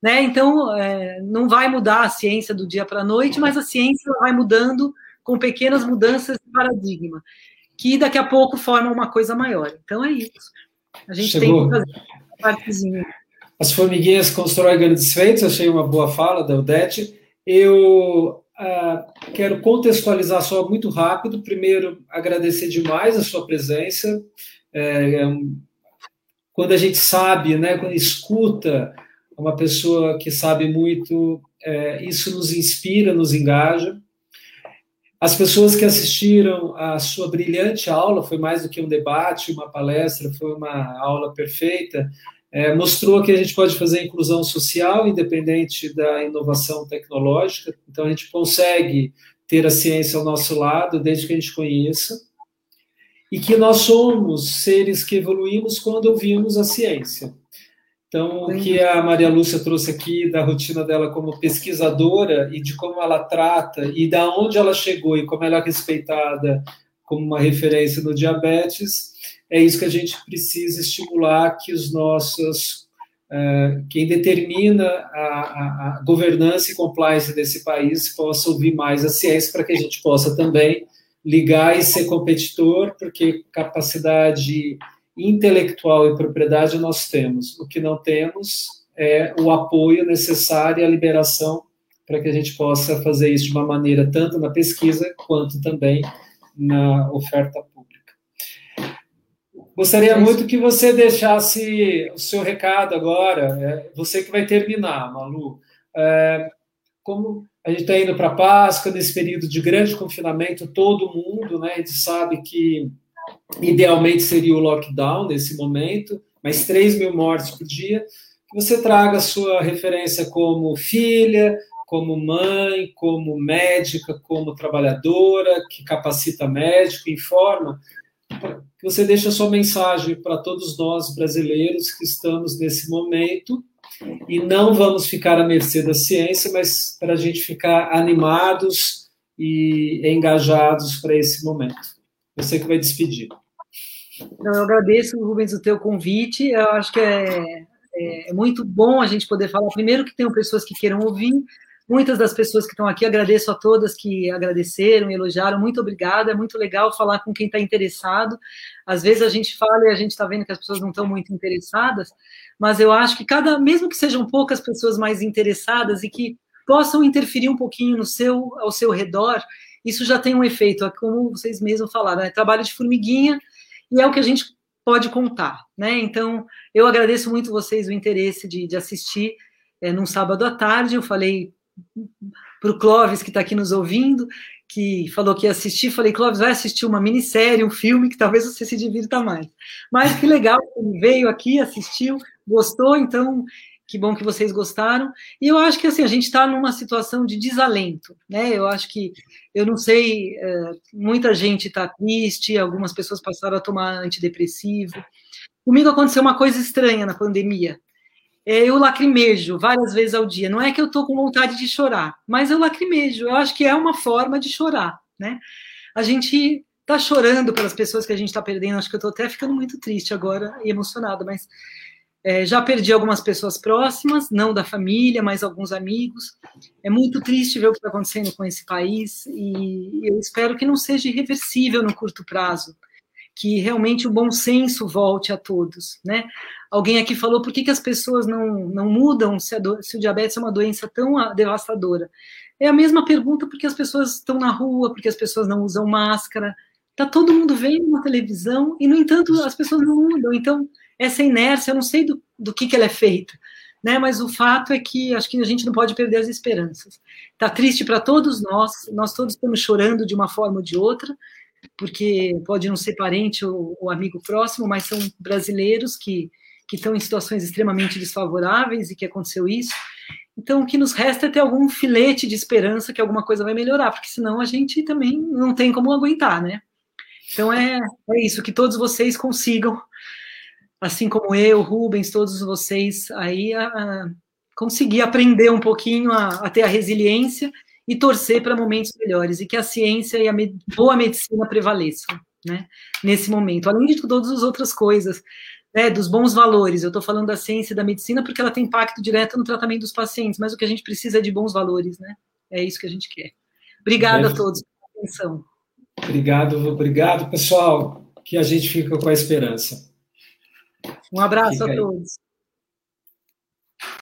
Né? Então, é, não vai mudar a ciência do dia para a noite, mas a ciência vai mudando com pequenas mudanças de paradigma, que daqui a pouco formam uma coisa maior. Então, é isso. A gente Chegou. tem que fazer partezinha. As formiguinhas constroem grandes feitos, achei uma boa fala da Odete. Eu uh, quero contextualizar só muito rápido. Primeiro, agradecer demais a sua presença. É, é quando a gente sabe, né, quando escuta uma pessoa que sabe muito, é, isso nos inspira, nos engaja. As pessoas que assistiram a sua brilhante aula, foi mais do que um debate, uma palestra, foi uma aula perfeita, é, mostrou que a gente pode fazer inclusão social independente da inovação tecnológica, então a gente consegue ter a ciência ao nosso lado desde que a gente conheça, e que nós somos seres que evoluímos quando ouvimos a ciência. Então, o que a Maria Lúcia trouxe aqui da rotina dela como pesquisadora e de como ela trata e da onde ela chegou e como ela é respeitada como uma referência no diabetes, é isso que a gente precisa estimular que os nossos uh, quem determina a, a, governança e compliance desse país possa ouvir mais a ciência para que a gente possa também ligar e ser competidor, porque capacidade intelectual e propriedade nós temos. O que não temos é o apoio necessário e a liberação para que a gente possa fazer isso de uma maneira tanto na pesquisa quanto também na oferta pública. Gostaria muito que você deixasse o seu recado agora, é você que vai terminar, Malu. É, como a gente está indo para a Páscoa, nesse período de grande confinamento, todo mundo, né, a gente sabe que Idealmente seria o lockdown nesse momento, mas 3 mil mortes por dia. Que você traga a sua referência como filha, como mãe, como médica, como trabalhadora, que capacita médico, informa, que você deixe a sua mensagem para todos nós brasileiros que estamos nesse momento e não vamos ficar à mercê da ciência, mas para a gente ficar animados e engajados para esse momento. Você que vai despedir. Então, eu agradeço, Rubens, o teu convite. Eu acho que é, é, é, muito bom a gente poder falar. Primeiro que tenham pessoas que queiram ouvir. Muitas das pessoas que estão aqui, agradeço a todas que agradeceram, elogiaram. Muito obrigada. É muito legal falar com quem está interessado. Às vezes a gente fala e a gente está vendo que as pessoas não estão muito interessadas, mas eu acho que cada, mesmo que sejam poucas pessoas mais interessadas e que possam interferir um pouquinho no seu, ao seu redor, isso já tem um efeito, como vocês mesmos falaram, é trabalho de formiguinha e é o que a gente pode contar, né? Então, eu agradeço muito vocês o interesse de, de assistir é, num sábado à tarde. Eu falei para o Clóvis, que está aqui nos ouvindo, que falou que ia assistir, falei, Clóvis, vai assistir uma minissérie, um filme, que talvez você se divirta mais. Mas que legal, ele veio aqui, assistiu, gostou, então que bom que vocês gostaram. E eu acho que assim, a gente está numa situação de desalento, né? Eu acho que, eu não sei, é, muita gente está triste, algumas pessoas passaram a tomar antidepressivo. Comigo aconteceu uma coisa estranha na pandemia. É, eu lacrimejo várias vezes ao dia. Não é que eu estou com vontade de chorar, mas eu lacrimejo. Eu acho que é uma forma de chorar, né? A gente está chorando pelas pessoas que a gente está perdendo. Acho que eu estou até ficando muito triste agora e emocionada, mas é, já perdi algumas pessoas próximas, não da família, mas alguns amigos. É muito triste ver o que está acontecendo com esse país e eu espero que não seja irreversível no curto prazo que realmente o bom senso volte a todos, né? Alguém aqui falou por que, que as pessoas não, não mudam se, do, se o diabetes é uma doença tão devastadora. É a mesma pergunta porque as pessoas estão na rua, porque as pessoas não usam máscara. Tá todo mundo vendo na televisão e, no entanto, as pessoas não mudam. Então, essa inércia, eu não sei do, do que, que ela é feita, né? Mas o fato é que acho que a gente não pode perder as esperanças. Tá triste para todos nós, nós todos estamos chorando de uma forma ou de outra, porque pode não ser parente ou, ou amigo próximo, mas são brasileiros que, que estão em situações extremamente desfavoráveis e que aconteceu isso. Então, o que nos resta é ter algum filete de esperança que alguma coisa vai melhorar, porque senão a gente também não tem como aguentar, né? Então, é, é isso, que todos vocês consigam, assim como eu, Rubens, todos vocês aí, a, a conseguir aprender um pouquinho a, a ter a resiliência e torcer para momentos melhores e que a ciência e a boa medicina prevaleçam, né? Nesse momento, além de todas as outras coisas, né, dos bons valores. Eu estou falando da ciência e da medicina porque ela tem impacto direto no tratamento dos pacientes, mas o que a gente precisa é de bons valores, né? É isso que a gente quer. Obrigada a todos pela atenção. Obrigado, obrigado, pessoal. Que a gente fica com a esperança. Um abraço a todos.